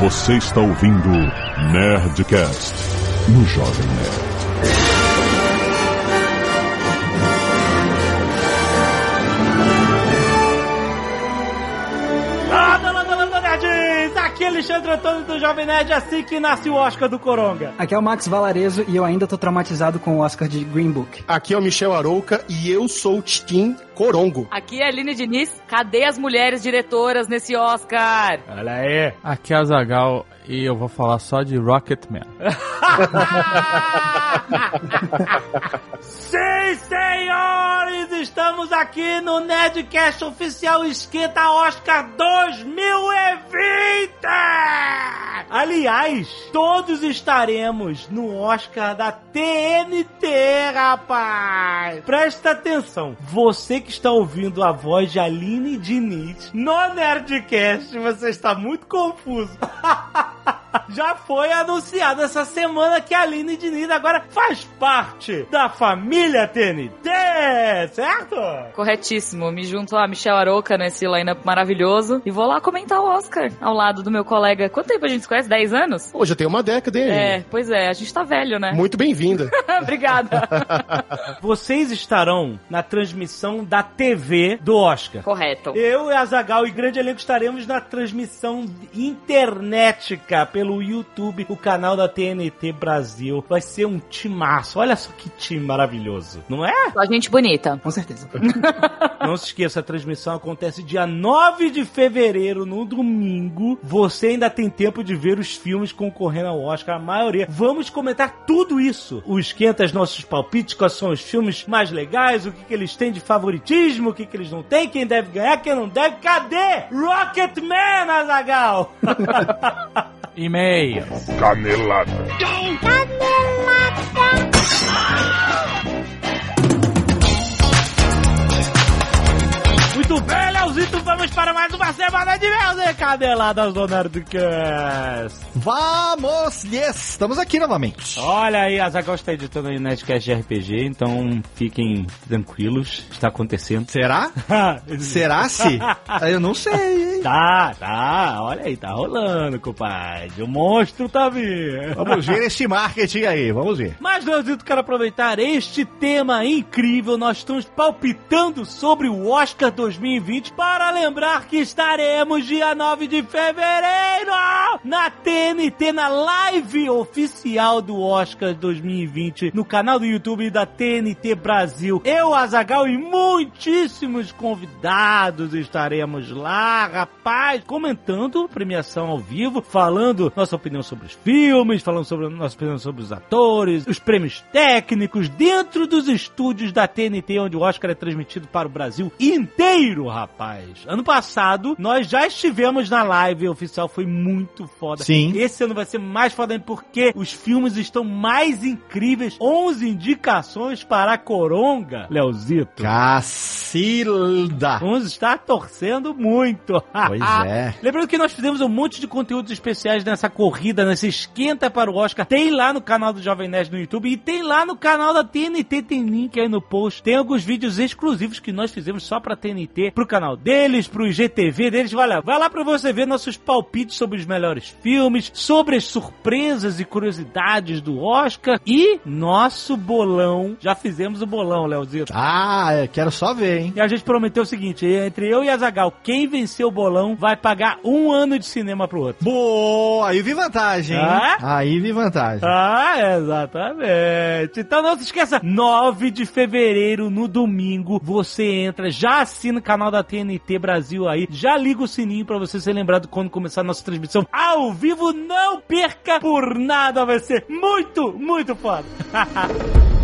Você está ouvindo Nerdcast no Jovem Nerd. Landa, landa, landa, nerds! Aqui é Alexandre Antônio do Jovem Nerd, assim que nasce o Oscar do Coronga. Aqui é o Max Valarezo e eu ainda tô traumatizado com o Oscar de Green Book. Aqui é o Michel Arouca e eu sou o Tim Corongo. Aqui é a Aline Diniz. Cadê as mulheres diretoras nesse Oscar? Olha aí. Aqui é a Zagal e eu vou falar só de Rocketman. Sim, senhores! Estamos aqui no Nerdcast Oficial Esquenta Oscar 2020! Aliás, todos estaremos no Oscar da TNT, rapaz! Presta atenção, você que está ouvindo a voz de Aline Diniz no Nerdcast, você está muito confuso. Já foi anunciado essa semana que a Aline Diniz agora faz parte da família TNT, certo? Corretíssimo. Me junto a Michelle Aroca nesse lineup maravilhoso e vou lá comentar o Oscar ao lado do meu colega. Quanto tempo a gente se conhece? 10 anos? Hoje eu tenho uma década, hein? É, pois é, a gente tá velho, né? Muito bem-vinda. Obrigada. Vocês estarão na transmissão da TV do Oscar. Correto. Eu e a Zagal e grande elenco estaremos na transmissão internetica pelo YouTube, o canal da TNT Brasil. Vai ser um timaço. Olha só que time maravilhoso, não é? Só gente bonita. Com certeza. Não se esqueça, a transmissão acontece dia 9 de fevereiro, no domingo. Você ainda tem tempo de ver os filmes concorrendo ao Oscar, a maioria. Vamos comentar tudo isso. O esquenta, os nossos palpites, quais são os filmes mais legais, o que, que eles têm de favoritismo, o que, que eles não têm, quem deve ganhar, quem não deve. Cadê Rocketman, Azagal? E-mail. Canelada. Muito bem, Leozito, vamos para mais uma semana de meus encadeladas do Nerdcast. Vamos! Yes! Estamos aqui novamente. Olha aí, a Zagal está editando aí Nerdcast de RPG, então fiquem tranquilos, está acontecendo. Será? Será se? Eu não sei, hein? Tá, tá, olha aí, tá rolando, compadre. O monstro tá vindo. Vamos ver esse marketing aí, vamos ver. Mas, Leozito, quero aproveitar este tema incrível. Nós estamos palpitando sobre o Oscar 2020 para lembrar que estaremos dia 9 de fevereiro na TNT, na live oficial do Oscar 2020, no canal do YouTube da TNT Brasil. Eu, Azagal e muitíssimos convidados estaremos lá, rapaz, comentando premiação ao vivo, falando nossa opinião sobre os filmes, falando sobre nossa opinião sobre os atores, os prêmios técnicos, dentro dos estúdios da TNT, onde o Oscar é transmitido para o Brasil inteiro, rapaz. Ano passado, nós já estivemos na live oficial, foi muito foda. Sim. Esse ano vai ser mais foda porque os filmes estão mais incríveis. 11 indicações para a Coronga, Leozito. Cacilda! Vamos estar torcendo muito. Pois é. Lembrando que nós fizemos um monte de conteúdos especiais nessa corrida, nessa esquenta para o Oscar. Tem lá no canal do Jovem Nerd no YouTube e tem lá no canal da TNT, tem link aí no post. Tem alguns vídeos exclusivos que nós fizemos só pra TNT, pro canal deles, pro IGTV deles. Vai lá, vai lá pra você ver nossos palpites sobre os melhores filmes, sobre as surpresas e curiosidades do Oscar e nosso bolão. Já fizemos o bolão, Leozito. Ah, eu quero só ver, hein? E a gente prometeu o seguinte: entre eu e a Zagal, quem vencer o bolão vai pagar um ano de cinema pro outro. Boa! Aí vi vantagem, hein? Ah? Aí vi vantagem. Ah, exatamente. Então não se esqueça, 9 de fevereiro, no domingo, você entra, já assina o canal da TNT Brasil aí, já liga o sininho pra você ser lembrado quando começar a nossa transmissão ao vivo. Não perca por nada, vai ser muito, muito foda.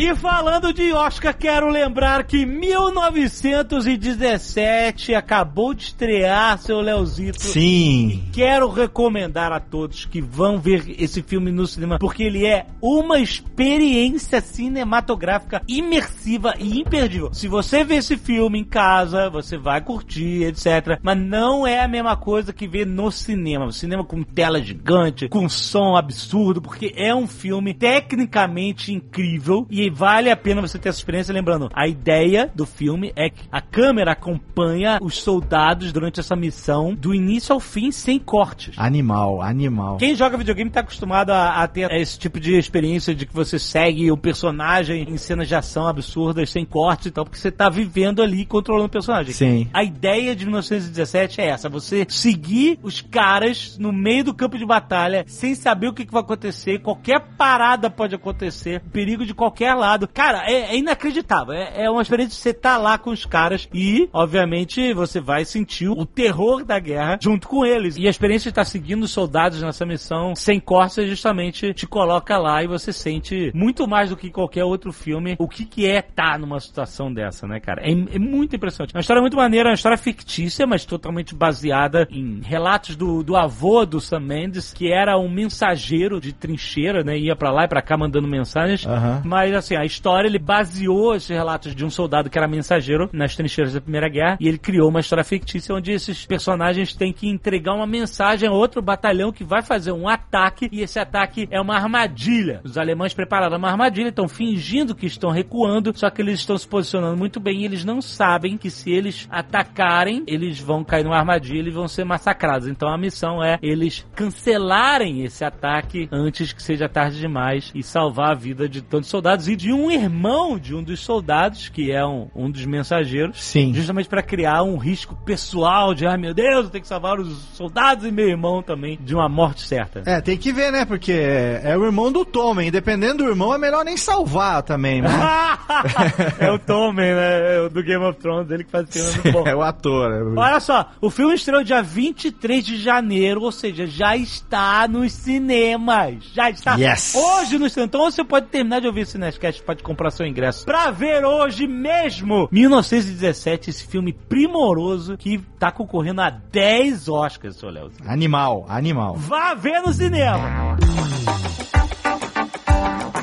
E falando de Oscar, quero lembrar que 1917 acabou de estrear, seu Leozito. Sim. Quero recomendar a todos que vão ver esse filme no cinema, porque ele é uma experiência cinematográfica imersiva e imperdível. Se você vê esse filme em casa, você vai curtir, etc. Mas não é a mesma coisa que ver no cinema. O cinema com tela gigante, com som absurdo, porque é um filme tecnicamente incrível e E vale a pena você ter essa experiência. Lembrando, a ideia do filme é que a câmera acompanha os soldados durante essa missão do início ao fim sem cortes. Animal, animal. Quem joga videogame tá acostumado a, a ter esse tipo de experiência de que você segue o personagem em cenas de ação absurdas, sem cortes e tal, porque você tá vivendo ali controlando o personagem. Sim. A ideia de 1917 é essa: você seguir os caras no meio do campo de batalha sem saber o que, que vai acontecer, qualquer parada pode acontecer, perigo de qualquer lado. Cara, é, é inacreditável. É, é uma experiência de você estar lá com os caras e, obviamente, você vai sentir o terror da guerra junto com eles. E a experiência de estar seguindo os soldados nessa missão sem cortes justamente te coloca lá e você sente muito mais do que qualquer outro filme o que, que é estar numa situação dessa, né, cara? É, é muito impressionante. É uma história muito maneira, é uma história fictícia, mas totalmente baseada em relatos do, do avô do Sam Mendes, que era um mensageiro de trincheira, né? Ia pra lá e pra cá mandando mensagens. Aham. Mas assim, a história ele baseou esses relatos de um soldado que era mensageiro nas trincheiras da Primeira Guerra e ele criou uma história fictícia onde esses personagens têm que entregar uma mensagem a outro batalhão que vai fazer um ataque e esse ataque é uma armadilha. Os alemães prepararam uma armadilha, estão fingindo que estão recuando, só que eles estão se posicionando muito bem e eles não sabem que se eles atacarem, eles vão cair numa armadilha e vão ser massacrados. Então a missão é eles cancelarem esse ataque antes que seja tarde demais e salvar a vida de tantos soldados e de um irmão de um dos soldados, que é um, um dos mensageiros, Sim. justamente para criar um risco pessoal de, ai meu Deus, eu tenho que salvar os soldados e meu irmão também de uma morte certa. É, tem que ver, né? Porque é o irmão do Tommen. Dependendo do irmão, é melhor nem salvar também, né? é o Tommen, né? É do Game of Thrones, ele que faz cena muito bom. É o ator. é o- Olha só, o filme estreou dia 23 de janeiro, ou seja, já está nos cinemas. Já está Yes. hoje no cinema. Então você pode terminar de ouvir esse Nerdcast, pode comprar seu ingresso pra ver hoje mesmo 1917, esse filme primoroso que tá concorrendo a 10 Oscars, seu Léo. Animal, animal. Vá ver no cinema!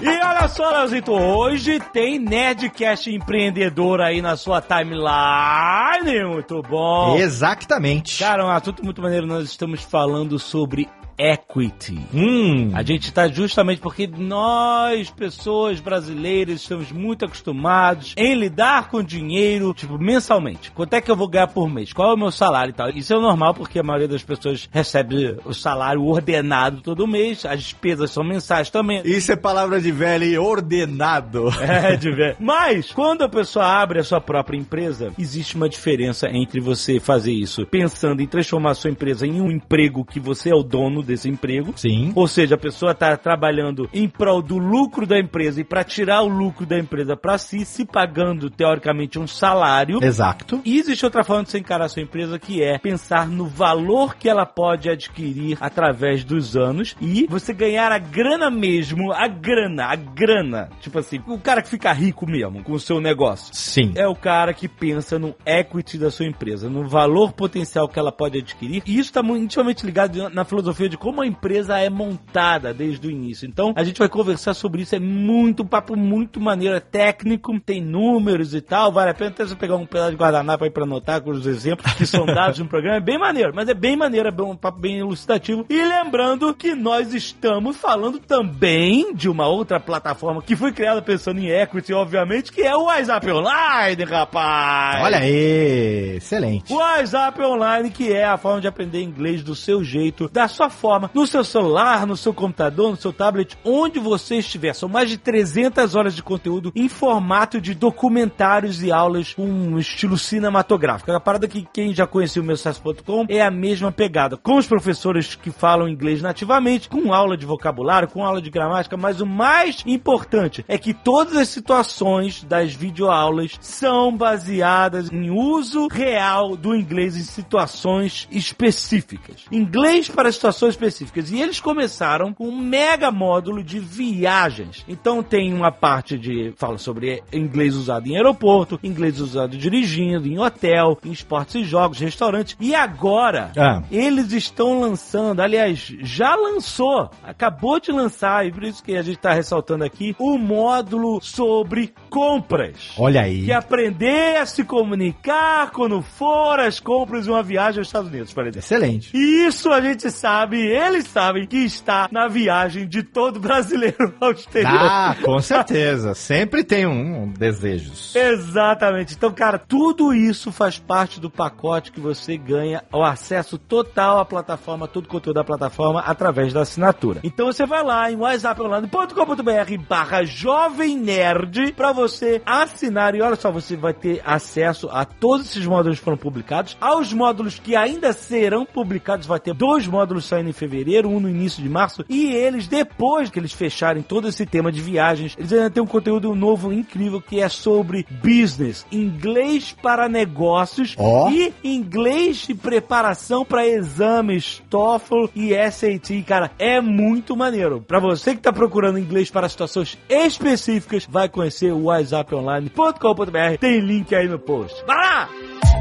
E olha só, Leozito, hoje tem Nerdcast empreendedor aí na sua timeline. Muito bom. Exatamente. Cara, um assunto muito maneiro. Nós estamos falando sobre equity. Hum. A gente tá justamente porque nós, pessoas brasileiras, estamos muito acostumados em lidar com dinheiro, tipo, mensalmente. Quanto é que eu vou ganhar por mês? Qual é o meu salário e tal? Isso é normal porque a maioria das pessoas recebe o salário ordenado todo mês, as despesas são mensais também. Isso é palavra de velho e ordenado. É, de ver. Mas, quando a pessoa abre a sua própria empresa, existe uma diferença entre você fazer isso pensando em transformar a sua empresa em um emprego que você é o dono desse emprego. Sim. Ou seja, a pessoa está trabalhando em prol do lucro da empresa e para tirar o lucro da empresa para si, se pagando teoricamente um salário. Exato. E existe outra forma de você encarar a sua empresa que é pensar no valor que ela pode adquirir através dos anos e você ganhar a grana mesmo, a grana, a grana. Tipo assim, o cara que fica rico mesmo com o seu negócio. Sim. É o cara que pensa no equity da sua empresa, no valor potencial que ela pode adquirir. E isso está intimamente ligado na filosofia de como a empresa é montada desde o início. Então, a gente vai conversar sobre isso. É muito, um papo muito maneiro, é técnico, tem números e tal. Vale a pena até você pegar um pedaço de guardanapo aí pra anotar com os exemplos que são dados no programa. É bem maneiro, mas é bem maneiro, é bem- um papo bem elucidativo. E lembrando que nós estamos falando também de uma outra plataforma que foi criada pensando em equity, obviamente, que é o WhatsApp Online, rapaz! Olha aí. Excelente. O WhatsApp Online, que é a forma de aprender inglês do seu jeito, da sua forma, no seu celular, no seu computador, no seu tablet, onde você estiver. São mais de 300 horas de conteúdo em formato de documentários e aulas com um estilo cinematográfico. A parada que quem já conheceu o meu sucesso.com é a mesma pegada, com os professores que falam inglês nativamente, com aula de vocabulário, com aula de gramática, mas o mais importante é que todas as situações das videoaulas são baseadas em uso real do inglês em situações específicas. Inglês para situações específicas. E eles começaram com um mega módulo de viagens. Então tem uma parte de fala sobre inglês usado em aeroporto, inglês usado dirigindo, em hotel, em esportes e jogos, restaurantes. E agora Ah. eles estão lançando, aliás, já lançou, acabou de lançar, e por isso que a gente está ressaltando aqui, o módulo sobre compras. Olha aí. Que é aprender a se comunicar quando for as compras de uma viagem aos Estados Unidos, por exemplo. Excelente. E isso a gente sabe eles sabem que está na viagem de todo brasileiro ao exterior. Ah, com certeza. Sempre tem um, um desejos. Exatamente. Então, cara, tudo isso faz parte do pacote que você ganha o acesso total à plataforma, todo o conteúdo da plataforma através da assinatura. Então você vai lá em whatsapponline.com.br barra Jovem Nerd pra você assinar e olha só, você vai ter acesso a todos esses módulos que foram publicados, aos módulos que ainda serão publicados, vai ter dois módulos saindo em fevereiro, um no início de março, e eles, depois que eles fecharem todo esse tema de viagens, eles ainda têm um conteúdo novo incrível que é sobre business, inglês para negócios Ó. e inglês de preparação para exames TOEFL e SAT, cara, é muito maneiro. Para você que tá procurando inglês para situações específicas, vai conhecer o whatsapponline.com.br. Tem link aí no post. Vai lá!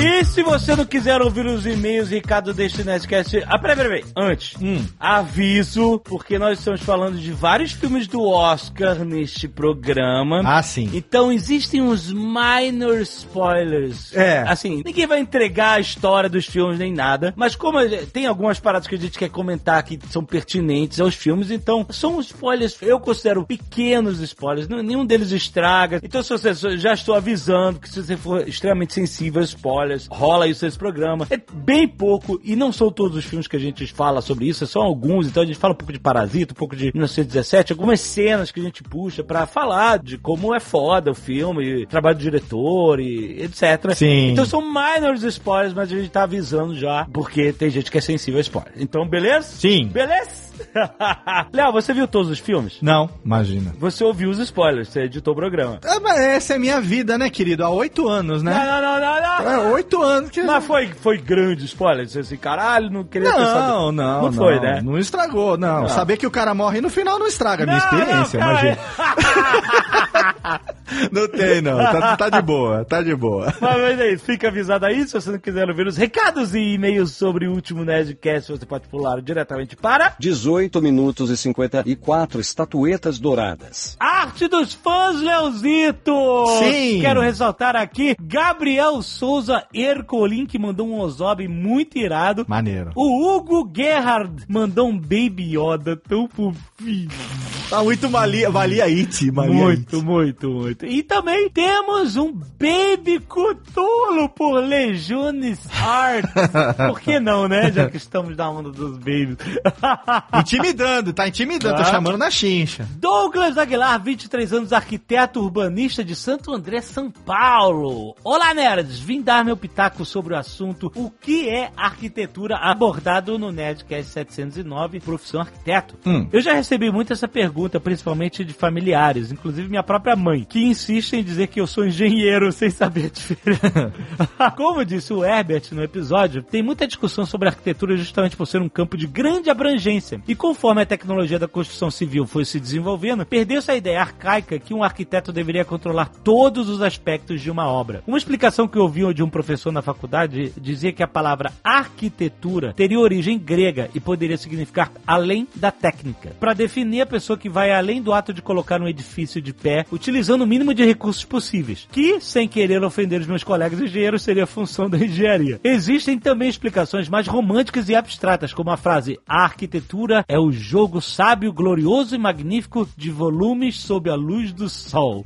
E se você não quiser ouvir os e-mails, Ricardo deste Nerdcast... Ah, peraí, peraí, peraí. Antes, Hum. aviso, porque nós estamos falando de vários filmes do Oscar neste programa. Ah, sim. Então existem uns minor spoilers. É. Assim, ninguém vai entregar a história dos filmes nem nada, mas como tem algumas paradas que a gente quer comentar que são pertinentes aos filmes, então são spoilers, eu considero pequenos spoilers, nenhum deles estraga. Então se você já estou avisando que se você for extremamente sensível a spoilers, rola isso nesse programa. É bem pouco e não são todos os filmes que a gente fala sobre isso, são alguns, então a gente fala um pouco de Parasita, um pouco de 1917, algumas cenas que a gente puxa pra falar de como é foda o filme, trabalho do diretor e etc. Sim. Então são minors spoilers, mas a gente tá avisando já, porque tem gente que é sensível a spoilers. Então, beleza? Sim. Beleza? Léo, você viu todos os filmes? Não, imagina. Você ouviu os spoilers, você editou o programa. Ah, mas essa é minha vida, né, querido? Há oito anos, Não, né? não, não, não, não. É, oito anos que... Mas foi, foi grande spoiler? Você assim, caralho, não queria ter Não, não, não. Não foi, né? Não estragou, não. Não. Saber que o cara morre no final não estraga a minha Não, experiência, não, imagina. Não tem, não. Tá, tá de boa, tá de boa. Mas, mas é isso, fica avisado aí. Se você não quiser ouvir os recados e e-mails sobre o último Nerdcast, você pode pular diretamente para 18 minutos e 54 estatuetas douradas. Arte dos Fãs, Leozito! Sim. Quero ressaltar aqui Gabriel Souza Ercolim, que mandou um Ozob muito irado. Maneiro. O Hugo Gerhard mandou um Baby Yoda tão fofinho. Tá muito valia, valia it, valia Muito, muito, muito. E também temos um Baby Cthulhu por Lejones Art. Por que não, né? Já que estamos na onda dos babies. Intimidando, tá intimidando, Tá. tô chamando na chincha. Douglas Aguilar, 23 anos, arquiteto urbanista de Santo André, São Paulo. Olá, nerds! Vim dar meu pitaco sobre o assunto o que é arquitetura abordado no Nerdcast 709, profissão arquiteto. Hum. Eu já recebi muito essa pergunta, principalmente de familiares, inclusive minha própria mãe, que insiste em dizer que eu sou engenheiro sem saber a diferença. Como disse o Herbert no episódio, tem muita discussão sobre arquitetura justamente por ser um campo de grande abrangência. E conforme a tecnologia da construção civil foi se desenvolvendo, perdeu-se a ideia arcaica que um arquiteto deveria controlar todos os aspectos de uma obra. Uma explicação que eu ouvi de um professor na faculdade dizia que a palavra arquitetura teria origem grega e poderia significar além da técnica. Para definir a pessoa que vai além do ato de colocar um edifício de pé, utilizando o mínimo de recursos possíveis, que, sem querer ofender os meus colegas engenheiros, seria a função da engenharia. Existem também explicações mais românticas e abstratas, como a frase a arquitetura é o jogo sábio, glorioso e magnífico de volumes sob a luz do sol.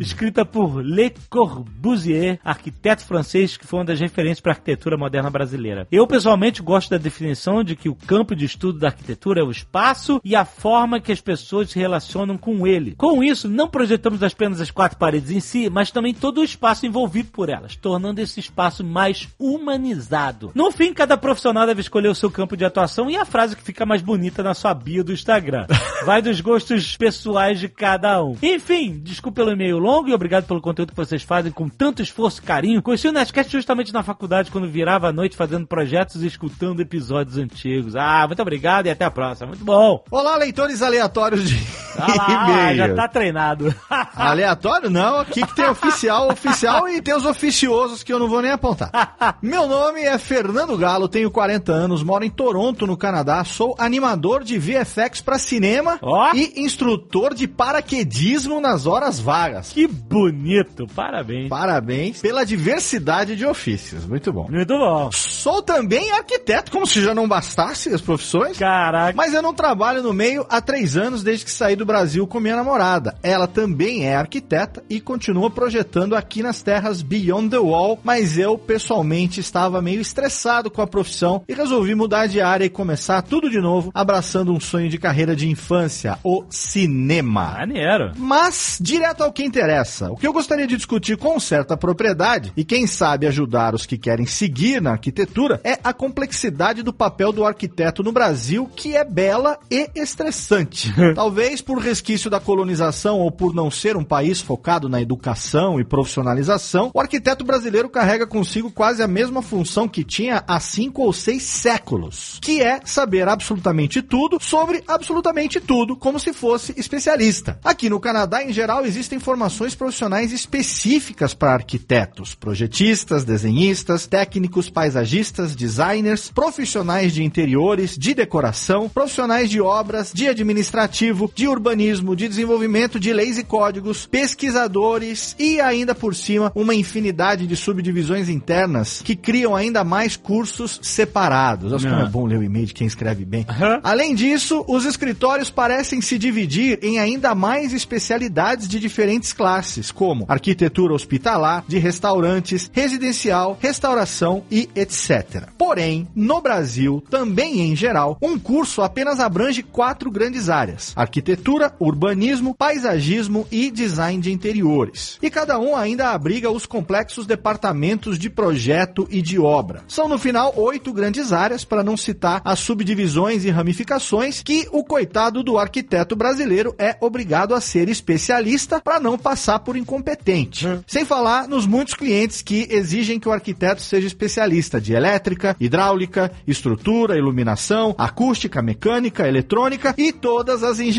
Escrita por Le Corbusier, arquiteto francês que foi uma das referências para a arquitetura moderna brasileira. Eu, pessoalmente, gosto da definição de que o campo de estudo da arquitetura é o espaço e a forma que as pessoas se relacionam com ele. Com isso, não projetamos apenas as quatro paredes em si, mas também todo o espaço envolvido por elas, tornando esse espaço mais humanizado. No fim, cada profissional deve escolher o seu campo de atuação e a frase que fica mais bonita na sua bio do Instagram. Vai dos gostos pessoais de cada um. Enfim, desculpe pelo e-mail longo e obrigado pelo conteúdo que vocês fazem com tanto esforço e carinho. Conheci o Nerdcast justamente na faculdade, quando virava a noite fazendo projetos e escutando episódios antigos. Ah, muito obrigado e até a próxima. Muito bom. Olá, leitores aleatórios de Ah lá, ah, já tá treinado. Aleatório não, aqui que tem oficial, oficial e tem os oficiosos que eu não vou nem apontar. Meu nome é Fernando Galo, tenho 40 anos, moro em Toronto, no Canadá, sou animador de VFX para cinema Ó. e instrutor de paraquedismo nas horas vagas. Que bonito, parabéns. Parabéns pela diversidade de ofícios, muito bom. Muito bom. Sou também arquiteto, como se já não bastasse as profissões. Caraca. Mas eu não trabalho no meio há três anos desde que saí do Brasil com minha namorada. Ela também é arquiteta e continua projetando aqui nas terras Beyond the Wall, mas eu pessoalmente estava meio estressado com a profissão e resolvi mudar de área e começar tudo de novo, abraçando um sonho de carreira de infância, o cinema. Maneiro. Mas, direto ao que interessa, o que eu gostaria de discutir com certa propriedade e quem sabe ajudar os que querem seguir na arquitetura é a complexidade do papel do arquiteto no Brasil, que é bela e estressante. Talvez por resquício da colonização ou por não ser um país focado na educação e profissionalização, o arquiteto brasileiro carrega consigo quase a mesma função que tinha há cinco ou seis séculos, que é saber absolutamente tudo sobre absolutamente tudo, como se fosse especialista. Aqui no Canadá, em geral, existem formações profissionais específicas para arquitetos, projetistas, desenhistas, técnicos, paisagistas, designers, profissionais de interiores, de decoração, profissionais de obras, de administrativo, de urbanismo, de desenvolvimento de leis e códigos, pesquisadores e ainda por cima uma infinidade de subdivisões internas que criam ainda mais cursos separados. Acho que Não. não é bom ler o e-mail de quem escreve bem. Aham. Além disso, os escritórios parecem se dividir em ainda mais especialidades de diferentes classes, como arquitetura hospitalar, de restaurantes, residencial, restauração e etc. Porém, no Brasil, também em geral, um curso apenas abrange quatro grandes áreas: arquitetura, urbanismo, paisagismo e design de interiores. E cada um ainda abriga os complexos departamentos de projeto e de obra. São no final oito grandes áreas, para não citar as subdivisões e ramificações que o coitado do arquiteto brasileiro é obrigado a ser especialista para não passar por incompetente. Sem falar nos muitos clientes que exigem que o arquiteto seja especialista de elétrica, hidráulica, estrutura, iluminação, acústica, mecânica, eletrônica e todas as engenharias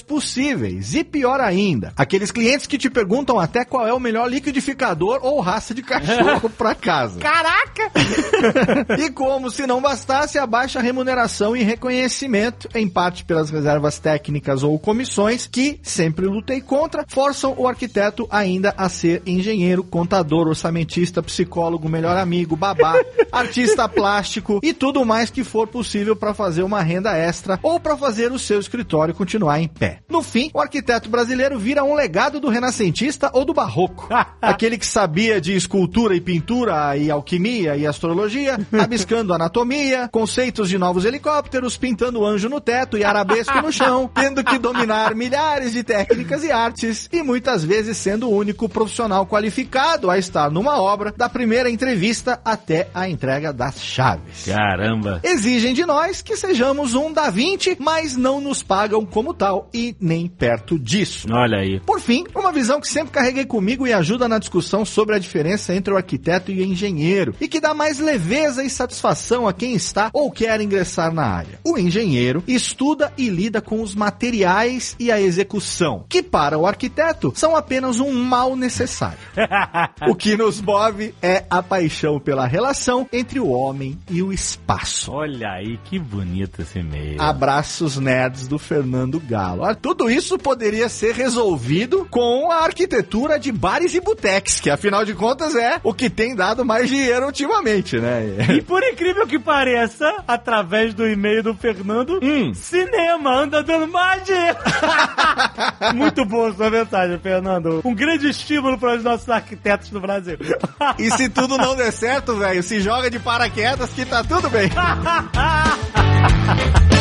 possíveis. E pior ainda, aqueles clientes que te perguntam até qual é o melhor liquidificador ou raça de cachorro para casa. E como se não bastasse a baixa remuneração e reconhecimento, em parte pelas reservas técnicas ou comissões, que sempre lutei contra, forçam o arquiteto ainda a ser engenheiro, contador, orçamentista, psicólogo, melhor amigo, babá, artista plástico e tudo mais que for possível para fazer uma renda extra ou para fazer o seu escritório continuar em pé. No fim, o arquiteto brasileiro vira um legado do renascentista ou do barroco. Aquele que sabia de escultura e pintura e alquimia e astrologia, rabiscando anatomia, conceitos de novos helicópteros, pintando anjo no teto e arabesco no chão, tendo que dominar milhares de técnicas e artes e muitas vezes sendo o único profissional qualificado a estar numa obra da primeira entrevista até a entrega das chaves. Caramba. Exigem de nós que sejamos um Da Vinci, mas não nos pagam como tal e nem perto disso. Olha aí. Por fim, uma visão que sempre carreguei comigo e ajuda na discussão sobre a diferença entre o arquiteto e o engenheiro, e que dá mais leveza e satisfação a quem está ou quer ingressar na área. O engenheiro estuda e lida com os materiais e a execução, que para o arquiteto são apenas um mal necessário. o que nos move é a paixão pela relação entre o homem e o espaço. Olha aí, que bonito esse e-mail. Abraços nerds do Fernando Galo. Ah, Tudo isso poderia ser resolvido com a arquitetura de bares e boteques, que afinal de contas é o que tem dado mais dinheiro ultimamente, né? E por incrível que pareça, através do e-mail do Fernando, Hum. cinema anda dando mais dinheiro. Muito boa sua mensagem, Fernando. Um grande estímulo para os nossos arquitetos do Brasil. E se tudo não der certo, velho, se joga de paraquedas que tá tudo bem.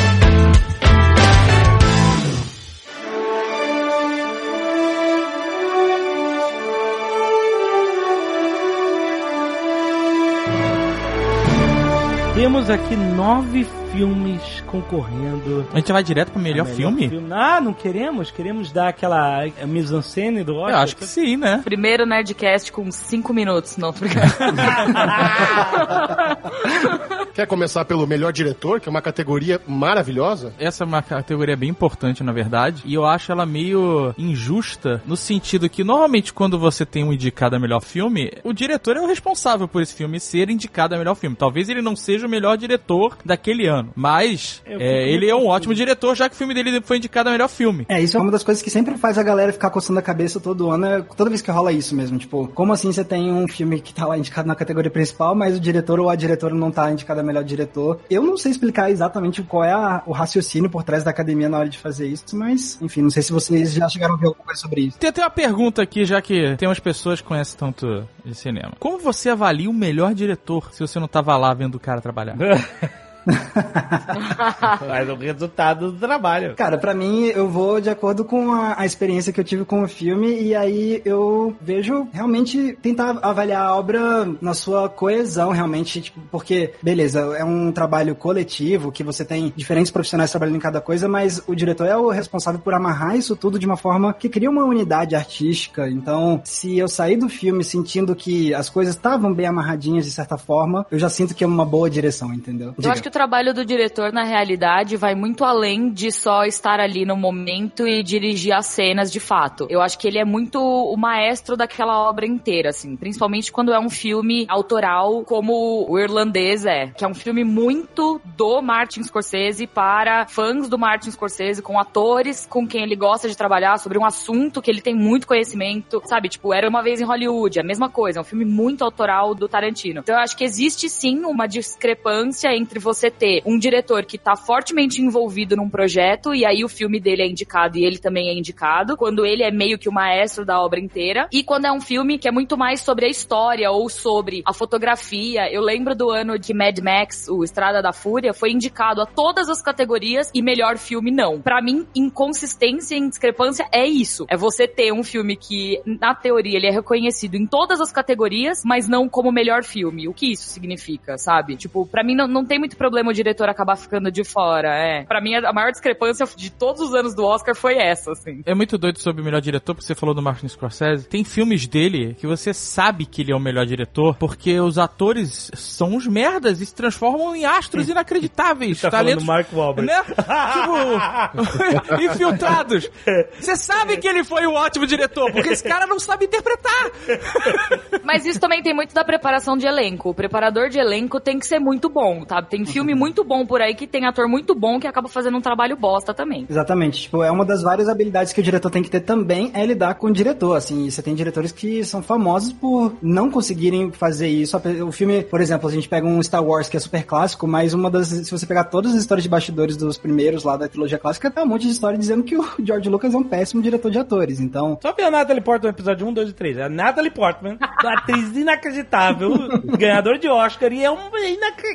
Temos aqui nove filmes concorrendo. A gente vai direto pro a melhor, filme? Ah, não queremos? Queremos dar aquela mise-en-scène do Oscar? Eu acho que sim, né? Primeiro Nerdcast com 5 minutos, não, tô brincando. Quer começar pelo melhor diretor, que é uma categoria maravilhosa? Essa é uma categoria bem importante, na verdade, e eu acho ela meio injusta no sentido que normalmente quando você tem um indicado a melhor filme, o diretor é o responsável por esse filme ser indicado a melhor filme. Talvez ele não seja o melhor diretor daquele ano, mas Eu é, ele é um ótimo diretor, já que o filme dele foi indicado a melhor filme. É, isso é uma das coisas que sempre faz a galera ficar coçando a cabeça todo ano, é, toda vez que rola isso mesmo. Tipo, como assim você tem um filme que tá lá indicado na categoria principal, mas o diretor ou a diretora não tá indicado a melhor diretor? Eu não sei explicar exatamente qual é a- o raciocínio por trás da academia na hora de fazer isso, mas, enfim, não sei se vocês já chegaram a ver alguma coisa sobre isso. Tem até uma pergunta aqui, já que tem umas pessoas que conhecem tanto de cinema. Como você avalia o melhor diretor se você não tava lá vendo o cara trabalhar? Mas o resultado do trabalho. Cara, pra mim, eu vou de acordo com a, a experiência que eu tive com o filme e aí eu vejo realmente tentar avaliar a obra na sua coesão, realmente, tipo, porque, beleza, é um trabalho coletivo que você tem diferentes profissionais trabalhando em cada coisa, mas o diretor é o responsável por amarrar isso tudo de uma forma que cria uma unidade artística. Então, se eu sair do filme sentindo que as coisas estavam bem amarradinhas de certa forma, eu já sinto que é uma boa direção, entendeu? Eu acho que o trabalho do diretor, na realidade, vai muito além de só estar ali no momento e dirigir as cenas de fato. Eu acho que ele é muito o maestro daquela obra inteira, assim. Principalmente quando é um filme autoral, como o Irlandês é. Que é um filme muito do Martin Scorsese para fãs do Martin Scorsese, com atores com quem ele gosta de trabalhar, sobre um assunto que ele tem muito conhecimento. Sabe, tipo, Era Uma Vez em Hollywood, a mesma coisa. É um filme muito autoral do Tarantino. Então eu acho que existe sim uma discrepância entre você ter um diretor que tá fortemente envolvido num projeto e aí o filme dele é indicado e ele também é indicado, quando ele é meio que o maestro da obra inteira, e quando é um filme que é muito mais sobre a história ou sobre a fotografia. Eu lembro do ano de Mad Max, o Estrada da Fúria, foi indicado a todas as categorias e melhor filme não. Pra mim, inconsistência e discrepância é isso. É você ter um filme que, na teoria, ele é reconhecido em todas as categorias, mas não como melhor filme. O que isso significa, sabe? Tipo, pra mim não, não tem muito problema o diretor acabar ficando de fora, é. Pra mim, a maior discrepância de todos os anos do Oscar foi essa, assim. É muito doido sobre o melhor diretor, porque você falou do Martin Scorsese. Tem filmes dele que você sabe que ele é o melhor diretor, porque os atores são uns merdas e se transformam em astros inacreditáveis. Tá talentos, falando Mark Wahlberg. né? Tipo, infiltrados. Você sabe que ele foi um ótimo diretor, porque esse cara não sabe interpretar. Mas isso também tem muito da preparação de elenco. O preparador de elenco tem que ser muito bom, tá? Tem filme muito bom por aí que tem ator muito bom que acaba fazendo um trabalho bosta também. Exatamente. Tipo, é uma das várias habilidades que o diretor tem que ter também é lidar com o diretor, assim. Você tem diretores que são famosos por não conseguirem fazer isso. O filme, por exemplo, a gente pega um Star Wars que é super clássico, mas uma das, se você pegar todas as histórias de bastidores dos primeiros lá da trilogia clássica, tem um monte de história dizendo que o George Lucas é um péssimo diretor de atores. Então, Só a Natalie Portman no episódio 1, 2 e 3. A Natalie Portman, atriz inacreditável, ganhadora de Oscar, e é um.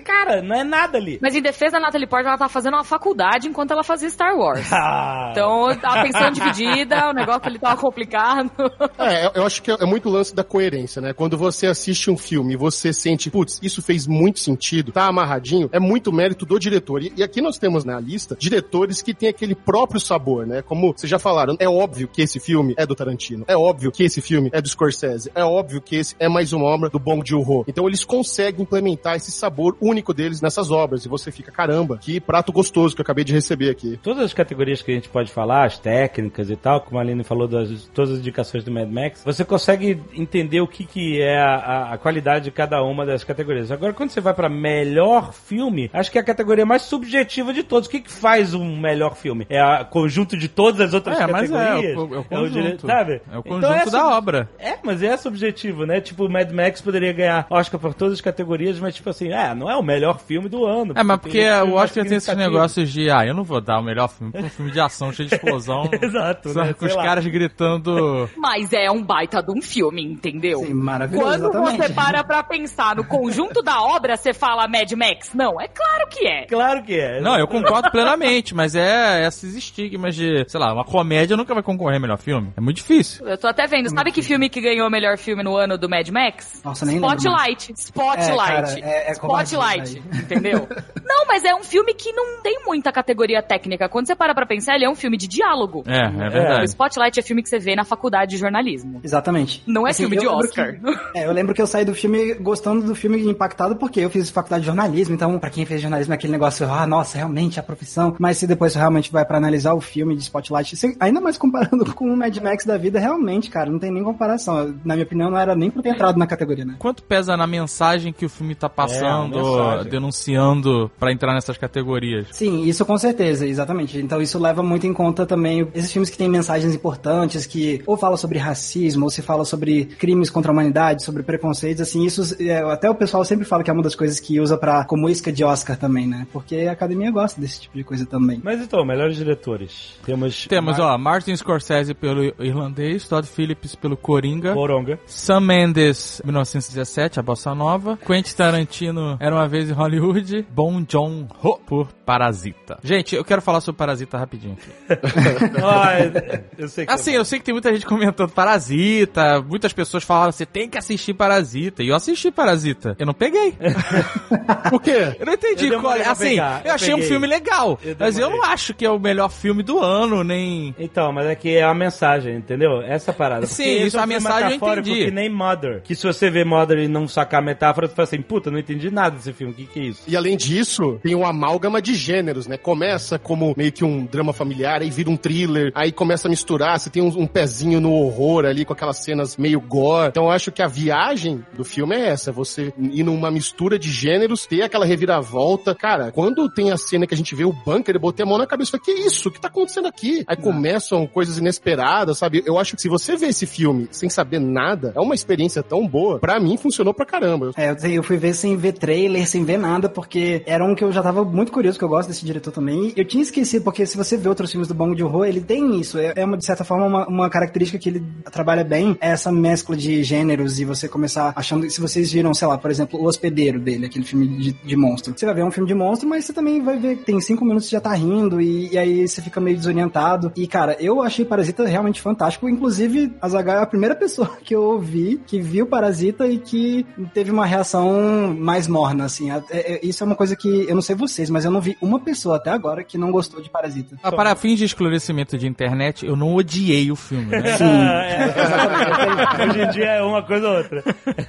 Cara, não é nada ali. Mas em defesa da Natalie Portman, ela tá fazendo uma faculdade enquanto ela fazia Star Wars. Ah, Então, a atenção dividida, o negócio ali tava complicado. É, eu- eu acho que é muito lance da coerência, né? Quando você assiste um filme e você sente, putz, isso fez muito sentido, tá amarradinho, é muito mérito do diretor. E, e aqui nós temos na lista diretores que têm aquele próprio sabor, né? Como vocês já falaram, é óbvio que esse filme é do Tarantino, é óbvio que esse filme é do Scorsese, é óbvio que esse é mais uma obra do Bong Joon-ho. Então eles conseguem implementar esse sabor único deles nessas obras e você fica, caramba, que prato gostoso que eu acabei de receber aqui. Todas as categorias que a gente pode falar, as técnicas e tal, como a Aline falou das todas as indicações do Mad Max, você consegue entender o que, que é a, a- qualidade de cada uma das categorias. Agora, quando você vai pra melhor filme, acho que é a categoria mais subjetiva de todos. O que, que faz um melhor filme? É o conjunto de todas as outras É, mas é, categorias? é o- é o conjunto. dire- sabe? É o Então conjunto da sub- obra. É, mas é subjetivo, né? Tipo, o Mad Max poderia ganhar Oscar por todas as categorias, mas tipo assim, é, não é o melhor filme do ano. É, mas porque o Oscar tem esses significativo. negócios de, ah, eu não vou dar o melhor filme pra um filme de ação cheio de explosão. Exato, sabe, né? Com Sei os lá. caras gritando. Mas é um baita de um filme, entendeu? sim, maravilhoso, Quando exatamente. você para pra pensar no conjunto da obra, você fala Mad Max? Não, é claro que é. Claro que é. Não, eu concordo plenamente, mas é esses estigmas de, sei lá, uma comédia nunca vai concorrer ao melhor filme. É muito difícil. Eu tô até vendo. Sabe que filme que ganhou o melhor filme no ano do Mad Max? Nossa, nem Spotlight. Spotlight. É, cara, é- é Spotlight. Entendeu? Não, mas é um filme que não tem muita categoria técnica. Quando você para pra pensar, ele é um filme de diálogo. É, é O verdade. Spotlight é filme que você vê na faculdade de jornalismo. Exatamente. Não é Assim, filme eu de lembro Oscar. que- é, eu lembro que eu saí do filme gostando do filme impactado porque eu fiz faculdade de jornalismo, então pra quem fez jornalismo é aquele negócio, ah, nossa, realmente a profissão. Mas se depois você realmente vai pra analisar o filme de Spotlight, você- ainda mais comparando com o Mad Max da vida, realmente, cara, não tem nem comparação. Na minha opinião, não era nem pra ter entrado na categoria, né? Quanto pesa na mensagem que o filme tá passando, É, a pra entrar nessas categorias? Sim, isso com certeza, exatamente. Então isso leva muito em conta também esses filmes que têm mensagens importantes, que ou fala sobre racismo, ou se fala sobre crimes contra a humanidade, sobre preconceitos, assim, isso é, até o pessoal sempre fala que é uma das coisas que usa para como isca de Oscar também, né? Porque a academia gosta desse tipo de coisa também. Mas então, melhores diretores. Temos. Temos, Mar- ó, Martin Scorsese pelo Irlandês, Todd Phillips pelo Coringa, Coronga. Sam Mendes, 1917, a Bossa Nova, Quentin Tarantino, Era Uma Vez em Hollywood, Bong Joon-ho por Parasita. Gente, eu quero falar sobre Parasita rapidinho aqui. Ah, eu- sei que Assim, eu sei que tem muita gente comentando Parasita, muitas pessoas falaram, você tem que assistir Parasita, e eu assisti Parasita. Eu não peguei. Por quê? Eu não entendi Eu qual é. Assim, pegar, eu eu achei um filme legal, Eu mas eu não acho que é o melhor filme do ano, nem... Então, mas é que é a mensagem, entendeu? Essa parada. Sim, Porque isso, é a mensagem eu entendi. que nem Mother. Que se você vê Mother e não sacar a metáfora, você fala assim, puta, não entendi nada desse filme, o que que é isso? E além disso, tem um amálgama de gêneros, né? Começa como meio que um drama familiar, aí vira um thriller, aí começa a misturar, você tem um, um pezinho no horror ali, com aquelas cenas meio gore. Então eu acho que a viagem do filme é essa, você ir numa mistura de gêneros, ter aquela reviravolta. Cara, quando tem a cena que a gente vê o bunker, eu botei a mão na cabeça e falei, que isso? O que tá acontecendo aqui? Aí começam coisas inesperadas, sabe? Eu acho que se você vê esse filme sem saber nada, é uma experiência tão boa. Pra mim, funcionou pra caramba. É, eu, eu fui ver sem ver trailer, sem ver nada, porque era um que eu já tava muito curioso, que eu gosto desse diretor também. Eu tinha esquecido, porque se você vê outros filmes do Bong Joon-ho, ele tem isso. É, é uma, de certa forma, uma, uma característica que ele trabalha bem, é essa mescla de gêneros e você começar achando... Se vocês viram, sei lá, por exemplo, O Hospedeiro dele, aquele filme de, de monstro. Você vai ver um filme de monstro, mas você também vai ver que tem cinco minutos já tá rindo, e, e aí você fica meio desorientado. E, cara, eu achei Parasita realmente fantástico. Inclusive, a Zagal é a primeira pessoa que eu ouvi que viu Parasita e que teve uma reação mais morna, assim. É- é- isso é uma coisa que eu não sei vocês, mas eu não vi uma pessoa até agora que não gostou de Parasita. Ah, para fins de esclarecimento de internet, eu não odiei o filme, né? É, hoje em dia é uma coisa ou outra.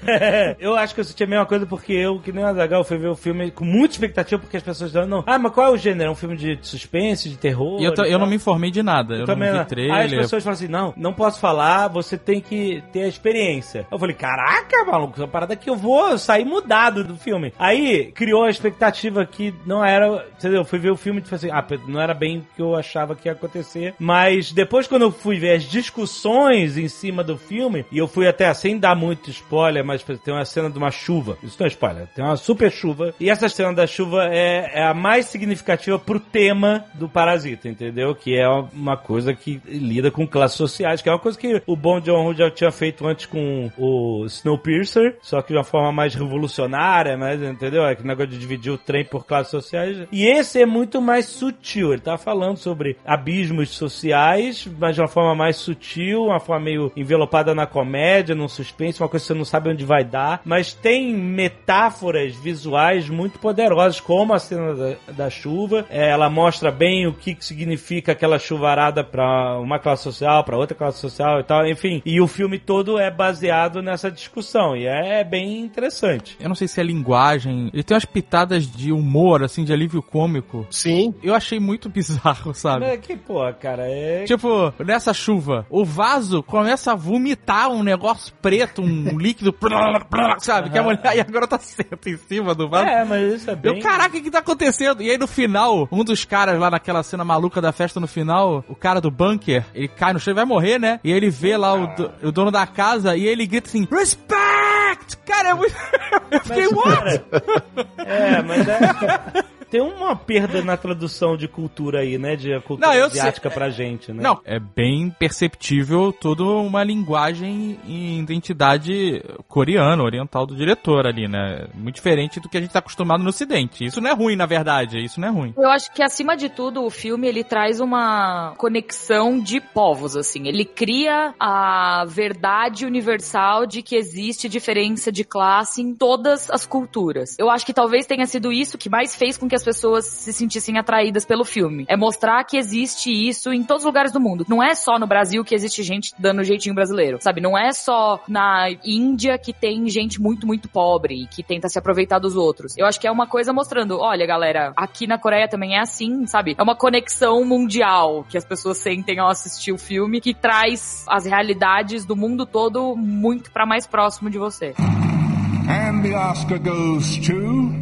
eu acho que eu senti a mesma coisa porque eu, que nem o Azagal, fui ver o filme com muita expectativa porque as pessoas não, ah, mas qual é o gênero? É um filme de suspense, de terror? E eu, tô- e eu não me informei de nada, eu, não também vi não. trailer. Aí as pessoas falam assim, não, não posso falar, você tem que ter a experiência. Eu falei, caraca, maluco, essa parada que eu vou sair mudado do filme. Aí criou a expectativa que não era, entendeu? Eu fui ver o filme e falei assim, ah, não era bem o que eu achava que ia acontecer. Mas depois quando eu fui ver as discussões em cima do filme, e eu fui até sem dar muito spoiler, mas tem uma cena de uma chuva. Isso não é spoiler, tem uma super chuva. E essa cena da chuva é, é a mais significativa pro tema do Parasita, entendeu? Que é uma coisa que lida com classes sociais, que é uma coisa que o Bong Joon-ho já tinha feito antes com o Snowpiercer, só que de uma forma mais revolucionária, mas entendeu? É que negócio de dividir o trem por classes sociais. E esse é muito mais sutil. Ele tá falando sobre abismos sociais, mas de uma forma mais sutil, uma forma meio envelopada na comédia, num suspense, uma coisa que você não sabe onde vai dar. Mas tem metáforas visuais muito poderosas, como a cena da, da chuva. É, ela mostra bem o que, que significa aquela chuvarada para uma classe social, para outra classe social e tal. Enfim, e o filme todo é baseado nessa discussão. E é bem interessante. Eu não sei se é linguagem. Ele tem umas pitadas de humor, assim, de alívio cômico. Sim. Eu achei muito bizarro, sabe? É que, pô, cara, é. Tipo, nessa chuva, o vaso começa a vomitar um negócio preto, um líquido, sabe? Que a mulher e a garota senta em cima do vaso. É, mas isso é bem. Eu, caraca, o que tá acontecendo? E aí no final, um dos caras lá naquela cena maluca da festa no final, o cara do bunker, ele cai no chão e vai morrer, né? E ele vê lá o, do- o dono da casa e ele grita assim, Respect! Cara, é muito... Eu fiquei, Mas, what? cara, é, mas é. Tem uma perda na tradução de cultura aí, né? De cultura Não, asiática pra gente, né? Não, é bem perceptível toda uma linguagem e identidade coreana, oriental do diretor ali, né? Muito diferente do que a gente tá acostumado no ocidente. Isso não é ruim, na verdade, isso não é ruim. Eu acho que acima de tudo o filme ele traz uma conexão de povos assim. Ele cria a verdade universal de que existe diferença de classe em todas as culturas. Eu acho que talvez tenha sido isso que mais fez com que as pessoas se sentissem atraídas pelo filme. É mostrar que existe isso em todos os lugares do mundo. Não é só no Brasil que existe gente dando jeitinho brasileiro, sabe? Não é só na Índia que tem gente muito, muito pobre e que tenta se aproveitar dos outros. Eu acho que é uma coisa mostrando, olha, galera, aqui na Coreia também é assim, sabe? É uma conexão mundial que as pessoas sentem ao assistir o filme que traz as realidades do mundo todo muito para mais próximo de você.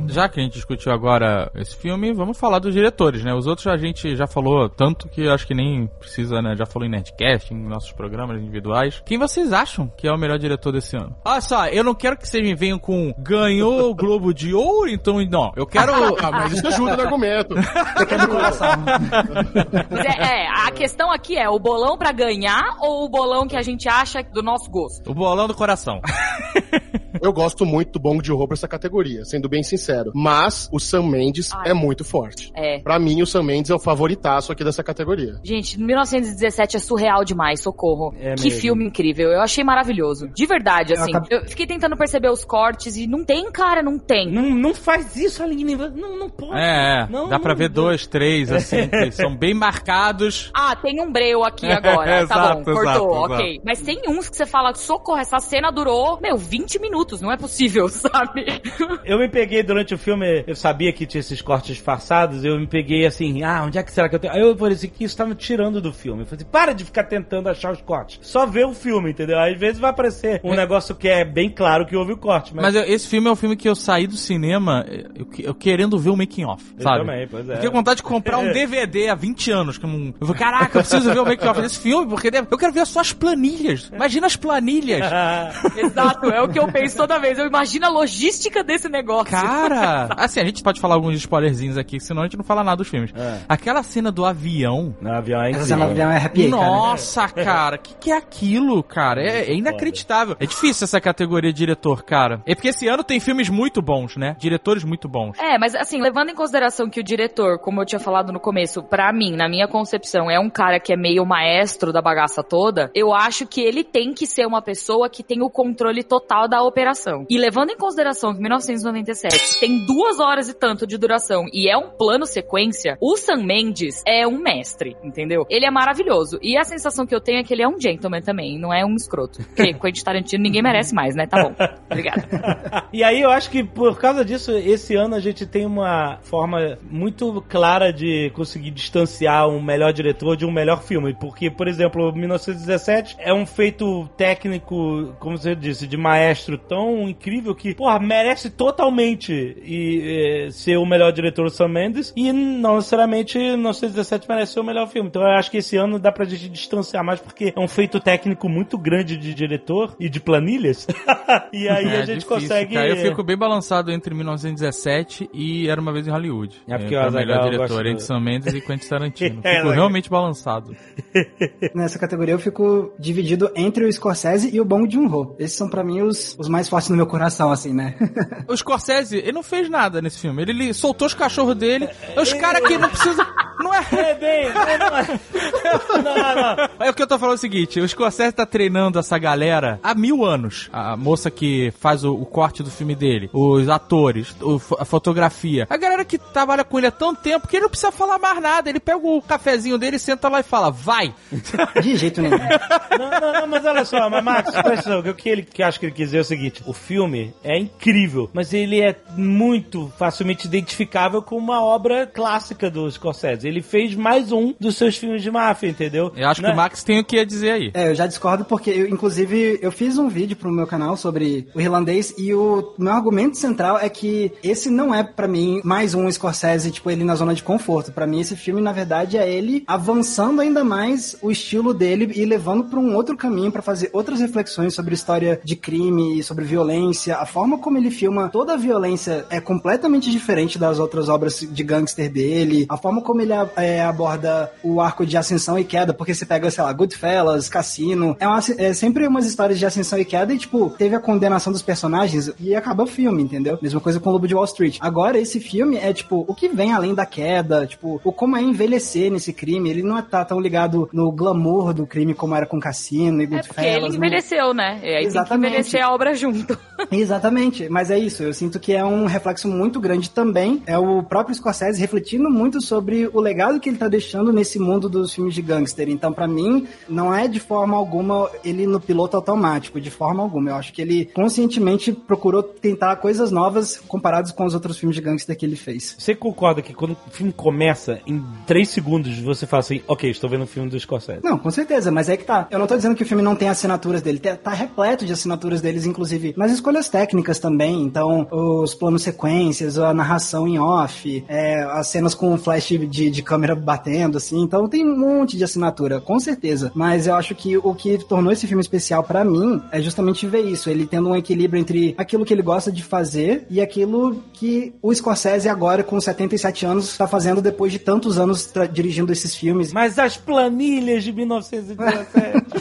Já que a gente discutiu agora esse filme, vamos falar dos diretores, né? Os outros a gente já falou tanto que acho que nem precisa, né? Já falou em Nerdcast, em nossos programas individuais. Quem vocês acham que é o melhor diretor desse ano? Olha só, eu não quero que vocês me venham com ganhou o Globo de Ouro, então não. Eu quero. Ah, mas isso ajuda no argumento. Eu quero coração. É, é, a questão aqui é o bolão pra ganhar ou o bolão que a gente acha do nosso gosto? o bolão do coração. Eu gosto muito do Bong Joon-ho pra essa categoria, sendo bem sincero. Mas o Sam Mendes Ai. é muito forte. É. Pra mim, o Sam Mendes é o favoritaço aqui dessa categoria. Gente, 1917 é surreal demais, socorro. É que mesmo. filme incrível. Eu achei maravilhoso. De verdade, Eu assim. acabei- Eu fiquei tentando perceber os cortes e não tem, cara, não tem. Não, não faz isso, Aline. Não, não pode. É, é. Não, dá pra não, ver não. dois, três, assim, que são bem marcados. Ah, tem um breu aqui agora. Exato, tá bom, cortou, exato, ok. Mas tem uns que você fala, socorro, essa cena durou, meu, 20 minutos, não é possível, sabe? Eu me peguei durante o filme, eu sabia que tinha esses cortes disfarçados, eu me peguei assim, ah, onde é que será que eu tenho? Aí eu falei assim, que isso tá me tirando do filme. Eu falei assim, para de ficar tentando achar os cortes. Só vê o filme, entendeu? Às vezes vai aparecer um negócio que é bem claro que houve o corte, mas... Mas eu- esse filme é um filme que eu saí do cinema eu, eu querendo ver o making off, Eu sabe? também, pois é. Fiquei com vontade de comprar um DVD há 20 anos. Que eu, não- eu falei, caraca, eu preciso ver o make off desse filme, porque eu quero ver só as planilhas. Imagina as planilhas. Exato, é o que eu penso toda vez. Eu imagino a logística desse negócio. Cara, assim, a gente pode falar alguns spoilerzinhos aqui, senão a gente não fala nada dos filmes. É. Aquela cena do avião. No avião é Essa cena do avião é. Nossa, cara, o que, que é aquilo, cara? É, é inacreditável. É difícil essa categoria de diretor, cara. É porque esse ano tem filmes muito bons, né? Diretores muito bons. É, mas assim, levando em consideração que o diretor, como eu tinha falado no começo, pra mim, na minha concepção, é um cara que é meio maestro da bagaça toda, eu acho que ele tem que ser uma pessoa que tem o controle total da operação. E levando em consideração que 1997 tem duas horas e tanto de duração e é um plano sequência, o Sam Mendes é um mestre, entendeu? Ele é maravilhoso. E a sensação que eu tenho é que ele é um gentleman também, não é um escroto. Porque Quentin Tarantino ninguém merece mais, né? Tá bom. Obrigada. E aí eu acho que por causa disso, esse ano a gente tem uma forma muito clara de conseguir distanciar um melhor diretor de um melhor filme. Porque, por exemplo, 1917 é um feito técnico, como você disse, de maestro tão incrível que, porra, merece totalmente e, eh, ser o melhor diretor o Sam Mendes e não necessariamente 1917 merece ser o melhor filme. Então eu acho que esse ano dá pra gente distanciar mais porque é um feito técnico muito grande de diretor e de planilhas. e aí É a gente difícil, consegue. Cara. Eu fico bem balançado entre 1917 e Era Uma Vez em Hollywood. É porque é, o melhor diretor, do- entre Sam Mendes e Quentin Tarantino. É, Fico legal. realmente balançado. Nessa categoria eu fico dividido entre o Scorsese e o Bong Joon-ho. Esses são pra mim os, os mais fortes no meu coração, assim, né? O Scorsese, ele não fez nada nesse filme. Ele, ele soltou os cachorros dele. Os caras que não precisam. Não é. É bem, não, não, não, não. É o que eu tô falando é o seguinte: o Scorsese tá treinando essa galera há mil anos. A moça que faz o, o corte do filme dele, os atores, o a fotografia. A galera que trabalha com ele há tanto tempo que ele não precisa falar mais nada. Ele pega o cafezinho dele, senta lá e fala: vai. De jeito nenhum. Não, não, não, mas olha só, mas Max, presta atenção, que o que ele que acho que ele quis dizer é o seguinte: o filme é incrível, mas ele é muito facilmente identificável com uma obra clássica do Scorsese. Ele fez mais um dos seus filmes de máfia, entendeu? Eu acho Né? que o Max tem o que dizer aí. É, eu já discordo porque, eu, inclusive, eu fiz um vídeo pro meu canal sobre o irlandês e o meu argumento central é que esse não é, pra mim, mais um Scorsese, tipo, ele na zona de conforto. Pra mim, esse filme, na verdade, é ele avançando ainda mais o estilo dele e levando pra um outro caminho pra fazer outras reflexões sobre história de crime e sobre violência, a forma como ele filma toda a violência é completamente diferente das outras obras de gangster dele, a forma como ele é, aborda o arco de ascensão e queda, porque você pega, sei lá, Goodfellas, Cassino, é, uma, é sempre umas histórias de ascensão e queda e, tipo, teve a condenação dos personagens e acaba o filme, entendeu? Mesma coisa com o Lobo de Wall Street. Agora, esse filme é, tipo, o que vem além da queda, tipo, o como é envelhecer nesse crime, ele não é tá tão ligado no glamour do crime como era com Cassino e Goodfellas. É porque ele né? envelheceu, né? E aí Exatamente. tem que envelhecer a obra junto. Exatamente, mas é isso. Eu sinto que é um reflexo muito grande também. É o próprio Scorsese refletindo muito sobre o legado que ele tá deixando nesse mundo dos filmes de gangster. Então, para mim, não é de forma alguma ele no piloto automático, de forma alguma. Eu acho que ele conscientemente procurou tentar coisas novas comparadas com os outros filmes de gangster que ele fez. Você concorda que quando o filme começa, em três segundos você fala assim, ok, estou vendo um filme do Scorsese? Não, com certeza, mas é que tá. Eu não tô dizendo que o filme não tem assinaturas dele, tá, tá repleto de assinaturas deles, inclusive nas escolhas técnicas também. Então, os planos sequências, a narração em off, é, as cenas com flash de, de câmera batendo, assim. Então, tem um monte de assinatura, com certeza. Mas eu acho que o que tornou esse filme especial para mim é justamente ver isso. Ele tendo um equilíbrio entre aquilo que ele gosta de fazer e aquilo que o Scorsese agora, com 77 anos, está fazendo depois de tantos anos dirigindo esses filmes. Mas as planilhas de 1917,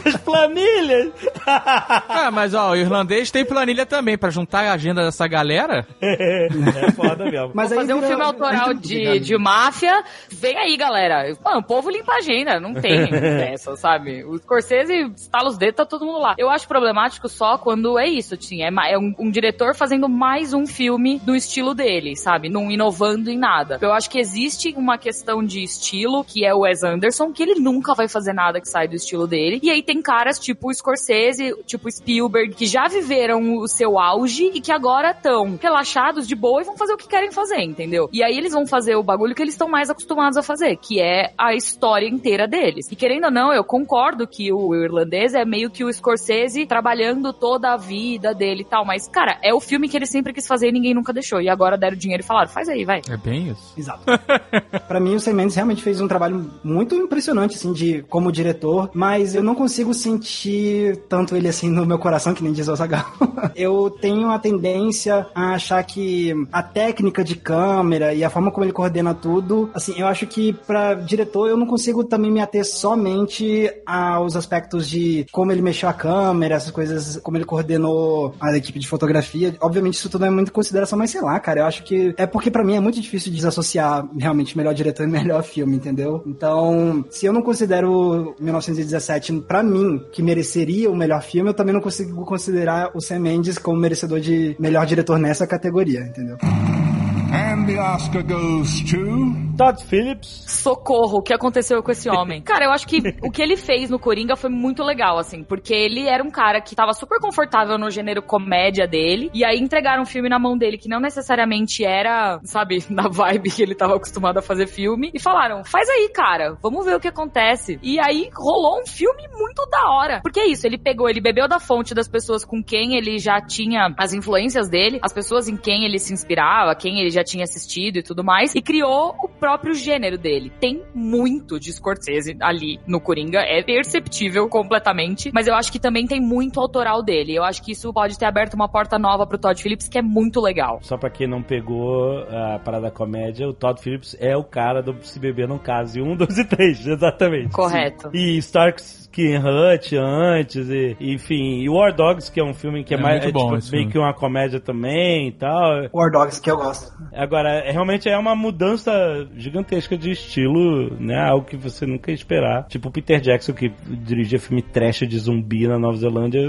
as planilhas! Ah, mas ó, o irlandês tem planilha também pra juntar a agenda dessa galera. é foda mesmo. Mas Vou fazer um vira- filme autoral é de, de máfia. Vem aí, galera. Mano, o povo limpa a agenda. Não tem dessa, sabe? O Scorsese estala os dedos, tá todo mundo lá. Eu acho problemático só quando é isso, assim. É, é um, um diretor fazendo mais um filme do estilo dele, sabe? Não inovando em nada. Eu acho que existe uma questão de estilo, que é o Wes Anderson, que ele nunca vai fazer nada que sai do estilo dele. E aí tem caras tipo o Scorsese, tipo Spielberg, que já viveram o seu auge e que agora estão relaxados, de boa, e vão fazer o que querem fazer, entendeu? E aí eles vão fazer o bagulho que eles estão mais acostumados a fazer, que é a história inteira deles. E querendo ou não, eu concordo que o irlandês é meio que o Scorsese trabalhando toda a vida dele e tal, mas, cara, é o filme que ele sempre quis fazer e ninguém nunca deixou. E agora deram dinheiro e falaram, faz aí, vai. É bem isso. Exato. Pra mim, o Sam Mendes realmente fez um trabalho muito impressionante, assim, de como diretor, mas eu não consigo sentir tanto ele assim no meu coração, que nem diz o Zagal. Eu tenho a tendência a achar que a técnica de câmera e a forma como ele coordena tudo, assim, eu acho que pra diretor eu não consigo também me ater somente aos aspectos de como ele mexeu a câmera, essas coisas, como ele coordenou a equipe de fotografia. Obviamente isso tudo é muito em consideração, mas sei lá, cara, eu acho que é porque pra mim é muito difícil desassociar realmente melhor diretor e melhor filme, entendeu? Então, se eu não considero 1917 pra mim que mereceria o melhor filme, eu também não consigo considerar o Sam Mendes como merecedor de melhor diretor nessa categoria, entendeu? And the Oscar goes to. Todd Phillips. socorro, o que aconteceu com esse homem? Cara, eu acho que o que ele fez no Coringa foi muito legal, assim, porque ele era um cara que tava super confortável no gênero comédia dele, e aí entregaram um filme na mão dele que não necessariamente era, sabe, na vibe que ele tava acostumado a fazer filme, e falaram, faz aí, cara, vamos ver o que acontece. E aí rolou um filme muito da hora. Porque é isso, ele pegou, ele bebeu da fonte das pessoas com quem ele já tinha as influências dele, as pessoas em quem ele se inspirava, quem ele já tinha assistido e tudo mais, e criou o próprio gênero dele. Tem muito de Scorsese ali no Coringa, é perceptível completamente, mas eu acho que também tem muito autoral dele. Eu acho que isso pode ter aberto uma porta nova pro Todd Phillips, que é muito legal. Só pra quem não pegou a parada comédia, o Todd Phillips é o cara do Se Beber Não Case 1, 2 e 3, exatamente. Correto. E Starks Skin Hut antes, e, enfim, e War Dogs, que é um filme que é, É mais muito é, bom tipo, meio que uma comédia também e tal. War Dogs, que eu gosto. Agora, é- realmente é uma mudança gigantesca de estilo, né? Algo que você nunca ia esperar. Tipo o Peter Jackson, que dirigia filme trash de zumbi na Nova Zelândia,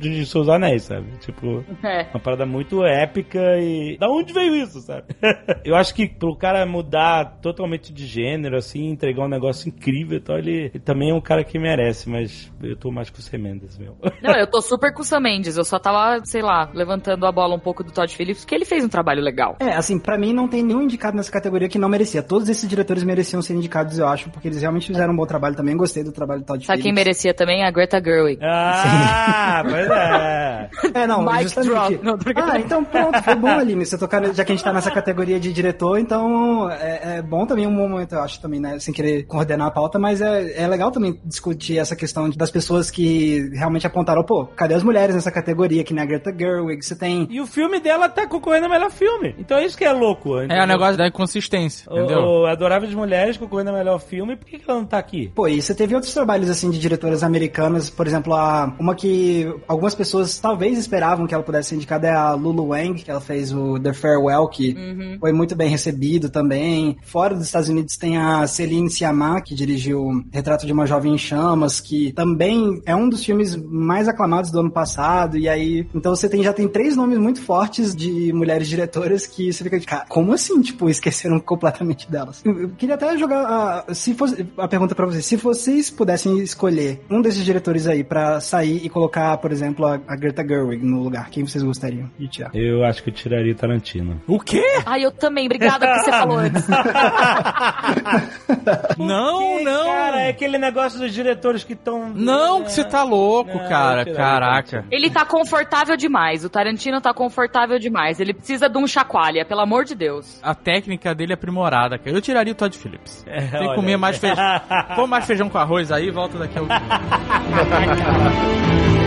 dirigiu Seus Anéis, sabe? Tipo, É. uma parada muito épica e. Da onde veio isso, sabe? Eu acho que pro cara mudar totalmente de gênero, assim, entregar um negócio incrível e tal, ele, ele também é um cara que merece, mas eu tô mais com o C. Mendes, meu. Não, eu tô super com o Sam Mendes, eu só tava, sei lá, levantando a bola um pouco do Todd Phillips, porque ele fez um trabalho legal. É, assim, pra mim não tem nenhum indicado nessa categoria que não merecia. Todos esses diretores mereciam ser indicados, eu acho, porque eles realmente fizeram um bom trabalho também. Gostei do trabalho do Todd Sabe quem Phillips. merecia também? A Greta Gerwig. Ah, pois é. É, não, Mic justamente. drop. Não, ah, então pronto, foi bom, Aline. Você tocar, já que a gente tá nessa categoria de diretor, então é, é bom também um momento, eu acho também, né? Sem querer coordenar a pauta, mas é, é legal também discutir essa essa questão das pessoas que realmente apontaram, pô, cadê as mulheres nessa categoria, que nem a Greta Gerwig, você tem... E o filme dela tá concorrendo ao melhor filme. Então é isso que é louco. É o negócio da inconsistência, entendeu? O, o Adoráveis Mulheres concorrendo ao melhor filme, por que, que ela não tá aqui? Pô, e você teve outros trabalhos, assim, de diretoras americanas, por exemplo, a, uma que algumas pessoas talvez esperavam que ela pudesse ser indicada é a Lulu Wang, que ela fez o The Farewell, que Uhum. foi muito bem recebido também. Fora dos Estados Unidos tem a Celine Sciamma, que dirigiu Retrato de uma Jovem em Chamas, que também é um dos filmes mais aclamados do ano passado. E aí, então você tem, já tem três nomes muito fortes de mulheres diretoras que você fica de cara, como assim? Tipo, esqueceram completamente delas. Eu, eu queria até jogar a, se fosse, a pergunta pra vocês. Se vocês pudessem escolher um desses diretores aí pra sair e colocar, por exemplo, a, a Greta Gerwig no lugar, quem vocês gostariam de tirar? Eu acho que eu tiraria Tarantino. O quê? Ai, eu também. Obrigada que você falou antes. Não, Que, não. Cara, é aquele negócio dos diretores que estão. Não, que você tá louco, Não, cara. Caraca. Ele tá confortável demais. O Tarantino tá confortável demais. Ele precisa de um chacoalha, pelo amor de Deus. A técnica dele é aprimorada, cara. Eu tiraria o Todd Phillips. É, Tem que comer mais feijão. Come mais feijão com arroz aí, volta daqui a um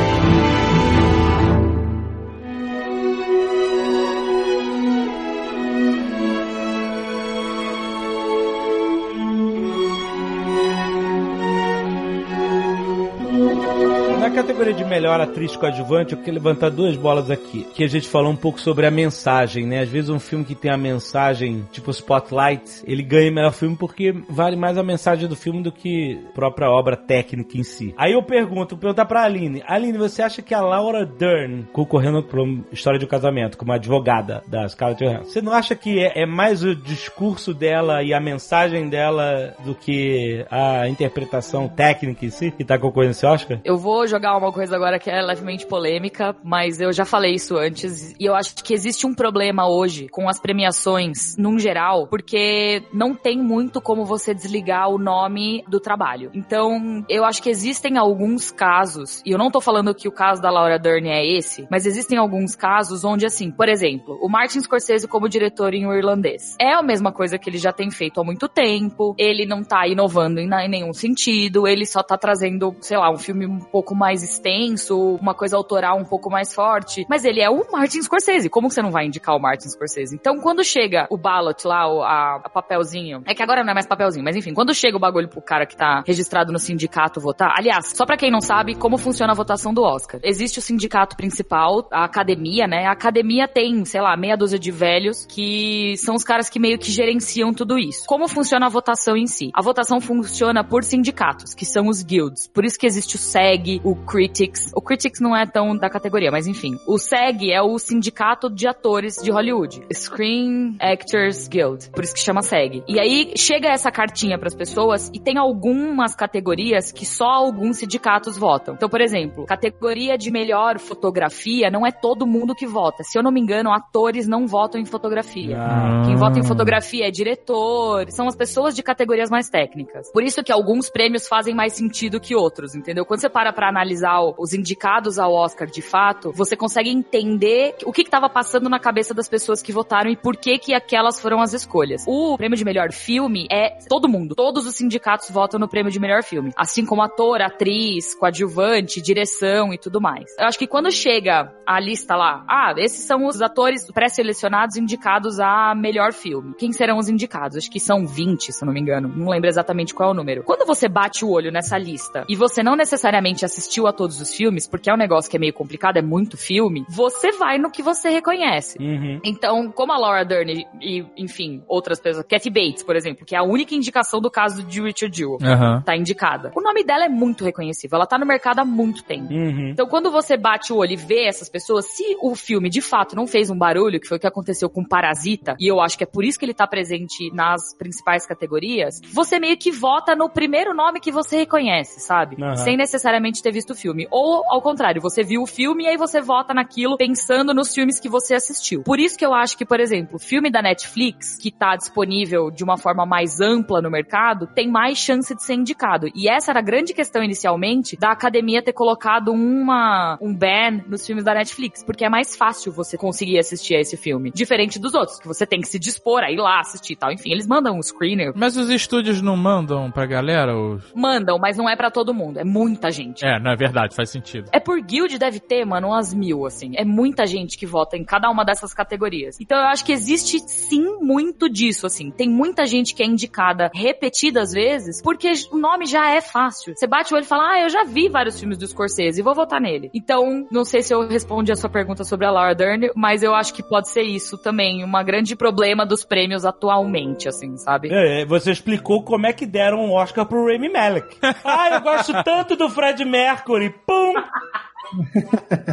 Na de melhor atriz coadjuvante, eu queria levantar duas bolas aqui. Que a gente falou um pouco sobre a mensagem, né? Às vezes um filme que tem a mensagem, tipo Spotlight, ele ganha melhor filme porque vale mais a mensagem do filme do que a própria obra técnica em si. Aí eu pergunto, vou perguntar pra Aline. Aline, você acha que a Laura Dern, concorrendo pra uma história de um casamento, como advogada da Scarlett Johansson, você não acha que é, é mais o discurso dela e a mensagem dela do que a interpretação técnica em si que tá concorrendo esse Oscar? Eu vou jogar uma coisa agora que é levemente polêmica, mas eu já falei isso antes. E eu acho que existe um problema hoje com as premiações, num geral, porque não tem muito como você desligar o nome do trabalho. Então, eu acho que existem alguns casos, e eu não tô falando que o caso da Laura Dern é esse, mas existem alguns casos onde, assim, por exemplo, o Martin Scorsese como diretor em O Irlandês. É a mesma coisa que ele já tem feito há muito tempo, ele não tá inovando em, nenhum sentido, ele só tá trazendo, sei lá, um filme um pouco mais extenso, uma coisa autoral um pouco mais forte, mas ele é o Martin Scorsese, como que você não vai indicar o Martin Scorsese? Então, quando chega o ballot lá, o a, a papelzinho, é que agora não é mais papelzinho, mas enfim, quando chega o bagulho pro cara que tá registrado no sindicato votar, aliás, só pra quem não sabe como funciona a votação do Oscar. Existe o sindicato principal, a academia, né? A academia tem, sei lá, meia dúzia de velhos que são os caras que meio que gerenciam tudo isso. Como funciona a votação em si? A votação funciona por sindicatos, que são os guilds. Por isso que existe o SEG, o Critics. O Critics não é tão da categoria, mas enfim. O SEG é o sindicato de atores de Hollywood. Screen Actors Guild. Por isso que chama SEG. E aí chega essa cartinha pras pessoas e tem algumas categorias que só alguns sindicatos votam. Então, por exemplo, categoria de melhor fotografia não é todo mundo que vota. Se eu não me engano, atores não votam em fotografia. Ah. Quem vota em fotografia é diretor, são as pessoas de categorias mais técnicas. Por isso que alguns prêmios fazem mais sentido que outros, entendeu? Quando você para pra analisar o- os indicados ao Oscar de fato, você consegue entender o que estava passando na cabeça das pessoas que votaram e por que que aquelas foram as escolhas. O prêmio de melhor filme é todo mundo, todos os sindicatos votam no prêmio de melhor filme, assim como ator, atriz, coadjuvante, direção e tudo mais. Eu acho que quando chega a lista lá, ah, esses são os atores pré-selecionados indicados a melhor filme. Quem serão os indicados? Acho que são 20, se não me engano. Não lembro exatamente qual é o número. Quando você bate o olho nessa lista e você não necessariamente assistiu a todos os filmes, porque é um negócio que é meio complicado, é muito filme, você vai no que você reconhece. Uhum. Então, como a Laura Dern e, enfim, outras pessoas, Kathy Bates, por exemplo, que é a única indicação do caso de Richard Jewell, Aham. tá indicada. O nome dela é muito reconhecível, ela tá no mercado há muito tempo. Uhum. Então, quando você bate o olho e vê essas pessoas, se o filme de fato não fez um barulho, que foi o que aconteceu com Parasita, e eu acho que é por isso que ele tá presente nas principais categorias, você meio que vota no primeiro nome que você reconhece, sabe? Sem necessariamente ter visto o filme. Ou, ao contrário, você viu o filme e aí você vota naquilo pensando nos filmes que você assistiu. Por isso que eu acho que, por exemplo, o filme da Netflix, que tá disponível de uma forma mais ampla no mercado, tem mais chance de ser indicado. E essa era a grande questão inicialmente da academia ter colocado uma, um ban nos filmes da Netflix, porque é mais fácil você conseguir assistir a esse filme. Diferente dos outros, que você tem que se dispor a ir lá assistir e tal. Enfim, eles mandam um screener. Mas os estúdios não mandam pra galera? Os... Mandam, mas não é para todo mundo. É muita gente. É, não é verdade, faz sentido. É por guild deve ter, mano, umas mil, assim. É muita gente que vota em cada uma dessas categorias. Então eu acho que existe sim muito disso, assim. Tem muita gente que é indicada repetidas vezes, porque o nome já é fácil. Você bate o olho e fala, ah, eu já vi vários filmes do Scorsese e vou votar nele. Então, não sei se eu respondi a sua pergunta sobre a Laura Dern, mas eu acho que pode ser isso também, um grande problema dos prêmios atualmente, assim, sabe? É, você explicou como é que deram um Oscar pro Rami Malek. ah, eu gosto tanto do Fred Mercury. Pum!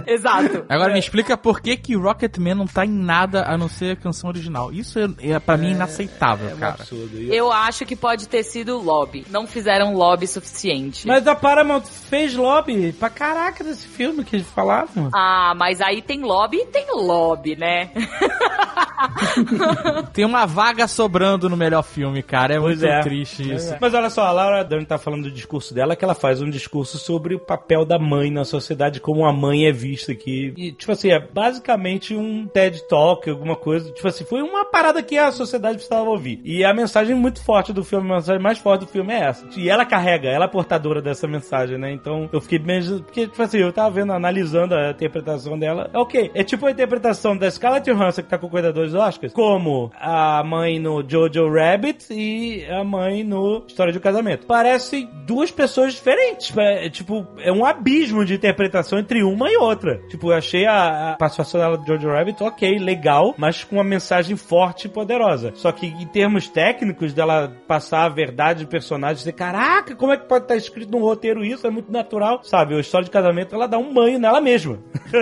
Exato. Agora me explica por que que Rocketman não tá em nada a não ser a canção original. Isso é, é para mim inaceitável, É um cara. absurdo isso. Eu acho que pode ter sido lobby. Não fizeram lobby suficiente. Mas a Paramount fez lobby pra caraca desse filme que eles falavam. Ah, mas aí tem lobby e tem lobby, né? Tem uma vaga sobrando no melhor filme, cara. É Pois muito é. triste isso. Mas olha só, a Laura Dern tá falando do discurso dela, que ela faz um discurso sobre o papel da mãe na sociedade, como a mãe é vista aqui. E, tipo assim, é basicamente um TED Talk, alguma coisa. Tipo assim, foi uma parada que a sociedade precisava ouvir. E a mensagem muito forte do filme, a mensagem mais forte do filme é essa. E ela carrega, ela é portadora dessa mensagem, né? Então eu fiquei bem. Porque, tipo assim, eu tava vendo, analisando a interpretação dela. É ok. É tipo a interpretação da Scarlett Johansson, que tá a dois Oscars, como a mãe no Jojo Rabbit e a mãe no História de um Casamento. Parecem duas pessoas diferentes. É, tipo, é um abismo de interpretação entre uma e outra. Tipo, eu achei a, a participação dela do Jojo Rabbit ok, legal, mas com uma mensagem forte e poderosa. Só que em termos técnicos, dela passar a verdade do personagem, dizer, caraca, como é que pode estar escrito num roteiro isso? É muito natural. Sabe, a História de Casamento, ela dá um banho nela mesma.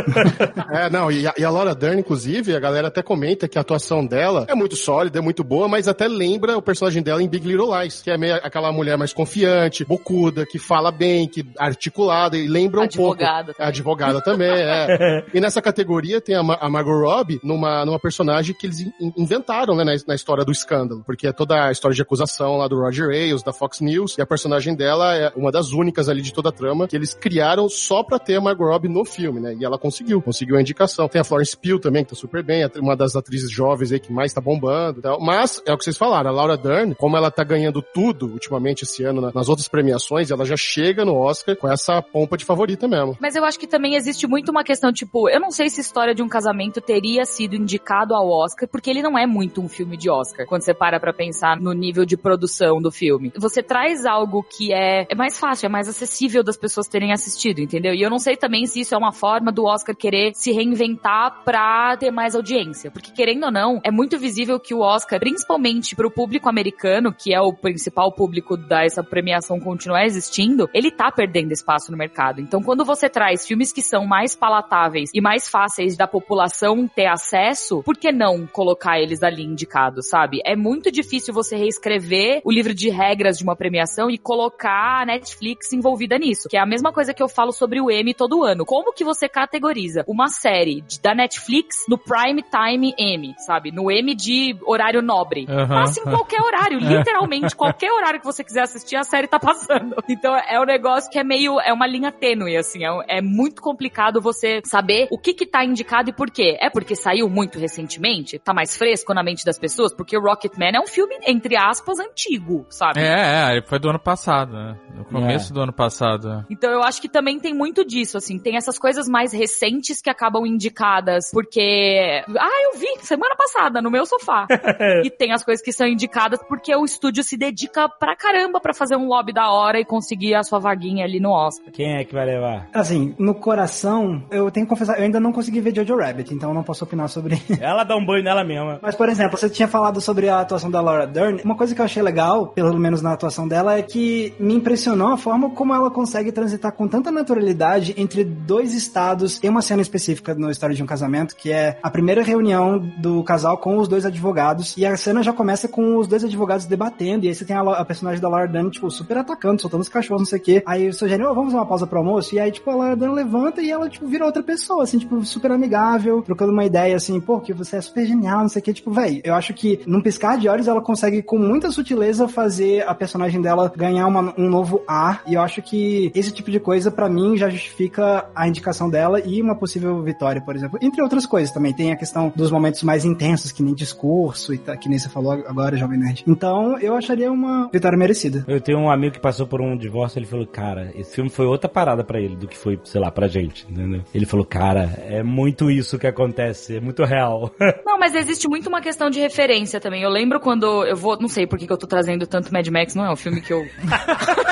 É, não, e a, e a Laura Dern, inclusive, a galera até comenta que a atuação dela é muito sólida, é muito boa, mas até lembra o personagem dela em Big Little Lies, que é meio aquela mulher mais confiante, bocuda, que fala bem, que articulada, e lembra um pouco. Advogada. É, advogada também, é. e nessa categoria tem a, Ma- a Margot Robbie numa, numa personagem que eles in- inventaram, né, na, na história do escândalo, porque é toda a história de acusação lá do Roger Ailes, da Fox News, e a personagem dela é uma das únicas ali de toda a trama que eles criaram só pra ter a Margot Robbie no filme, né, e ela conseguiu, conseguiu a indicação. Tem a Florence Pugh também, que tá super bem, uma das atrizes jovens aí que mais tá bombando e tal. Mas, é o que vocês falaram, a Laura Dern, como ela tá ganhando tudo ultimamente esse ano na- nas outras premiações, ela já chega no Oscar com essa pompa de favorita mesmo. Mas eu acho que também existe muito uma questão, tipo, eu não sei se História de um Casamento teria sido indicado ao Oscar, porque ele não é muito um filme de Oscar, quando você para pra pensar no nível de produção do filme. Você traz algo que é, é mais fácil, é mais acessível das pessoas terem assistido, entendeu? E eu não sei também se isso é uma forma do Oscar querer se reinventar pra ter mais audiência, porque querendo ou não, é muito visível que o Oscar, principalmente pro público americano, que é o principal público dessa premiação continuar existindo, ele tá perdendo espaço no mercado. Então, quando você traz filmes que são mais palatáveis e mais fáceis da população ter acesso, por que não colocar eles ali indicados, sabe? É muito difícil você reescrever o livro de regras de uma premiação e colocar a Netflix envolvida nisso, que é a mesma coisa que eu falo sobre o Emmy todo ano. Como que você categoriza uma série de- da Netflix no prime time Emmy, sabe? No Emmy de horário nobre. Aham. Passa em qualquer horário, literalmente qualquer horário que você quiser assistir, a série tá passando. Então é um negócio que é meio, é uma linha tênue, assim, é, é muito complicado você saber o que que tá indicado e por quê. É porque saiu muito recentemente? Tá mais fresco na mente das pessoas? Porque o Rocketman é um filme, entre aspas, antigo, sabe? É, é, foi do ano passado, né? No começo do ano passado. Então eu acho que também tem muito disso, assim, tem essas coisas mais recentes que acabam indicadas porque, ah, eu vi semana passada no meu sofá. e tem as coisas que são indicadas porque o estúdio se dedica pra caramba pra fazer um lobby da hora e conseguir a sua vaguinha ali no Oscar. Quem é que vai levar? Assim, no coração, eu tenho que confessar, eu ainda não consegui ver Jojo Rabbit, então eu não posso opinar sobre Ela dá um banho nela mesma. Mas, por exemplo, você tinha falado sobre a atuação da Laura Dern. Uma coisa que eu achei legal, pelo menos na atuação dela, é que me impressionou a forma como ela consegue transitar com tanta naturalidade entre dois estados. Tem uma cena específica no História de um Casamento, que é a primeira reunião do casal com os dois advogados. E a cena já começa com os dois advogados debatendo. E aí você tem a, a personagem da Laura Dern, tipo, super atacando, soltando os cachorros, não sei o quê. Aí o sugere, oh, vamos fazer uma pausa pro almoço. E aí, tipo, a Laura Dern levanta e ela, tipo, vira outra pessoa, assim, tipo, super amigável, trocando uma ideia, assim, pô, que você é super genial, não sei o quê. Tipo, velho, eu acho que num piscar de olhos ela consegue, com muita sutileza, fazer a personagem dela ganhar uma, um novo ar. E eu acho que esse tipo de coisa, para mim, já justifica a indicação dela e uma possível vitória, por exemplo. Entre outras coisas também. Tem a questão dos momentos mais intensos, que nem discurso e tá, que nem você falou agora, Jovem Nerd. Então, eu acharia uma vitória merecida. Eu tenho um amigo que passou por um divórcio, ele falou, cara, esse filme foi outra parada para ele do que foi, sei lá, pra gente, entendeu? Ele falou, cara, é muito isso que acontece, é muito real. Não, mas existe muito uma questão de referência também. Eu lembro quando eu vou, não sei por que, que eu tô trazendo tanto Mad Max, não é um filme que eu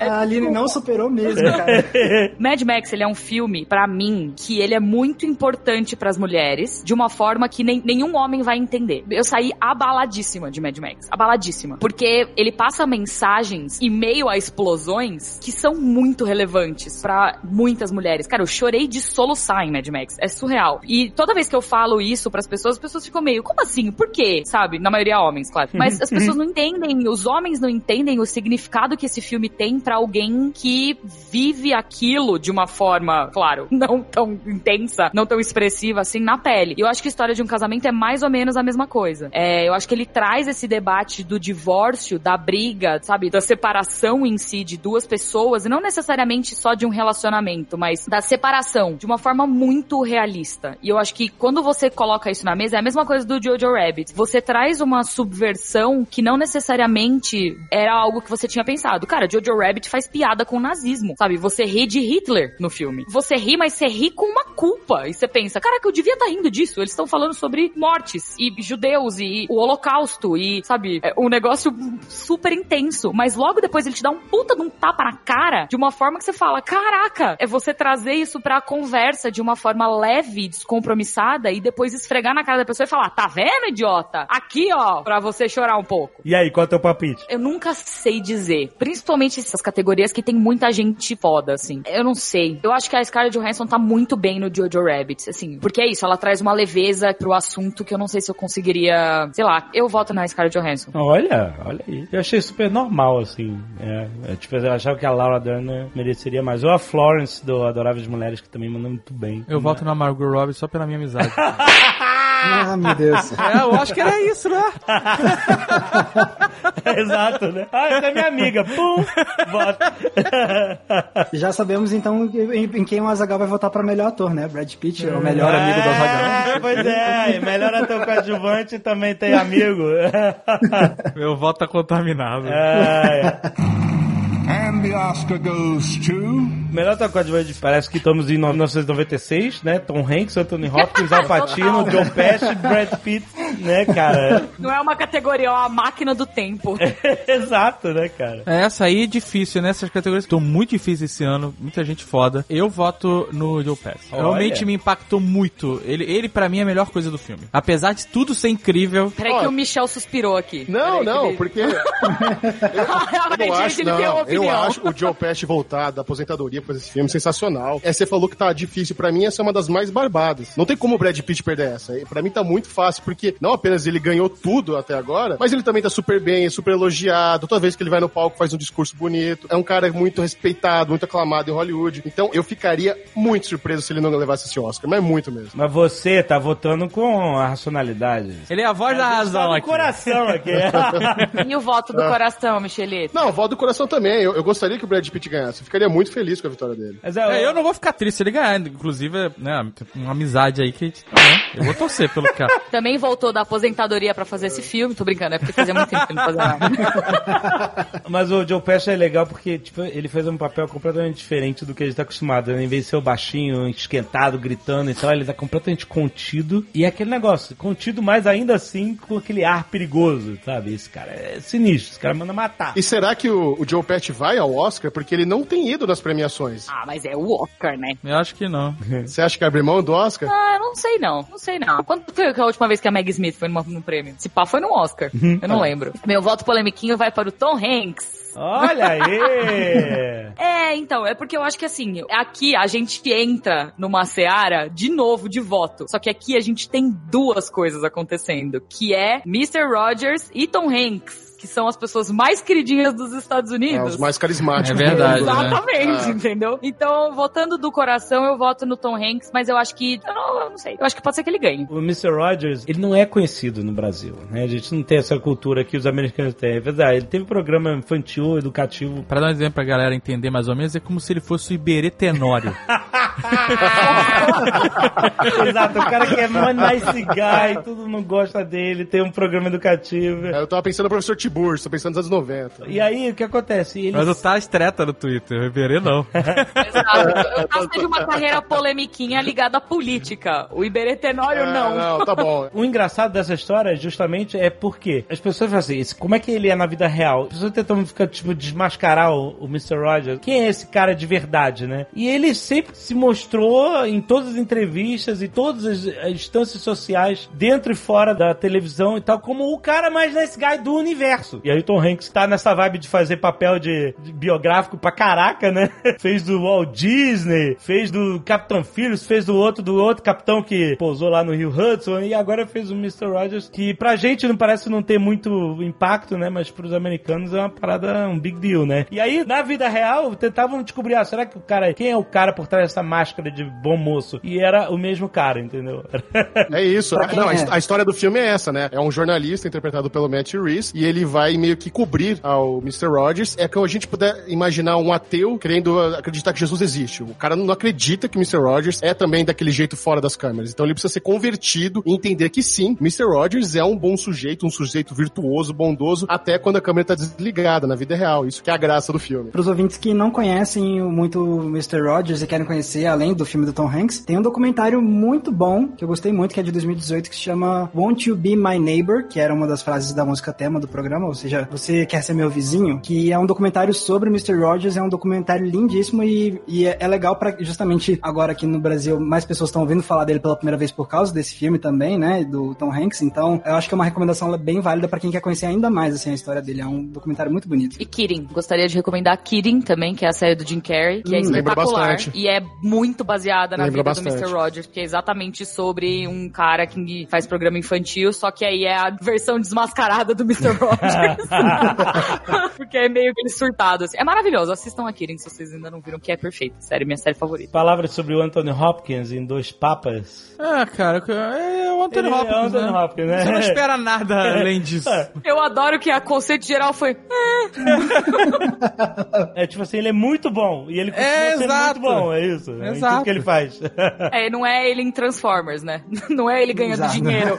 a Aline não superou mesmo, cara. Mad Max, ele é um filme, para mim, que ele é muito importante para as mulheres, de uma forma que nem, nenhum homem vai entender. Eu saí abaladíssima de Mad Max. Abaladíssima. Porque ele passa mensagens e meio a explosões que são muito relevantes para muitas mulheres. Cara, eu chorei de soluçar em Mad Max. É surreal. E toda vez que eu falo isso para as pessoas, as pessoas ficam meio, como assim? Por quê? Sabe? Na maioria homens, claro. Mas as pessoas não entendem, os homens não entendem o significado que esse filme tem para alguém que vive aquilo de uma forma, claro, não tão intensa, não tão expressiva assim na pele. E eu acho que a história de um casamento é mais ou menos a mesma coisa. É, eu acho que ele traz esse debate do divórcio, da briga, sabe, da separação em si de duas pessoas, e não necessariamente só de um relacionamento, mas da separação de uma forma muito realista. E eu acho que quando você coloca isso na mesa, é a mesma coisa do Jojo Rabbit. Você traz uma subversão que não necessariamente era algo que você tinha pensado. Cara, Jojo Rabbit faz piada com o nazismo, sabe? Você ri de Hitler no filme. Você ri, mas você ri com uma culpa. E você pensa, caraca, eu devia estar tá rindo disso. Eles estão falando sobre mortes e judeus e o holocausto e, sabe, é um negócio super intenso. Mas logo depois ele te dá um puta de um tapa na cara de uma forma que você fala, caraca, é você trazer isso pra conversa de uma forma leve, descompromissada e depois esfregar na cara da pessoa e falar, tá vendo, idiota? Aqui, ó, pra você chorar um pouco. E aí, qual é o teu palpite? Eu nunca sei dizer. Principalmente essas categorias que tem muita gente foda, assim. Eu não sei. Eu acho que a Scarlett Johansson tá muito bem no Jojo Rabbit, assim. Porque é isso, ela traz uma leveza pro assunto que eu não sei se eu conseguiria. Sei lá, eu voto na Scarlett Johansson. Olha, olha aí. Eu achei super normal, assim. É, é, tipo, eu achava que a Laura Dern mereceria mais. Ou a Florence do Adoráveis Mulheres, que também mandou muito bem. Eu voto na Margot Robbie só pela minha amizade. ah, meu Deus. É, eu acho que era isso, né? Exato, né? Ah, essa é minha amiga. Pum! Voto. Já sabemos, então, em, em quem o Azagal vai votar pra melhor ator, né? Brad Pitt é o melhor é, amigo do Azagal. Pois é, melhor ator coadjuvante também tem amigo. Meu voto tá contaminado. É, é. And the Oscar goes to... Melhor coadjuvante, parece que estamos em 1996, né? Tom Hanks, Anthony Hopkins, Al Pacino, John Pesci, Brad Pitt, né, cara? Não é uma categoria, é uma máquina do tempo. Exato, né, cara? É, essa aí é difícil, né? Essas categorias estão muito difíceis esse ano, muita gente foda. Eu voto no Joe Pesci. Olha. Realmente me impactou muito. Ele, ele para mim, é a melhor coisa do filme. Apesar de tudo ser incrível... Peraí que o Michel suspirou aqui. Não, Peraí, não, porque... eu, eu não acho, não. Eu acho o Joe Pesci voltar da aposentadoria pra esse filme sensacional. É, você falou que tá difícil para mim, essa é uma das mais barbadas. Não tem como o Brad Pitt perder essa. Para mim tá muito fácil, porque não apenas ele ganhou tudo até agora, mas ele também tá super bem, é super elogiado. Toda vez que ele vai no palco faz um discurso bonito. É um cara muito respeitado, muito aclamado em Hollywood. Então eu ficaria muito surpreso se ele não levasse esse Oscar, mas muito mesmo. Mas você tá votando com a racionalidade. Ele é a voz da razão tá aqui. coração aqui. e o voto do coração, Michelito? Não, o voto do coração também. Eu, eu gostaria gostaria que o Brad Pitt ganhasse. Eu ficaria muito feliz com a vitória dele. Mas, é, eu não vou ficar triste se ele ganhar. Inclusive, né, uma amizade aí que. Né, eu vou torcer pelo cara. Também voltou da aposentadoria pra fazer esse filme. Tô brincando, é porque fazia muito tempo que ele não fazia nada. Mas o Joe Pesci é legal porque tipo, ele fez um papel completamente diferente do que a gente tá acostumado. Né? Em vez de ser o baixinho, esquentado, gritando e tal, ele tá completamente contido. E é aquele negócio, contido, mas ainda assim com aquele ar perigoso, sabe? Esse cara é sinistro, esse cara manda matar. E será que o, o Joe Pesci vai ao Oscar porque ele não tem ido nas premiações. Ah, mas é o Oscar, né? Eu acho que não. Você acha que abre mão do Oscar? Ah, não sei não. Não sei não. Quando foi a última vez que a Meg Smith foi no, no prêmio? Se pá, foi no Oscar. Uhum. Eu não lembro. Meu voto polemiquinho vai para o Tom Hanks. Olha aí! É, então, é porque eu acho que assim, aqui a gente entra numa seara de novo de voto. Só que aqui a gente tem duas coisas acontecendo, que é Mr. Rogers e Tom Hanks. Que são as pessoas mais queridinhas dos Estados É, Unidos. os mais carismáticos. É verdade, né? Exatamente, Ah. entendeu? Então, votando do coração, eu voto no Tom Hanks, mas eu acho que. Eu não, eu não sei. Eu acho que pode ser que ele ganhe. O Mr. Rogers, ele não é conhecido no Brasil, né? A gente não tem essa cultura que os americanos têm. É verdade, ele teve programa infantil, educativo. Pra dar um exemplo pra galera entender mais ou menos, é como se ele fosse o Iberê Tenório. Exato, o cara que é mó nice guy, todo mundo gosta dele, tem um programa educativo. É, Eu tava pensando no professor Tiburcio, tô pensando nos anos 90. E aí, o que acontece? Ele Mas o Taz treta no Twitter, o Iberê não. Exato. O Caso teve uma carreira polemiquinha ligada à política. O Iberê Tenório, É, não. Não, tá bom. O engraçado dessa história justamente é porque as pessoas falam assim, como é que ele é na vida real? As pessoas tentam ficar, tipo, desmascarar o, o Mr. Rogers. Quem é esse cara de verdade, né? E ele sempre se mostrou em todas as entrevistas e todas as, as instâncias sociais, dentro e fora da televisão e tal, como o cara mais nice guy do universo. E aí o Tom Hanks tá nessa vibe de fazer papel de, de biográfico pra caraca, né? fez do Walt Disney, fez do Capitão Phillips, fez do outro, do outro capitão que pousou lá no Rio Hudson e agora fez o Mr. Rogers, que pra gente não parece não ter muito impacto, né? Mas pros americanos é uma parada, um big deal, né? E aí, na vida real, tentavam descobrir, ah, será que o cara, quem é o cara por trás dessa máscara de bom moço? E era o mesmo cara, entendeu? É isso. Não, a é? a história do filme é essa, né? É um jornalista interpretado pelo Matt Reeves e ele vai meio que cobrir ao Mr. Rogers. É como a gente puder imaginar um ateu querendo acreditar que Jesus existe. O cara não acredita que Mr. Rogers é também daquele jeito fora das câmeras. Então ele precisa ser convertido e entender que sim, Mr. Rogers é um bom sujeito, um sujeito virtuoso, bondoso, até quando a câmera tá desligada na vida real. Isso que é a graça do filme. Para os ouvintes que não conhecem muito o Mr. Rogers e querem conhecer, além do filme do Tom Hanks, tem um documentário muito bom, que eu gostei muito, que é de 2018, que se chama Won't You Be My Neighbor, que era uma das frases da música tema do programa, ou seja, Você Quer Ser Meu Vizinho, que é um documentário sobre o Mr. Rogers, é um documentário lindíssimo e, e é, é legal para justamente agora aqui no Brasil, mais pessoas estão ouvindo falar dele pela primeira vez por causa desse filme também, né, do Tom Hanks, então eu acho que é uma recomendação bem válida para quem quer conhecer ainda mais, assim, a história dele, é um documentário muito bonito. E Kirin. Gostaria de recomendar Kirin também, que é a série do Jim Carrey, que é Hum, lembra espetacular. E é muito baseada na Lembra vida bastante. do Mr. Rogers, que é exatamente sobre um cara que faz programa infantil, só que aí é a versão desmascarada do Mr. Rogers. Porque é meio que ele surtado. Assim. É maravilhoso. Assistam a Kirin se vocês ainda não viram, que é perfeito. Sério, minha série favorita. Palavras sobre o Anthony Hopkins em Dois Papas. Ah, cara, é o Anthony Ele é Hopkins, Anthony né? Hopkins, né? Você não espera nada além disso. Eu adoro que a conceito geral foi. É tipo assim, ele é muito bom. E ele continua É, sendo exato. muito bom, é isso. É em Exato. tudo que ele faz. É, não é ele em Transformers, né? Não é ele ganhando Exato. dinheiro.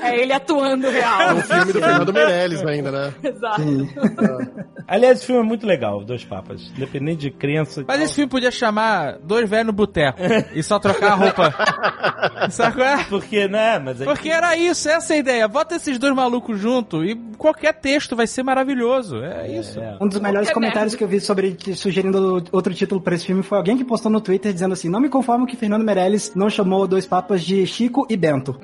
É ele atuando É real. um filme do Fernando Meirelles ainda, né? Exato. Aliás, esse filme é muito legal, Dois Papas. Independente de crença. Mas tal. esse filme podia chamar Dois Velhos no Boteco e só trocar a roupa. Sabe qual é? Porque, né? Mas é Porque era isso, essa é a ideia. Bota esses dois malucos junto e qualquer texto vai ser maravilhoso. É isso. É. Um dos melhores Qualquer comentários merda. que eu vi sobre sugerindo outro título pra esse filme foi alguém que postou no Twitter dizendo assim: Não me conformo que Fernando Meirelles não chamou dois papas de Chico e Bento.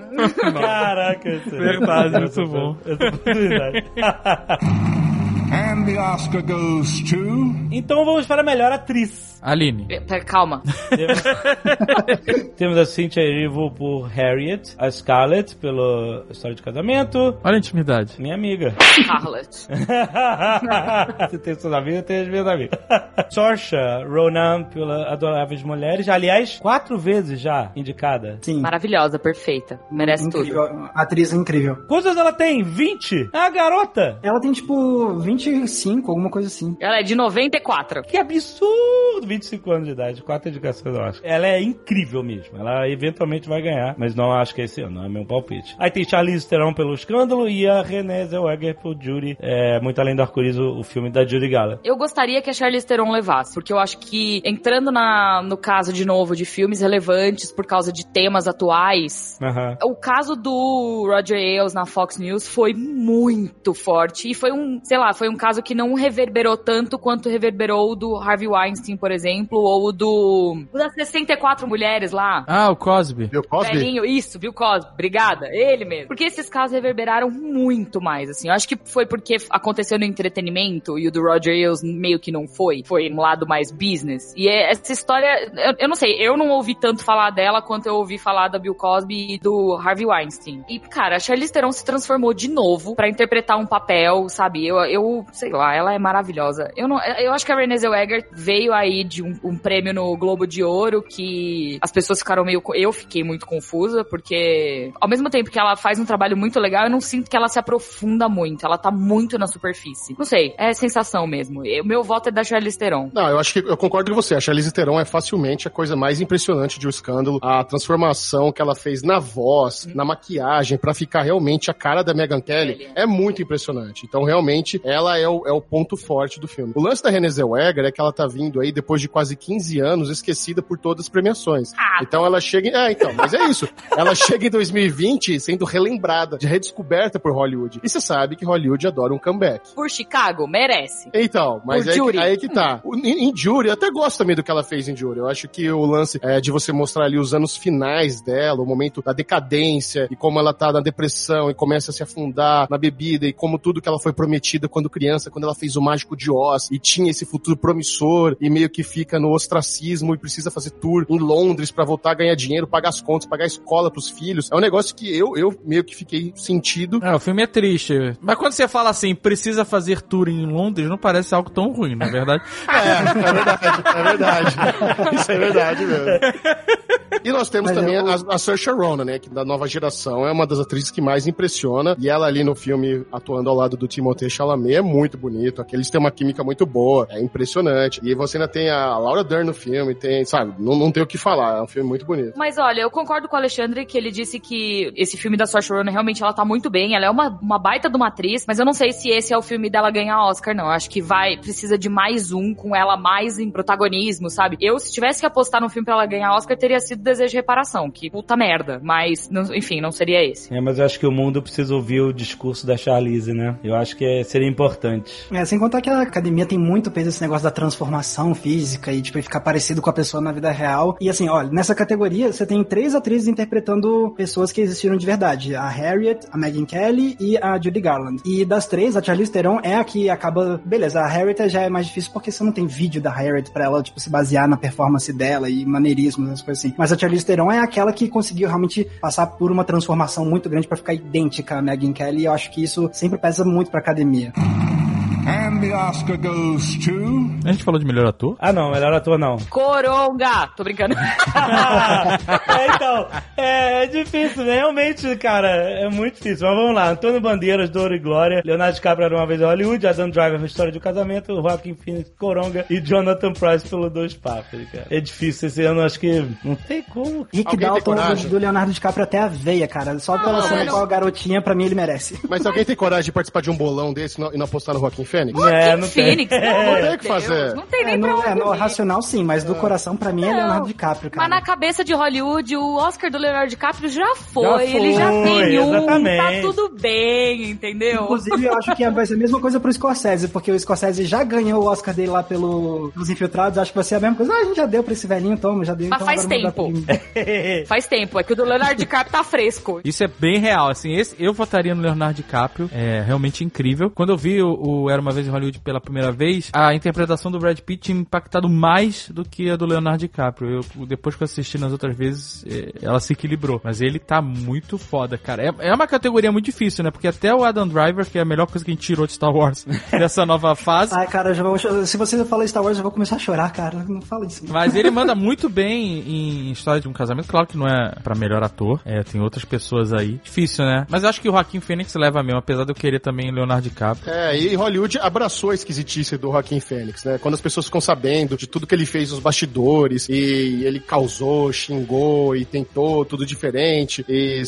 Caraca, isso é Verdade, essa muito bom. And the Oscar goes to. então vamos para a melhor atriz. Aline. Pera, Calma. Temos, a Cynthia Erivo por Harriet, a Scarlett pelo História de Casamento, Olha a intimidade. minha amiga. Scarlett. Você tem seus amigos, eu tenho as minhas amigas. Saoirse Ronan pela Adoráveis Mulheres, aliás, quatro vezes já indicada. Sim. Maravilhosa, perfeita. Merece tudo. Incrível. Atriz incrível. Quantos anos ela tem? 20? É a garota! Ela tem tipo 25, alguma coisa assim. Ela é de 94. Que absurdo! 25 anos de idade, quatro indicações, eu acho. Ela é incrível mesmo. Ela eventualmente vai ganhar, mas não acho que é esse ano, não é meu palpite. Aí tem Charlize Theron pelo Escândalo e a Renée Zellweger por Judy, é, muito além do arco-íris, o, o filme da Judy Gala. Eu gostaria que a Charlize Theron levasse, porque eu acho que, entrando na, no caso de novo de filmes relevantes por causa de temas atuais, Aham. o caso do Roger Ailes na Fox News foi muito forte e foi um, sei lá, foi foi um caso que não reverberou tanto quanto reverberou o do Harvey Weinstein, por exemplo, ou o do. O das 64 mulheres lá. Ah, o Cosby. Bill Cosby? Velhinho, isso, Bill Cosby, obrigada, ele mesmo. Porque esses casos reverberaram muito mais, assim. Eu acho que foi porque aconteceu no entretenimento e o do Roger Ailes meio que não foi. Foi um lado mais business. E é- essa história, eu, eu não sei, eu não ouvi tanto falar dela quanto eu ouvi falar da Bill Cosby e do Harvey Weinstein. E, cara, a Charlize Theron se transformou de novo pra interpretar um papel, sabe? Eu, eu sei lá, ela é maravilhosa. Eu, não, eu acho que a Renée Zellweger veio aí de um, um prêmio no Globo de Ouro que as pessoas ficaram meio... Eu fiquei muito confusa, porque ao mesmo tempo que ela faz um trabalho muito legal, eu não sinto que ela se aprofunda muito. Ela tá muito na superfície. Não sei, é sensação mesmo. O meu voto é da Charlize Theron. Não, eu acho que eu concordo com você. A Charlize Theron é facilmente a coisa mais impressionante de O Escândalo. A transformação que ela fez na voz, na maquiagem, pra ficar realmente a cara da Megan Kelly, é muito impressionante. Então, realmente, ela é o, é o ponto forte do filme. O lance da Renée Zellweger é que ela tá vindo aí, depois de quase 15 anos, esquecida por todas as premiações. Então, ela chega... em- É, então, mas é isso. Ela chega em 2020 sendo relembrada, de redescoberta por Hollywood. E você sabe que Hollywood adora um comeback. Por Chicago, merece. Então, mas Por aí, que- aí que tá. Em Jury, eu até gosto também do que ela fez em Jury. Eu acho que o lance é, de você mostrar ali os anos finais dela, o momento da decadência, e como ela tá na depressão e começa a se afundar na bebida, e como tudo que ela foi prometida quando criança, quando ela fez o Mágico de Oz, e tinha esse futuro promissor, e meio que fica no ostracismo e precisa fazer tour em Londres pra voltar a ganhar dinheiro, pagar as contas, pagar a escola pros filhos. É um negócio que eu, eu meio que fiquei sentido. É, o filme é triste. Mas quando você fala assim, precisa fazer tour em Londres, não parece algo tão ruim, na verdade. É, é verdade, é verdade. Isso é verdade mesmo. E nós temos Mas também eu- a, a Saoirse Ronan, né, que da nova geração é uma das atrizes que mais impressiona, e ela ali no filme atuando ao lado do Timothée Chalamet é muito bonito, aqueles têm uma química muito boa, é impressionante. E você ainda tem a Laura Dern no filme, tem, sabe, não, não tem o que falar, é um filme muito bonito. Mas olha, eu concordo com o Alexandre que ele disse que esse filme da Saoirse Ronan realmente ela tá muito bem, ela é uma, uma baita de uma atriz, mas eu não sei se esse é o filme dela ganhar Oscar, não. Eu acho que vai, precisa de mais um com ela mais em protagonismo, sabe? Eu, se tivesse que apostar num filme pra ela ganhar Oscar, teria sido Desejo de Reparação, que puta merda, mas, não- enfim, não seria esse. É, mas eu acho que o mundo precisa ouvir o discurso da Charlize, né? Eu acho que é- seria importante. É, sem contar que a academia tem muito peso esse negócio da transformação física e, tipo, ficar parecido com a pessoa na vida real. E assim, olha, nessa categoria você tem três atrizes interpretando pessoas que existiram de verdade. A Harriet, a Megan Kelly e a Judy Garland. E das três, a Charlize Theron é a que acaba... Beleza, a Harriet já é mais difícil porque você não tem vídeo da Harriet pra ela, tipo, se basear na performance dela e maneirismos, essas coisas assim. Mas a Charlize Theron é aquela que conseguiu realmente passar por uma transformação muito grande pra ficar idêntica a Megan Kelly e eu acho que isso sempre pesa muito pra academia. And the Oscar goes to. A gente falou de melhor ator? Ah, não, melhor ator não. Coronga! Tô brincando. é, então, é, é difícil, né? realmente, cara, é muito difícil. Mas vamos lá, Antônio Bandeiras, Dor e Glória, Leonardo DiCaprio era uma vez em Hollywood, Adam Driver, História de um Casamento, Joaquin Phoenix, Coronga e Jonathan Price pelo Dois Papos, cara. É difícil esse ano, acho que não tem como. Tem Dalton coragem? do Leonardo DiCaprio até a veia, cara. Só pela cena com a garotinha, pra mim ele merece. Mas alguém tem coragem de participar de um bolão desse e não- e não apostar no Joaquim Fênix? É, não tem. Pelo amor Não de tem o que Deus, fazer. Não tem É, nem pra no, onde é, no racional sim, mas do coração pra mim é Não. Leonardo DiCaprio, cara. Mas na cabeça de Hollywood, o Oscar do Leonardo DiCaprio já foi. Já ele já foi, tem um, tá tudo bem, entendeu? Inclusive, eu acho que vai ser a mesma coisa pro Scorsese, porque o Scorsese já ganhou o Oscar dele lá pelo, pelos Infiltrados. Acho que vai ser a mesma coisa. Ah, a gente já deu pra esse velhinho, toma, já deu. Mas então faz tempo. pra. Faz tempo, é que o do Leonardo DiCaprio tá fresco. Isso é bem real, assim, esse, eu votaria no Leonardo DiCaprio, é realmente incrível. Quando eu vi o, o Era Uma Vez em Hollywood pela primeira vez, a interpretação do Brad Pitt tinha impactado mais do que a do Leonardo DiCaprio. Eu, depois que eu assisti nas outras vezes, é, ela se equilibrou. Mas ele tá muito foda, cara. É, é uma categoria muito difícil, né? Porque até o Adam Driver, que é a melhor coisa que a gente tirou de Star Wars nessa nova fase, Ai, cara, vou, se você falar Star Wars, eu vou começar a chorar, cara. Não fala isso. não. Mas ele manda muito bem em História de um Casamento. Claro que não é pra melhor ator. É, tem outras pessoas aí. Difícil, né? Mas eu acho que o Joaquim Phoenix leva mesmo, apesar de eu querer também Leonardo DiCaprio. É, e Hollywood abraçou a esquisitice do Joaquim Fênix, né? Quando as pessoas ficam sabendo de tudo que ele fez nos bastidores, e ele causou, xingou e tentou tudo diferente, e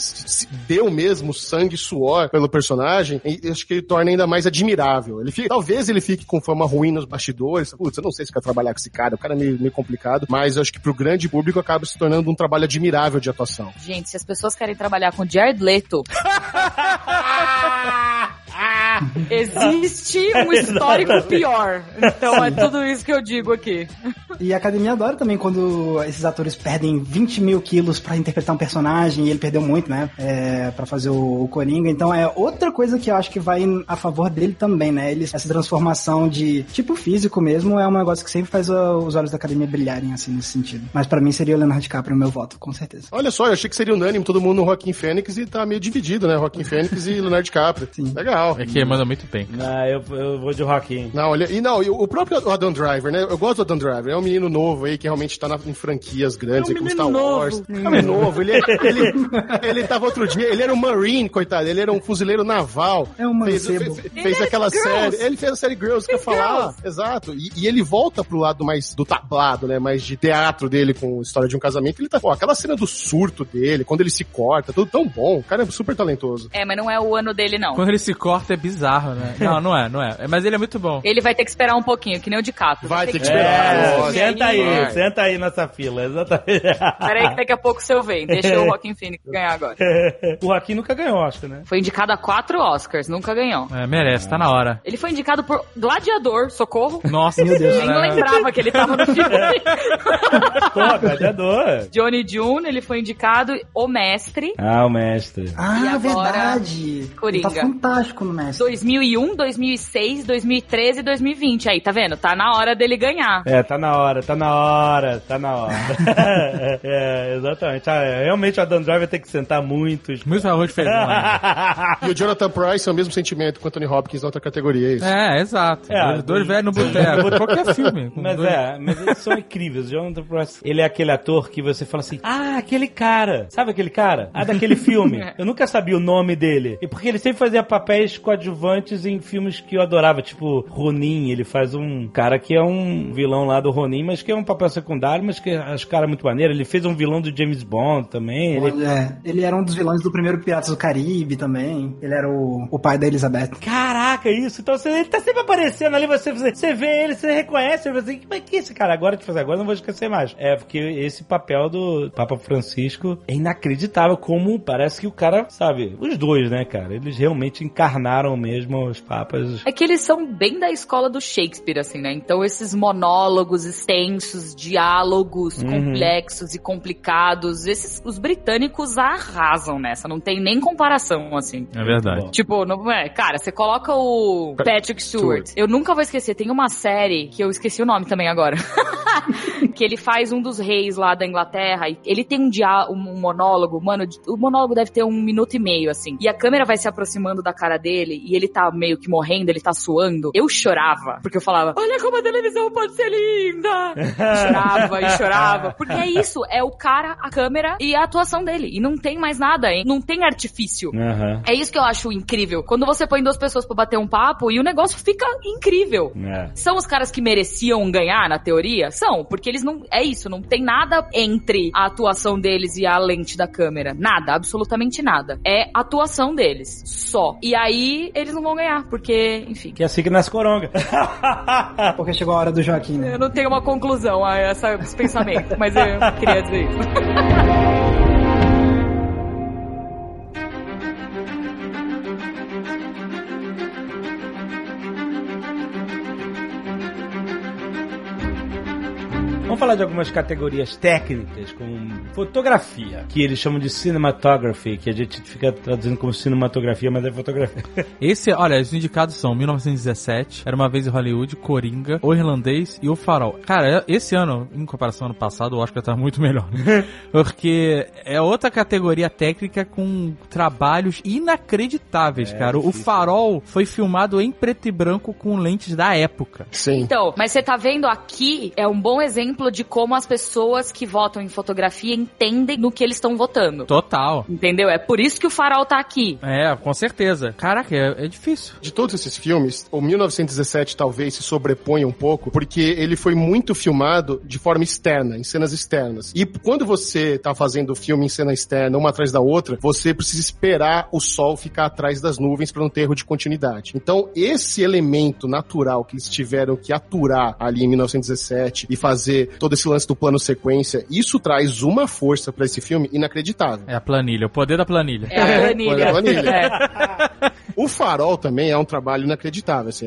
deu mesmo sangue e suor pelo personagem, e eu acho que ele torna ainda mais admirável. Ele fica- talvez ele fique com fama ruim nos bastidores, putz, eu não sei se quer trabalhar com esse cara, o cara é meio, meio complicado, mas eu acho que pro grande público acaba se tornando um trabalho admirável de atuação. Gente, se as pessoas querem trabalhar com Jared Leto, Existe um histórico pior. Então é tudo isso que eu digo aqui. E a academia adora também quando esses atores perdem 20 mil quilos pra interpretar um personagem, e ele perdeu muito, né? É, pra fazer o, o Coringa. Então é outra coisa que eu acho que vai a favor dele também, né? Ele, essa transformação de tipo físico mesmo é um negócio que sempre faz os olhos da academia brilharem, assim, nesse sentido. Mas pra mim seria o Leonardo DiCaprio o meu voto, com certeza. Olha só, eu achei que seria unânime todo mundo no Joaquim Fênix e tá meio dividido, né? Joaquim Fênix e Leonardo DiCaprio. Sim. Legal. É que ele manda muito bem. Ah, eu, eu vou de Joaquim. Não, olha, e não, o próprio Adam Driver, né? Eu gosto do Adam Driver, é um menino novo aí que realmente tá na, em franquias grandes, É um aí, como Star Wars. novo. É um menino novo, ele, ele, ele tava outro dia, ele era um Marine, coitado, ele era um fuzileiro naval. É um fez, mancebo. fez, fez aquela série, ele fez a série Girls, que eu falar, exato, e, e ele volta pro lado mais do tablado, né, mais de teatro dele com História de um Casamento, ele tá, pô, aquela cena do surto dele, quando ele se corta, tudo tão bom, o cara é super talentoso. É, mas não é o ano dele, não. Quando ele se corta é bizarro, né? Não, não é, não é. Mas ele é muito bom. Ele vai ter que esperar um pouquinho, que nem o DiCaprio. Vai ter que É, esperar, lógico. senta aí, Vai. senta aí nessa fila, exatamente. Peraí que daqui a pouco o seu vem. Deixa o Joaquim Phoenix ganhar agora. o Joaquim nunca ganhou Oscar, né? Foi indicado a quatro Oscars, nunca ganhou. É, merece, tá na hora. Ele foi indicado por Gladiador, socorro. Nossa, Meu Deus. Nem lembrava que ele tava no filme. Pô, gladiador. Johnny June, ele foi indicado O Mestre. Ah, o mestre. E Ah, agora, verdade. Coringa. Ele tá fantástico no Mestre. 2001, 2006, 2013 e 2020. Aí, tá vendo? Tá na hora dele ganhar. É, tá na hora, tá na hora, tá na hora. é, exatamente. Ah, é, realmente o Adam Driver tem que sentar muitos. muito arroz de feijão. ainda. E o Jonathan Price é o mesmo sentimento que o Anthony Hopkins na outra categoria, é isso? É, exato. É, Os dois velhos no boteco. Qualquer filme. com Mas dois- é, mas eles são incríveis. O Jonathan Price, ele é aquele ator que você fala assim, ah, aquele cara. Sabe aquele cara? Ah, daquele filme. Eu nunca sabia o nome dele. E porque ele sempre fazia papéis coadjuvantes em filmes que eu adorava, tipo Ronin. Ele faz um cara que é um vilão lá do Ronin, mas que é um papel secundário, mas que acho cara muito maneiro. Ele fez um vilão do James Bond também. Ele... É, ele era um dos vilões do primeiro Piratas do Caribe também. Ele era o, o pai da Elizabeth. Caraca, isso. Então você, ele tá sempre aparecendo ali, você, você, vê ele, você reconhece, você assim, mas que é esse cara? Agora de fazer agora eu não vou esquecer mais. É, porque esse papel do Papa Francisco é inacreditável, como parece que o cara, sabe, os dois, né, cara? Eles realmente encarnaram mesmo os papas. É que eles são bem da escola do Shakespeare, assim, né? Então esses monólogos extensos, diálogos Uhum. complexos e complicados, esses os britânicos arrasam nessa, não tem nem comparação, assim. É verdade. Tipo, não é, cara, você coloca o Patrick Stewart. Eu nunca vou esquecer, tem uma série que eu esqueci o nome também agora. que ele faz um dos reis lá da Inglaterra e ele tem um dia um monólogo, mano, o monólogo deve ter um minuto e meio assim. E a câmera vai se aproximando da cara dele e ele tá meio que morrendo, ele tá suando. Eu chorava, porque eu falava: "Olha como a televisão pode ser linda". E chorava e chorava, porque é isso, é o cara, a câmera e a atuação dele. E não tem mais nada, hein? Não tem artifício. Aham. É isso que eu acho incrível. Quando você põe duas pessoas pra bater um papo e o negócio fica incrível. É. São os caras que mereciam ganhar, na teoria? São, porque eles não. É isso, não tem nada entre a atuação deles e a lente da câmera. Nada, absolutamente nada. É a atuação deles. Só. E aí eles não vão ganhar, porque, enfim. Que é assim que nasce coronga. Porque chegou a hora do Joaquim, né? Eu não tenho uma conclusão a essa- esse pensamento, mas eu queria dizer isso. falar de algumas categorias técnicas, como fotografia, que eles chamam de cinematography, que a gente fica traduzindo como cinematografia, mas é fotografia. Esse, olha, os indicados são 1917, Era Uma Vez em Hollywood, Coringa, O Irlandês e O Farol. Cara, esse ano, em comparação ao ano passado, o Oscar tá muito melhor. né? Porque é outra categoria técnica com trabalhos inacreditáveis, cara. O difícil. Farol foi filmado em preto e branco com lentes da época. Sim. Então, mas você tá vendo aqui é um bom exemplo de como as pessoas que votam em fotografia entendem no que eles estão votando. Total. Entendeu? É por isso que o farol tá aqui. É, com certeza. Caraca, é, é difícil. De todos esses filmes, o 1917 talvez se sobreponha um pouco, porque ele foi muito filmado de forma externa, em cenas externas. E quando você tá fazendo o filme em cena externa, uma atrás da outra, você precisa esperar o sol ficar atrás das nuvens para não ter erro de continuidade. Então, esse elemento natural que eles tiveram que aturar ali em 1917 e fazer todo esse lance do plano sequência, isso traz uma força para esse filme inacreditável. É a planilha, o poder da planilha. É a planilha. Olha a planilha. É. O Farol também é um trabalho inacreditável, assim,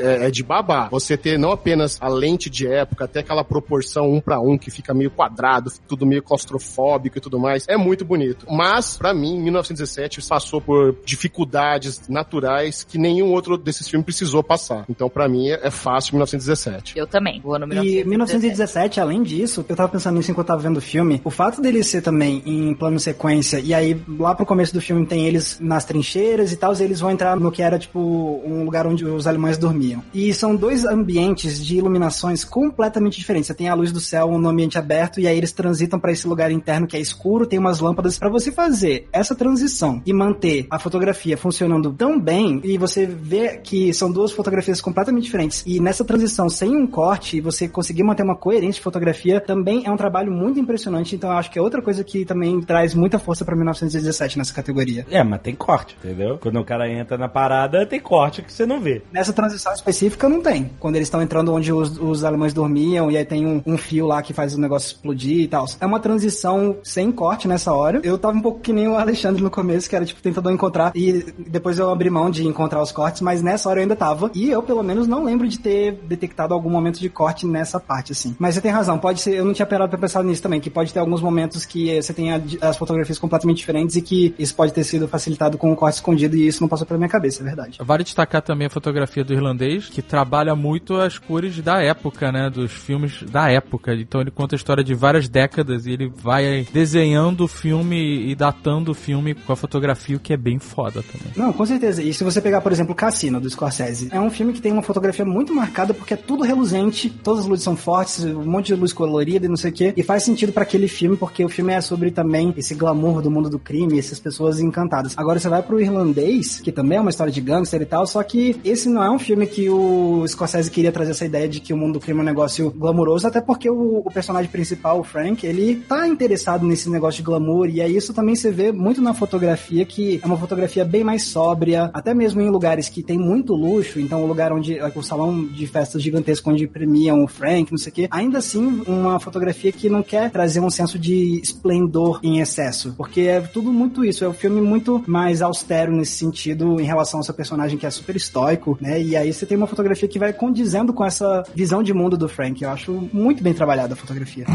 é, é de babá. Você ter não apenas a lente de época, até aquela proporção um pra um que fica meio quadrado, tudo meio claustrofóbico e tudo mais, é muito bonito. Mas, pra mim, 1917 passou por dificuldades naturais que nenhum outro desses filmes precisou passar. Então, pra mim, é é fácil 1917. Eu também, vou no E 1917, além disso, eu tava pensando nisso enquanto eu tava vendo o filme, o fato dele ser também em plano sequência, e aí lá pro começo do filme tem eles nas trincheiras e tal, e eles vão entrar no que era tipo um lugar onde os alemães dormiam. E são dois ambientes de iluminações completamente diferentes. Você tem a luz do céu no ambiente aberto, e aí eles transitam pra esse lugar interno que é escuro, tem umas lâmpadas. Pra você fazer essa transição e manter a fotografia funcionando tão bem, e você vê que são duas fotografias completamente diferentes, e nessa transição sem um corte, você conseguir manter uma coerência fotografia, também é um trabalho muito impressionante. Então eu acho que é outra coisa que também traz muita força pra 1917 nessa categoria. É, mas tem corte, entendeu? Quando o cara entra na parada, tem corte que você não vê. Nessa transição específica não tem. Quando eles estão entrando onde os, os alemães dormiam e aí tem um, um fio lá que faz o negócio explodir e tal. É uma transição sem corte nessa hora. Eu tava um pouco que nem o Alexandre no começo, que era tipo tentando encontrar e depois eu abri mão de encontrar os cortes, mas nessa hora eu ainda tava. E eu pelo menos não lembro de ter detectado algum momento de corte nessa parte assim. Mas você tem razão, pode ser, eu não tinha parado pra pensar nisso também, que pode ter alguns momentos que eh, você tem as fotografias completamente diferentes e que isso pode ter sido facilitado com o corte escondido e isso não passou pela minha cabeça, é verdade. Vale destacar também a fotografia do irlandês, que trabalha muito as cores da época, né? Dos filmes da época. Então ele conta a história de várias décadas e ele vai desenhando o filme e datando o filme com a fotografia, o que é bem foda também. Não, com certeza. E se você pegar, por exemplo, Cassino, do Scorsese, é um filme que tem uma fotografia muito marcada porque é tudo reluzente, todas as luzes são fortes, um monte de luz colorida e não sei o quê. E faz sentido pra aquele filme porque o filme é sobre também esse glamour do mundo do crime, essas pessoas encantadas. Agora você vai pro Irlandês, que também é uma história de gangster e tal, só que esse não é um filme que o Scorsese queria trazer essa ideia de que o mundo do crime é um negócio glamouroso, até porque o, o personagem principal, o Frank, ele tá interessado nesse negócio de glamour, e aí isso também você vê muito na fotografia, que é uma fotografia bem mais sóbria, até mesmo em lugares que tem muito luxo, então o lugar onde, o salão de festas gigantesco onde premiam o Frank, não sei o quê, ainda assim uma fotografia que não quer trazer um senso de esplendor em excesso, porque é tudo muito isso, é um filme muito mais austero nesse sentido em relação ao seu personagem que é super estoico, né, e aí você tem uma fotografia que vai condizendo com essa visão de mundo do Frank, eu acho muito bem trabalhada a fotografia.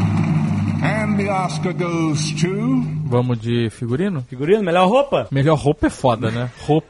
And the Oscar goes to. Vamos de figurino? Figurino, melhor roupa? Melhor roupa é foda, né? Roupa.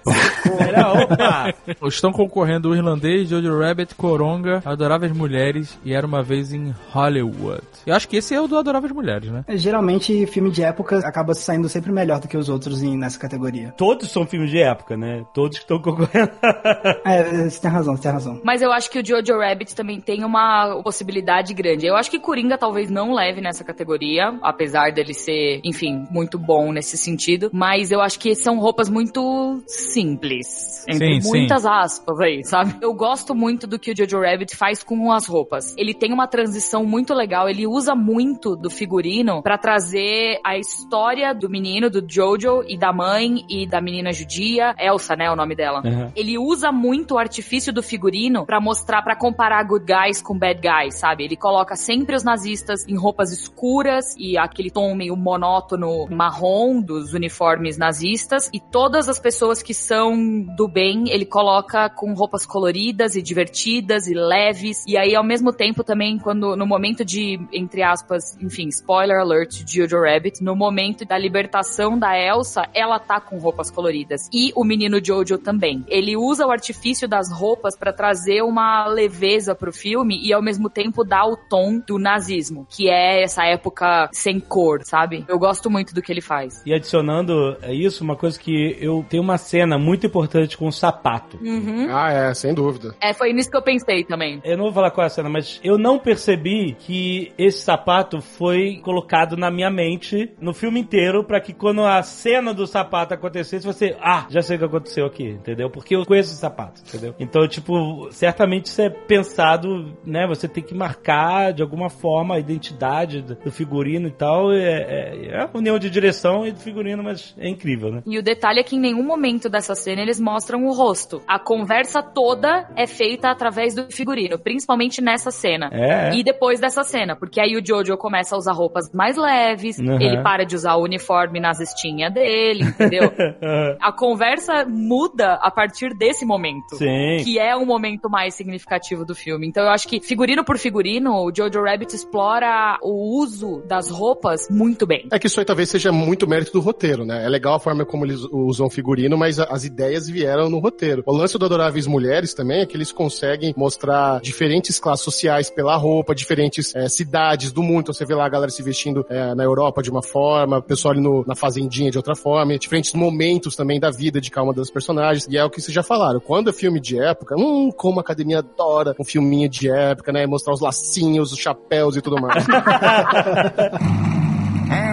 Melhor roupa! Estão concorrendo o irlandês, Jojo Rabbit, Coronga, Adoráveis Mulheres e Era Uma Vez em Hollywood. Eu acho que esse é o do Adoráveis Mulheres, né? É, Geralmente, filme de época acaba saindo sempre melhor do que os outros em- nessa categoria. Todos são filmes de época, né? Todos que estão concorrendo. É, você tem razão, você tem razão. Mas eu acho que o Jojo Rabbit também tem uma possibilidade grande. Eu acho que Coringa talvez não leve nessa categoria, apesar dele ser, enfim, muito bom nesse sentido. Mas eu acho que são roupas muito simples. Entre Sim, muitas aspas aí, sabe? Eu gosto muito do que o Jojo Rabbit faz com as roupas. Ele tem uma transição muito legal, ele usa muito do figurino pra trazer a história do menino, do Jojo, e da mãe e da menina judia, Elsa, né, o nome dela. Uhum. Ele usa muito o artifício do figurino pra mostrar, pra comparar good guys com bad guys, sabe? Ele coloca sempre os nazistas em roupas escuras e aquele tom meio monótono marrom dos uniformes nazistas e todas as pessoas que são do bem, ele coloca com roupas coloridas e divertidas e leves. E aí ao mesmo tempo também quando no momento de entre aspas, enfim, spoiler alert de Jojo Rabbit, no momento da libertação da Elsa, ela tá com roupas coloridas e o menino Jojo também. Ele usa o artifício das roupas pra trazer uma leveza pro filme e ao mesmo tempo dar o tom do nazismo, que é essa época sem cor, sabe? Eu gosto muito do que ele faz. E adicionando a isso, uma coisa que eu tenho uma cena muito importante com o sapato. Uhum. Ah, é, sem dúvida. É, foi nisso que eu pensei também. Eu não vou falar qual é a cena, mas eu não percebi que esse sapato foi colocado na minha mente no filme inteiro pra que quando a cena do sapato acontecesse, você, ah, já sei o que aconteceu aqui, entendeu? Porque eu conheço esse sapato, entendeu? Então, tipo, certamente isso é pensado, né? Você tem que marcar de alguma forma a identidade do do figurino e tal. É, é, é a união de direção e de figurino, mas é incrível, né? E o detalhe é que em nenhum momento dessa cena eles mostram o rosto. A conversa toda é feita através do figurino, principalmente nessa cena. É, é. E depois dessa cena, porque aí o Jojo começa a usar roupas mais leves, Uhum. ele para de usar o uniforme na cestinha dele, entendeu? a conversa muda a partir desse momento. Sim. Que é o momento mais significativo do filme. Então eu acho que, figurino por figurino, o Jojo Rabbit explora o uso das roupas muito bem. É que isso aí talvez seja muito mérito do roteiro, né? É legal a forma como eles usam figurino, mas as ideias vieram no roteiro. O lance do Adoráveis Mulheres também é que eles conseguem mostrar diferentes classes sociais pela roupa, diferentes eh, cidades do mundo. Então você vê lá a galera se vestindo eh, na Europa de uma forma, o pessoal ali no- na fazendinha de outra forma, diferentes momentos também da vida de cada uma das personagens. E é o que vocês já falaram. Quando é filme de época, hum, como a academia adora um filminho de época, né? Mostrar os lacinhos, os chapéus e tudo mais.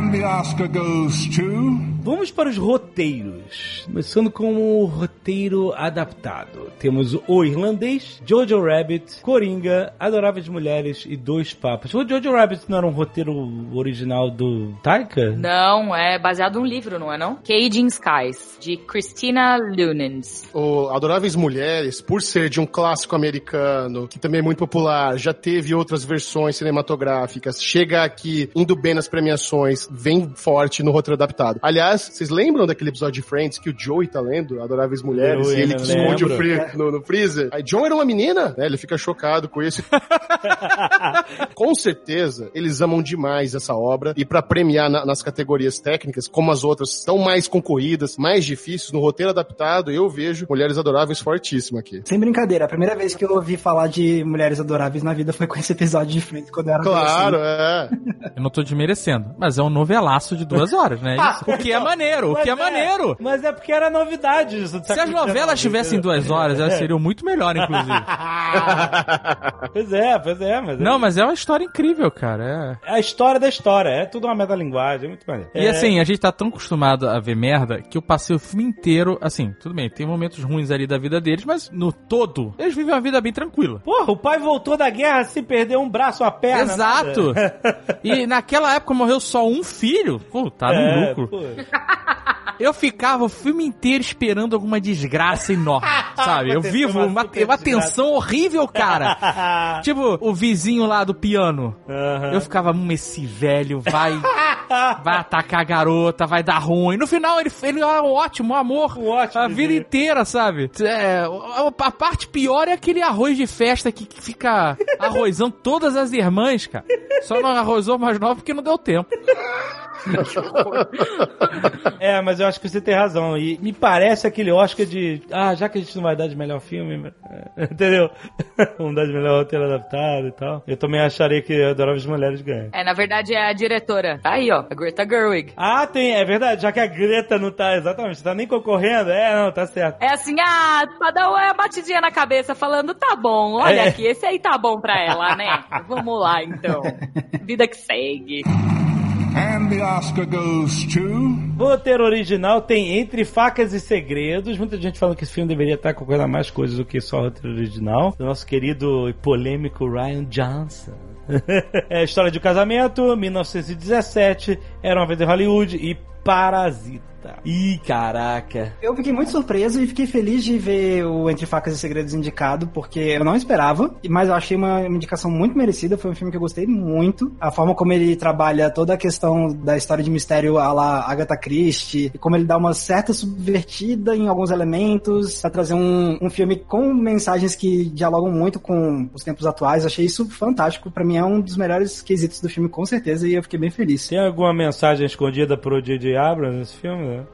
And the Oscar goes to. Vamos para os roteiros. Começando com o roteiro adaptado. Temos o irlandês, Jojo Rabbit, Coringa, Adoráveis Mulheres e Dois Papas. O Jojo Rabbit não era um roteiro original do Taika? Não, é baseado num livro, não é não? Caging Skies, de Christina Lunens. O Adoráveis Mulheres, por ser de um clássico americano, que também é muito popular, já teve outras versões cinematográficas, chega aqui indo bem nas premiações, vem forte no roteiro adaptado. Aliás, vocês lembram daquele episódio de Friends que o Joey tá lendo Adoráveis Mulheres Eu e ele lembro. esconde o frio no, no freezer? Aí John era uma menina, né? Ele fica chocado com isso. com certeza, eles amam demais essa obra e pra premiar na- nas categorias técnicas, como as outras são mais concorridas, mais difíceis, no roteiro adaptado, eu vejo Mulheres Adoráveis fortíssimo aqui. Sem brincadeira, a primeira vez que eu ouvi falar de mulheres adoráveis na vida foi com esse episódio de Friends, quando eu era Claro, é. Eu não tô desmerecendo, mas é um novelaço de duas horas, né? Isso. O que é maneiro, o que é Mas maneiro. Mas é porque era novidade isso. Se as novelas tivessem duas horas, elas seriam muito melhor, inclusive. Pois é, pois é, mas... Não, mas é uma história incrível, cara. É a história da história, é tudo uma metalinguagem, é muito maneiro. É. E É, assim, a gente tá tão acostumado a ver merda que eu passei o filme inteiro, assim, tudo bem, tem momentos ruins ali da vida deles, mas no todo, eles vivem uma vida bem tranquila. Porra, o pai voltou da guerra sem perder um braço, uma perna. Exato! nada. E naquela época morreu só um filho. Pô, tá no É, lucro. pô. Eu ficava o filme inteiro esperando alguma desgraça enorme, sabe? Eu vivo uma uma, tensão horrível, cara. tipo, o vizinho lá do piano. Aham. Eu ficava, hum, esse velho vai vai atacar a garota, vai dar ruim. No final, ele, ele é um ótimo um amor. Um ótimo a vida inteira, sabe? É, a, a parte pior é aquele arroz de festa que, que fica arrozando todas as irmãs, cara. Só não arrozou mais nova porque não deu tempo. É, mas eu acho que você tem razão. E me parece aquele Oscar de. Ah, já que a gente não vai dar de melhor filme. é, Entendeu? Vamos dar de melhor roteiro adaptado e tal. Eu também acharia que Adoráveis Mulheres ganham. É, na verdade é a diretora. Tá aí, ó, a Greta Gerwig. Ah, tem, é verdade, já que a Greta não tá exatamente, tá nem concorrendo, é, não, tá certo. É assim, ah, pra dar uma batidinha na cabeça falando, tá bom, olha É. aqui, esse aí tá bom pra ela, né? Vamos lá, então. Vida que segue. And the Oscar goes to. Roteiro original tem Entre Facas e Segredos. Muita gente falando que esse filme deveria estar concorrendo a mais coisas do que só roteiro original. Do nosso querido e polêmico Ryan Johnson. é história de casamento, 1917, Era uma vez em Hollywood e Parasita. Ih, caraca. Eu fiquei muito surpreso e fiquei feliz de ver o Entre Facas e Segredos indicado, porque eu não esperava, mas eu achei uma indicação muito merecida. Foi um filme que eu gostei muito. A forma como ele trabalha toda a questão da história de mistério à la Agatha Christie, e como ele dá uma certa subvertida em alguns elementos, pra trazer um, um filme com mensagens que dialogam muito com os tempos atuais. Eu achei isso fantástico. Pra mim é um dos melhores quesitos do filme, com certeza, e eu fiquei bem feliz. Tem alguma mensagem escondida pro J.J. Abrams nesse filme? Né?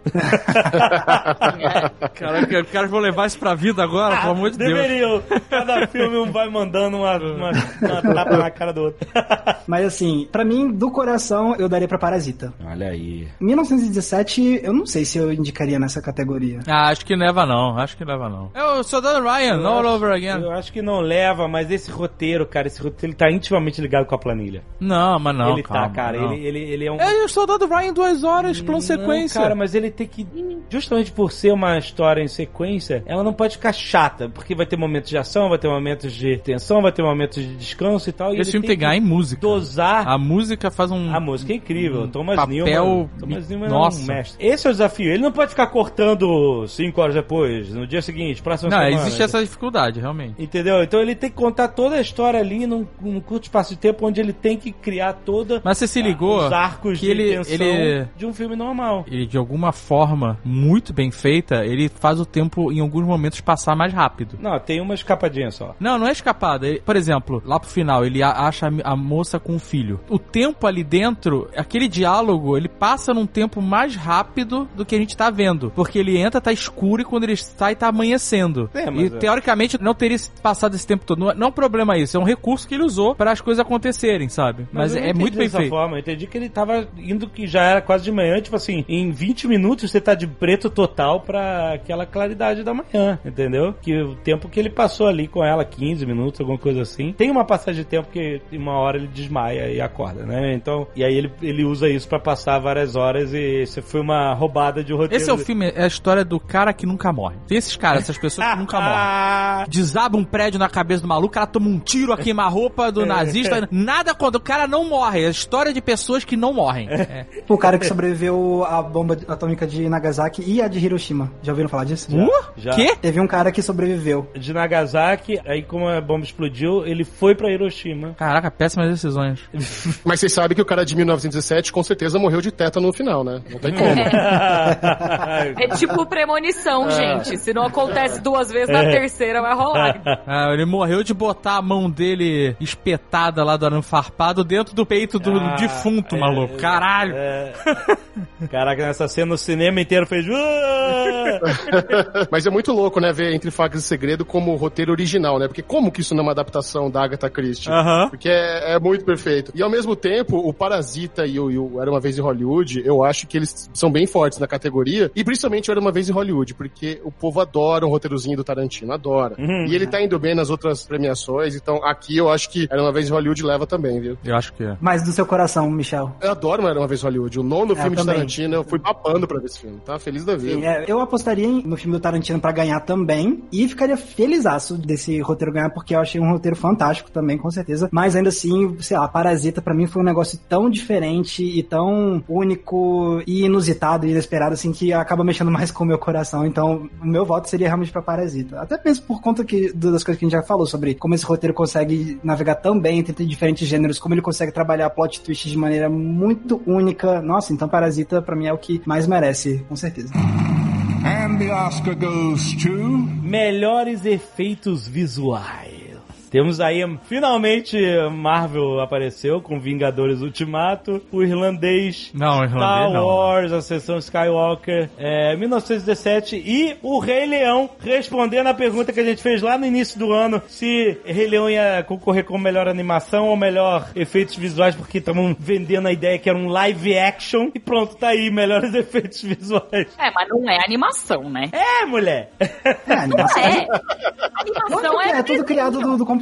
Caraca, os caras vão levar isso pra vida agora, pelo amor de Deus. Deveriam. Cada filme um vai mandando uma, uma, uma tapa na cara do outro. Mas assim, pra mim, do coração, eu daria pra Parasita. Olha aí. 1917, eu não sei se eu indicaria nessa categoria. Ah, acho que leva não, acho que leva não. É o Soldado Ryan, Eu all acho- over again. Eu acho que não leva, mas esse roteiro, cara, esse roteiro ele tá intimamente ligado com a planilha. Não, mas não, ele calma, tá, cara. Ele, ele, ele é um. É o Soldado Ryan duas horas, plano sequência. Cara, mas ele tem que. Justamente por ser uma história em sequência, ela não pode ficar chata. Porque vai ter momentos de ação, vai ter momentos de tensão, vai ter momentos de descanso e tal. e Esse filme tem que em música. dosar. A música faz um. A música é incrível. Thomas papel- Newman. Thomas Newman Nossa. é um mestre. Esse é o desafio. Ele não pode ficar cortando cinco horas depois, no dia seguinte, próxima Não, semana. existe essa dificuldade, realmente. Entendeu? Então ele tem que contar toda a história ali num, num curto espaço de tempo onde ele tem que criar toda Mas você se ligou os arcos que de ele- tensão ele- de um filme normal. Ele, de alguma forma, muito bem feita, ele faz o tempo, em alguns momentos, passar mais rápido. Não, tem uma escapadinha só. Não, não é escapada. Ele- por exemplo, lá pro final, ele acha a, moça com o filho. O tempo ali dentro, aquele diálogo, ele passa num tempo mais rápido do que a gente tá vendo. Porque ele entra, tá escuro e quando ele sai, tá amanhecendo. É, mas e é. teoricamente não teria passado esse tempo todo. Não é, não é um problema isso, é um recurso que ele usou para as coisas acontecerem, sabe? Mas, não é muito bem feito. Forma. Eu entendi que ele tava indo que já era quase de manhã, tipo assim, em 20 minutos você tá de preto total pra aquela claridade da manhã, entendeu? Que o tempo que ele passou ali com ela, 15 minutos, alguma coisa assim. Tem uma passagem de tempo que em uma hora ele desmaia e acorda, né? Então, e aí ele, ele usa isso pra passar várias horas e isso foi uma roubada de roteiro. Esse é o filme, é a história do cara que nunca morre. Tem esses caras, essas pessoas que nunca morrem. Desaba um prédio na cabeça do maluco, o cara toma um tiro a queima-roupa do nazista. Nada quando o cara não morre. É a história de pessoas que não morrem. É. O cara que sobreviveu à bomba atômica de Nagasaki e a de Hiroshima. Já ouviram falar disso? Uh? Já. Quê? Teve um cara que sobreviveu. de Nagasaki, aí como a bomba explodiu, ele foi pra Hiroshima. Caraca, péssimas decisões. Mas vocês sabem que o cara de 1917 com certeza morreu de tétano no final, né? Não tem como. É tipo premonição, gente. Se não acontece duas vezes, na terceira vai rolar. Ah, ele morreu de botar a mão dele espetada lá do arame farpado dentro do peito do Ah, defunto, é, maluco. Caralho. É. Caraca, nessa cena o cinema inteiro fez. "Ah!" Mas é muito louco, né, ver Entre Facas e Segredo como roteiro original, né? Porque como que isso não é uma adaptação da Agatha Christie? Aham. Porque é, é muito perfeito. E ao mesmo tempo, o Parasita e o, e o Era Uma Vez em Hollywood, eu acho que eles são bem fortes na categoria. E principalmente o Era Uma Vez em Hollywood, porque o povo adora um roteirozinho do Tarantino, adora. Uhum. E ele tá indo bem nas outras premiações, então aqui eu acho que Era Uma Vez em Hollywood leva também, viu? Eu acho que é. Mas do seu coração, Michel. Eu adoro Era Uma Vez em Hollywood. O nono É, filme de também. Tarantino, eu fui papando pra ver esse filme, tá? Feliz da vida. Sim, é, eu apostaria no filme do Tarantino pra ganhar também e ficaria felizaço desse roteiro ganhar porque eu achei um roteiro fantástico também, com certeza. Mas ainda assim, sei lá, Parasita pra mim foi um negócio tão diferente e tão único e inusitado e inesperado assim que acaba mexendo mais com o meu coração. Então, o meu voto seria realmente pra Parasita. Até mesmo por conta que, das coisas que a gente já falou sobre como esse roteiro consegue navegar tão bem entre diferentes gêneros, como ele consegue trabalhar plot twist de maneira muito única. Nossa, então Parasita pra mim é o que mais merece, com certeza. And the Oscar goes to. Melhores efeitos visuais. Temos aí, finalmente, Marvel apareceu com Vingadores Ultimato, o irlandês, Não, o irlandês Star não. Wars, Ascensão Skywalker, é, 1917 e o Rei Leão, respondendo a pergunta que a gente fez lá no início do ano, se Rei Leão ia concorrer com melhor animação ou melhor efeitos visuais, porque estavam vendendo a ideia que era um live action, e pronto, tá aí, melhores efeitos visuais. É, mas não é animação, né? É, mulher! É, a animação É. Lógico Animação é, é, tudo criado do, do computador.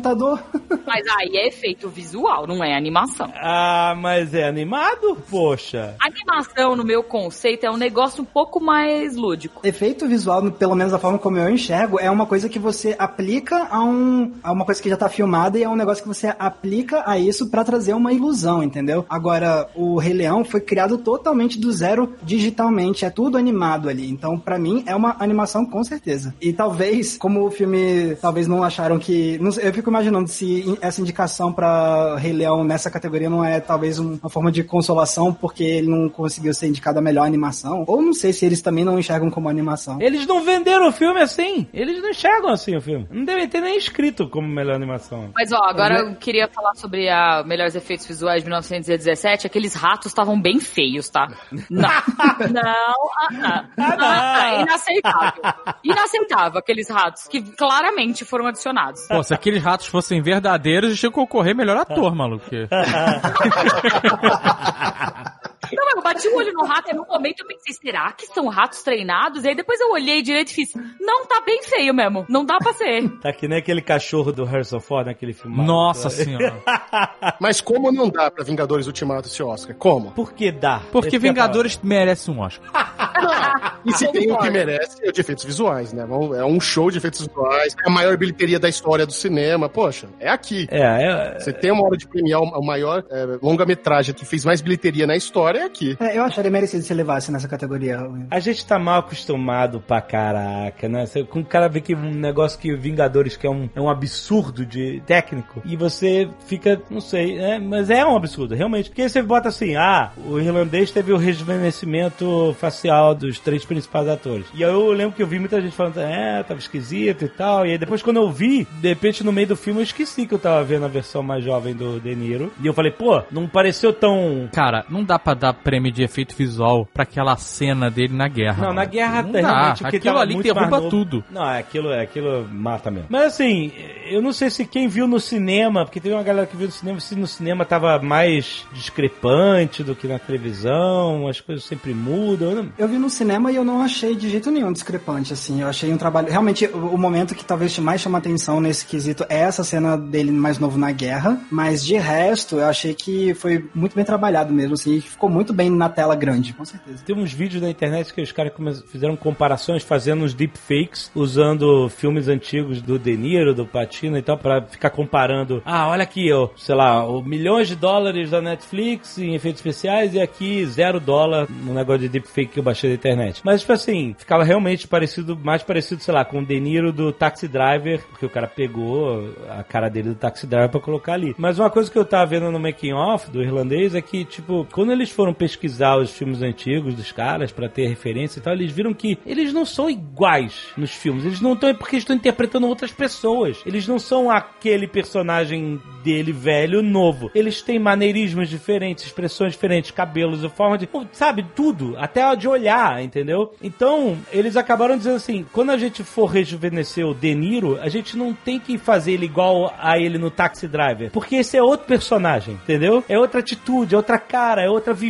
Mas aí é efeito visual, não é animação. Ah, mas é animado? Poxa. Animação, no meu conceito, é um negócio um pouco mais lúdico. Efeito visual, pelo menos da forma como eu enxergo, é uma coisa que você aplica a, um, a uma coisa que já tá filmada e é um negócio que você aplica a isso pra trazer uma ilusão, entendeu? Agora, o Rei Leão foi criado totalmente do zero digitalmente, é tudo animado ali. Então, pra mim, é uma animação com certeza. E talvez, como o filme, talvez não acharam que. não sei, eu fico imaginando se essa indicação pra Rei Leão nessa categoria não é talvez um- uma forma de consolação porque ele não conseguiu ser indicado a melhor animação. Ou não sei se eles também não enxergam como animação. Eles não venderam o filme assim. Eles não enxergam assim o filme. Não devem ter nem escrito como melhor animação. Mas ó, agora eu queria falar sobre a melhores efeitos visuais de 1917. Aqueles ratos estavam bem feios, tá? Não. não. Ah, ah. Ah, ah, inaceitável. Inaceitável aqueles ratos que claramente foram adicionados. Pô, se aqueles ratos fossem verdadeiros, tinha que concorrer melhor ator, maluco. Não, mas eu bati o olho no rato e no momento eu pensei, será que são ratos treinados? E aí depois eu olhei direito e fiz, não, tá bem feio mesmo. Não dá pra ser. Tá que nem aquele cachorro do Harrison Ford naquele filme. Nossa senhora. Mas como não dá pra Vingadores Ultimato esse Oscar? Como? Por que dá? Porque Esse é Vingadores merece um Oscar. E se tem o que merece, é o de efeitos visuais, né? É um show de efeitos visuais, é a maior bilheteria da história do cinema. Poxa, é aqui. É, é, Você tem uma hora de premiar o maior é, longa-metragem que fez mais bilheteria na história, é aqui. É, eu acharia merecido se levasse nessa categoria. A gente tá mal acostumado pra caraca, né? Você, com o cara vê que um negócio que Vingadores que é um, é um absurdo de técnico e você fica, não sei, né? Mas é um absurdo, realmente. Porque você bota assim, ah, o irlandês teve o rejuvenescimento facial dos três principais atores. E aí eu lembro que eu vi muita gente falando, é, tava esquisito e tal. E aí depois quando eu vi, de repente no meio do filme eu esqueci que eu tava vendo a versão mais jovem do De Niro. E eu falei, pô, não pareceu tão Cara, não dá pra dar prêmio de efeito visual pra aquela cena dele na guerra. Não, na guerra não realmente Aquilo ali derruba tudo. Não, é aquilo, é aquilo mata mesmo. Mas assim, eu não sei se quem viu no cinema, porque teve uma galera que viu no cinema, se no cinema tava mais discrepante do que na televisão, as coisas sempre mudam. eu não- Eu vi no cinema e eu não achei de jeito nenhum discrepante, assim. Eu achei um trabalho. Realmente, o, momento que talvez mais chama atenção nesse quesito é essa cena dele mais novo na guerra. Mas de resto, eu achei que foi muito bem trabalhado mesmo, assim. E ficou muito bem na tela grande, com certeza. Tem uns vídeos na internet que os caras fizeram comparações fazendo uns deepfakes usando filmes antigos do De Niro, do Patino e tal, pra ficar comparando. Ah, olha aqui, ó, sei lá, o milhões de dólares da Netflix em efeitos especiais e aqui zero dólar no negócio de deepfake que eu baixei da internet. Mas, tipo assim, ficava realmente parecido, mais parecido, sei lá, com o De Niro do Taxi Driver, porque o cara pegou a cara dele do Taxi Driver pra colocar ali. Mas uma coisa que eu tava vendo no making off do irlandês é que, tipo, quando eles foram pesquisar os filmes antigos dos caras pra ter referência e tal, eles viram que eles não são iguais nos filmes. Eles não estão é porque estão interpretando outras pessoas. Eles não são aquele personagem dele velho novo. Eles têm maneirismos diferentes, expressões diferentes, cabelos, forma de, sabe, tudo, até de olhar, entendeu? Então, eles acabaram dizendo assim, quando a gente for rejuvenescer o De Niro, a gente não tem que fazer ele igual a ele no Taxi Driver, porque esse é outro personagem, entendeu? É outra atitude, é outra cara, é outra vivência.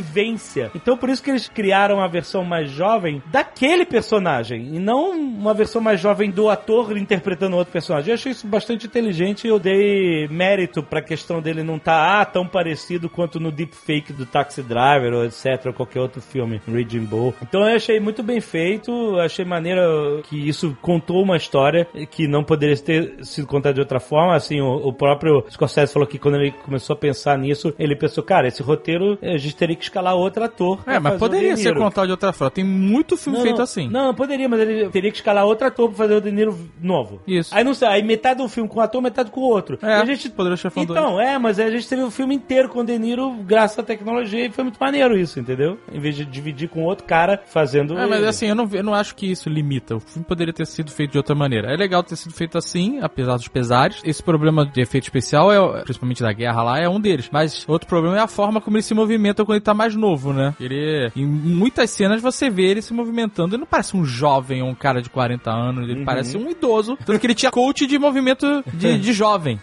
Então, por isso que eles criaram a versão mais jovem daquele personagem, e não uma versão mais jovem do ator interpretando outro personagem. Eu achei isso bastante inteligente e eu dei mérito pra questão dele não estar ah, tão parecido quanto no deepfake do Taxi Driver ou etc, ou qualquer outro filme, Raging Bull. Então eu achei muito bem feito, achei maneira que isso contou uma história que não poderia ter sido contada de outra forma. Assim, o, o próprio Scorsese falou que quando ele começou a pensar nisso, ele pensou, cara, esse roteiro a gente teria que escalar outro ator. É, mas poderia De ser contado de outra forma. Tem muito filme Não, feito não, assim. Não, poderia, mas ele teria que escalar outro ator pra fazer o De Niro novo. Isso. Aí não sei, aí metade do filme com um ator, metade com o outro. É, E a gente poderia ser falando Então, é, mas a gente teve o filme inteiro com o De Niro graças à tecnologia e foi muito maneiro isso, entendeu? Em vez de dividir com outro cara fazendo. É, mas ele. assim, eu não, eu não acho que isso limita. O filme poderia ter sido feito de outra maneira. É legal ter sido feito assim, apesar dos pesares. Esse problema de efeito especial, é, principalmente da guerra lá, é um deles. Mas outro problema é a forma como ele se movimenta quando ele tá mais novo, né? Ele, em muitas cenas você vê ele se movimentando. Ele não parece um jovem ou um cara de 40 anos, ele Uhum. parece um idoso. Tanto que ele tinha coach de movimento de, de jovem.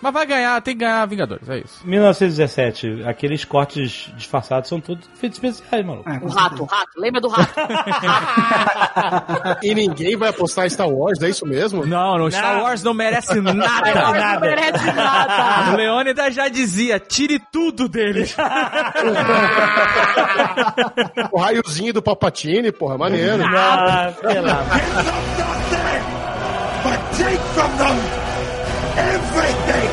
Mas vai ganhar, tem que ganhar Vingadores, é isso. 1917, aqueles cortes disfarçados são todos feitos especiais, maluco. É, com O rato, o rato. Lembra do rato? E ninguém vai apostar em Star Wars, é isso mesmo? Não, no Star Wars não merece nada. Não merece nada. O Leônidas já dizia, tire tudo deles. O raiozinho do Palpatine, porra, maneiro. Ah, sei lá. But take from them everything!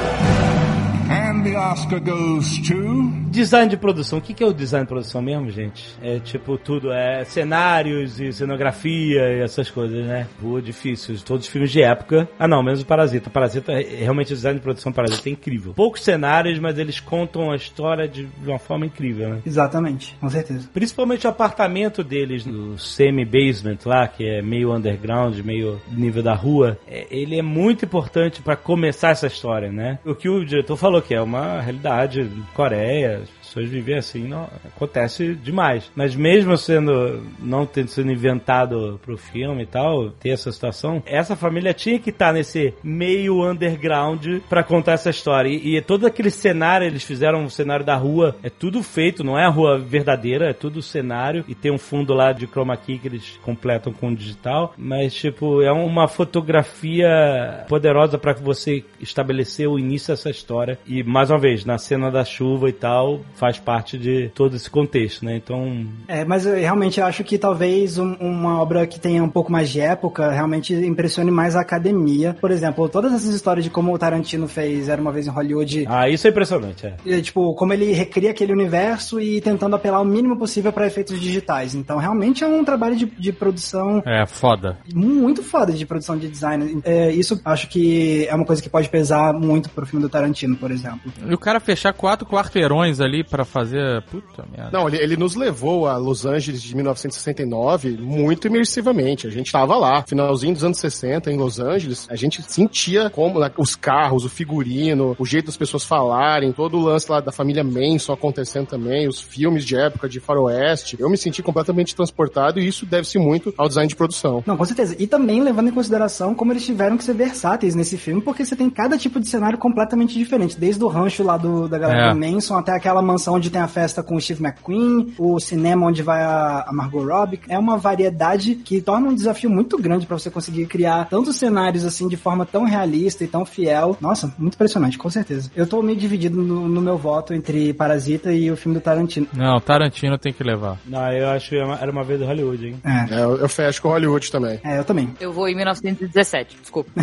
And the Oscar goes to. Design de produção. O que é o design de produção mesmo, gente? É tipo tudo, é cenários e cenografia e essas coisas, né? Pô, difícil. Todos os filmes de época. Ah, não, menos o Parasita. Parasita, é- realmente o design de produção Parasita é incrível. Poucos cenários, mas eles contam a história de uma forma incrível, né? Exatamente, com certeza. Principalmente o apartamento deles, no semi-basement lá, que é meio underground, meio nível da rua, é- ele é muito importante pra começar essa história, né? O que o diretor falou que é uma realidade Coreia, gracias. Pessoas vivem assim, não, acontece demais. Mas mesmo sendo, não tendo sido inventado pro filme e tal, ter essa situação, essa família tinha que estar nesse meio underground pra contar essa história. E, e todo aquele cenário, eles fizeram um cenário da rua, é tudo feito, não é a rua verdadeira, é tudo cenário, e tem um fundo lá de chroma key que eles completam com digital, mas tipo, é uma fotografia poderosa para você estabelecer o início dessa história. E mais uma vez, na cena da chuva e tal, faz parte de todo esse contexto, né? Então. É, mas eu realmente acho que talvez um- uma obra que tenha um pouco mais de época realmente impressione mais a academia. Por exemplo, todas essas histórias de como o Tarantino fez Era uma vez em Hollywood. Ah, isso é impressionante, é. e, Tipo, como ele recria aquele universo e tentando apelar o mínimo possível para efeitos digitais. Então, realmente é um trabalho de, de produção É, foda. muito foda de produção de design. É, isso acho que é uma coisa que pode pesar muito pro filme do Tarantino, por exemplo. E o cara fechar quatro quarteirões ali pra fazer. Puta merda. Não, ele, ele nos levou a Los Angeles de 1969 muito imersivamente. A gente tava lá, finalzinho dos anos 60, em Los Angeles, a gente sentia como né, os carros, o figurino, o jeito das pessoas falarem, todo o lance lá da família Manson acontecendo também, os filmes de época de faroeste. Eu me senti completamente transportado e isso deve-se muito ao design de produção. Não, com certeza. E também levando em consideração como eles tiveram que ser versáteis nesse filme, porque você tem cada tipo de cenário completamente diferente. Desde o rancho lá do, da galera É. do Manson até aquela mansão onde tem a festa com o Steve McQueen, o cinema onde vai a, Margot Robbie. É uma variedade que torna um desafio muito grande pra você conseguir criar tantos cenários assim de forma tão realista e tão fiel. Nossa, muito impressionante, com certeza. Eu tô meio dividido no, no meu voto entre Parasita e o filme do Tarantino. Não, Tarantino tem que levar. Não, eu acho que era uma vez do Hollywood, hein? É, É, eu, eu fecho com Hollywood também. é eu também. Eu vou em 1917, desculpa.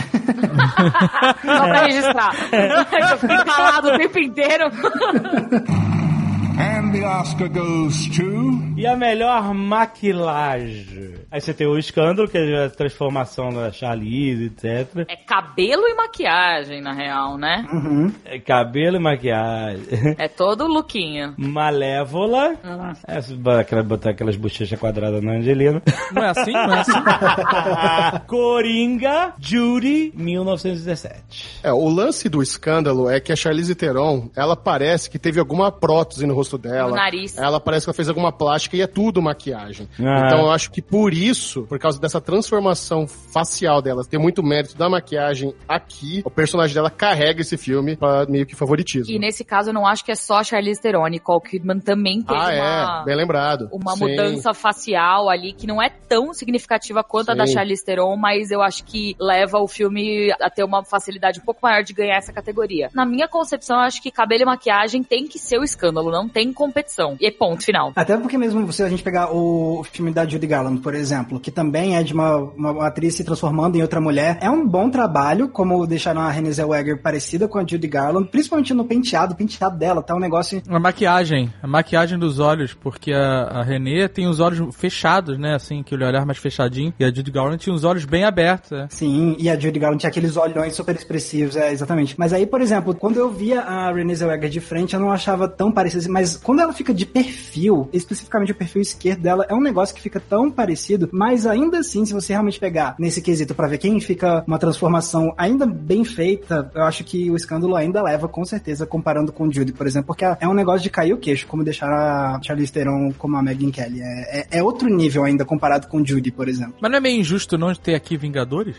Só pra registrar. Eu fiquei calado o tempo inteiro. Hey. To. E a melhor maquilagem? Aí você tem o escândalo, que é a transformação da Charlize, etc. É cabelo e maquiagem, na real, né? Uhum. É cabelo e maquiagem. É todo o lookinho. Malévola. Essa, aquela, botar aquelas bochechas quadradas na Angelina. Não é assim? Não é assim? Coringa, Judy, 1917. É, o lance do escândalo é que a Charlize Theron, ela parece que teve alguma prótese no rosto dela. No nariz. Ela parece que ela fez alguma plástica e é tudo maquiagem. Ah. Então eu acho que por isso, por causa dessa transformação facial dela, ter muito mérito da maquiagem aqui, o personagem dela carrega esse filme pra meio que favoritismo. E nesse caso, eu não acho que é só a Charlize Theron. Nicole Kidman também teve ah, uma... é, bem lembrado. uma Sim. mudança facial ali que não é tão significativa quanto a da Sim. Charlize Theron, mas eu acho que leva o filme a ter uma facilidade um pouco maior de ganhar essa categoria. Na minha concepção, eu acho que cabelo e maquiagem tem que ser o escândalo, não tem competição. E é ponto final. Até porque mesmo se a gente pegar o filme da Judy Garland, por exemplo, que também é de uma, uma atriz se transformando em outra mulher, é um bom trabalho, como deixaram a Renée Zellweger parecida com a Judy Garland, principalmente no penteado, o penteado dela tá um negócio... A maquiagem. A maquiagem dos olhos, porque a, a Renée tem os olhos fechados, né? Assim, que o olhar mais fechadinho. E a Judy Garland tinha os olhos bem abertos, né? Sim, e a Judy Garland tinha aqueles olhões super expressivos, é, exatamente. Mas aí, por exemplo, quando eu via a Renée Zellweger de frente, eu não achava tão parecida assim, mas quando ela fica de perfil, especificamente o perfil esquerdo dela, é um negócio que fica tão parecido, mas ainda assim, se você realmente pegar nesse quesito pra ver quem fica uma transformação ainda bem feita, eu acho que o escândalo ainda leva, com certeza, comparando com Judy, por exemplo, porque é um negócio de cair o queixo, como deixar a Charlize Theron como a Megan Kelly. É, é, é outro nível ainda comparado com Judy, por exemplo. Mas não é meio injusto não ter aqui Vingadores?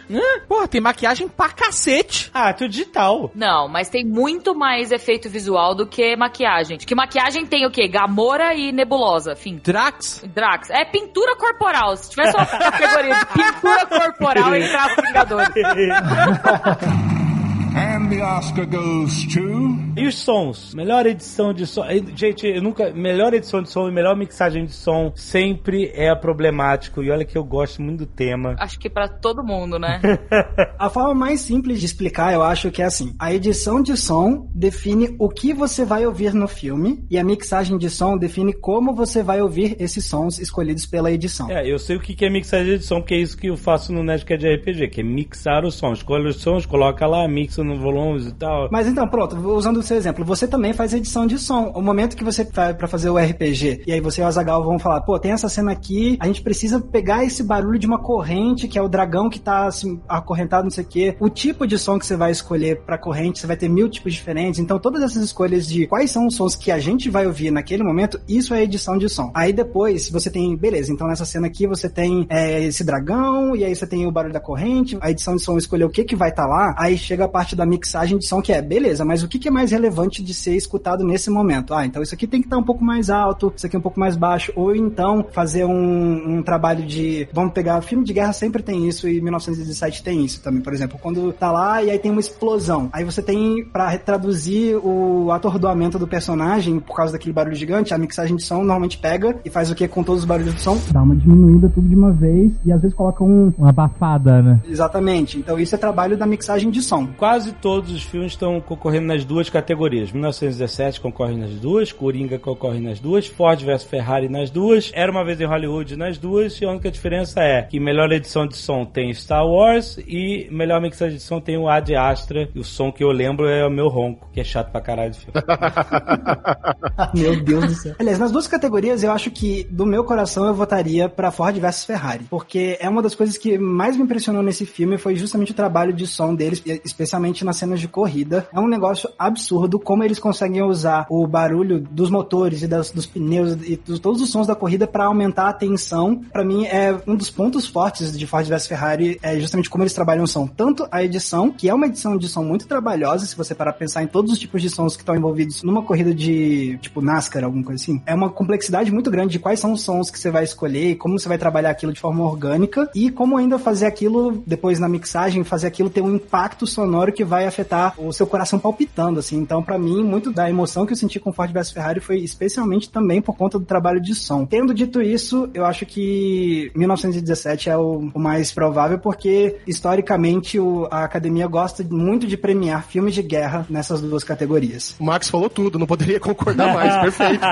Porra, tem maquiagem pra cacete. Ah, tudo digital. Não, mas tem muito mais efeito visual do que maquiagem. Que maquiagem tem o quê? Gamora e nebulosa, fim. Drax? Drax. É pintura corporal. Se tivesse uma categoria de pintura corporal, entrava o Vingadores. And the Oscar goes to. E os sons? Melhor edição de som. Eh, Gente, eu nunca. Melhor edição de som e melhor mixagem de som sempre é problemático. E olha que eu gosto muito do tema. Acho que pra todo mundo, né? A forma mais simples de explicar, eu acho que é assim: a edição de som define o que você vai ouvir no filme, e a mixagem de som define como você vai ouvir esses sons escolhidos pela edição. É, eu sei o que é mixagem de som, porque é isso que eu faço no Nerdcast de RPG, que é mixar os sons. Escolhe os sons, coloca lá, mixa no nos volumes e tal. Mas então, pronto, usando o seu exemplo, você também faz edição de som. O momento que você vai pra fazer o RPG, e aí você e o Azagal vão falar, pô, tem essa cena aqui, a gente precisa pegar esse barulho de uma corrente, que é o dragão que tá assim, acorrentado, não sei o quê. O tipo de som que você vai escolher pra corrente, você vai ter mil tipos diferentes. Então, todas essas escolhas de quais são os sons que a gente vai ouvir naquele momento, isso é edição de som. Aí depois você tem, beleza, então nessa cena aqui você tem é, esse dragão, e aí você tem o barulho da corrente, a edição de som escolher o que que vai estar tá lá, aí chega a parte da mixagem de som que é, beleza, mas o que que é mais relevante de ser escutado nesse momento? Ah, então isso aqui tem que estar tá um pouco mais alto, isso aqui um pouco mais baixo, ou então fazer um, um trabalho de, vamos pegar, filme de guerra sempre tem isso, e 1917 tem isso também, por exemplo, quando tá lá e aí tem uma explosão, aí você tem para traduzir o atordoamento do personagem por causa daquele barulho gigante, a mixagem de som normalmente pega e faz o que com todos os barulhos do som? Dá uma diminuída tudo de uma vez e às vezes coloca um... Uma abafada, né? Exatamente, então isso é trabalho da mixagem de som. Quase todos os filmes estão concorrendo nas duas categorias. 1917 concorre nas duas, Coringa concorre nas duas, Ford vs Ferrari nas duas, Era Uma Vez em Hollywood nas duas, e a única diferença é que melhor edição de som tem Star Wars e melhor mixagem de som tem o Ad Astra, e o som que eu lembro é o meu ronco, que é chato pra caralho de filme. meu Deus do céu. Aliás, nas duas categorias eu acho que do meu coração eu votaria pra Ford vs Ferrari, porque é uma das coisas que mais me impressionou nesse filme foi justamente o trabalho de som deles, especialmente nas cenas de corrida. É um negócio absurdo como eles conseguem usar o barulho dos motores e das, dos pneus e dos, todos os sons da corrida para aumentar a tensão. Para mim é um dos pontos fortes de Ford vs Ferrari é justamente como eles trabalham som, tanto a edição, que é uma edição de som muito trabalhosa, se você parar pensar em todos os tipos de sons que estão envolvidos numa corrida de tipo NASCAR, alguma coisa assim. É uma complexidade muito grande de quais são os sons que você vai escolher, como você vai trabalhar aquilo de forma orgânica e como ainda fazer aquilo depois na mixagem, fazer aquilo ter um impacto sonoro que vai afetar o seu coração palpitando, assim. Então, para mim, muito da emoção que eu senti com Ford vs Ferrari foi especialmente também por conta do trabalho de som. Tendo dito isso, eu acho que 1917 é o, o mais provável porque historicamente o, a academia gosta muito de premiar filmes de guerra nessas duas categorias. O Max falou tudo, não poderia concordar mais. Perfeito.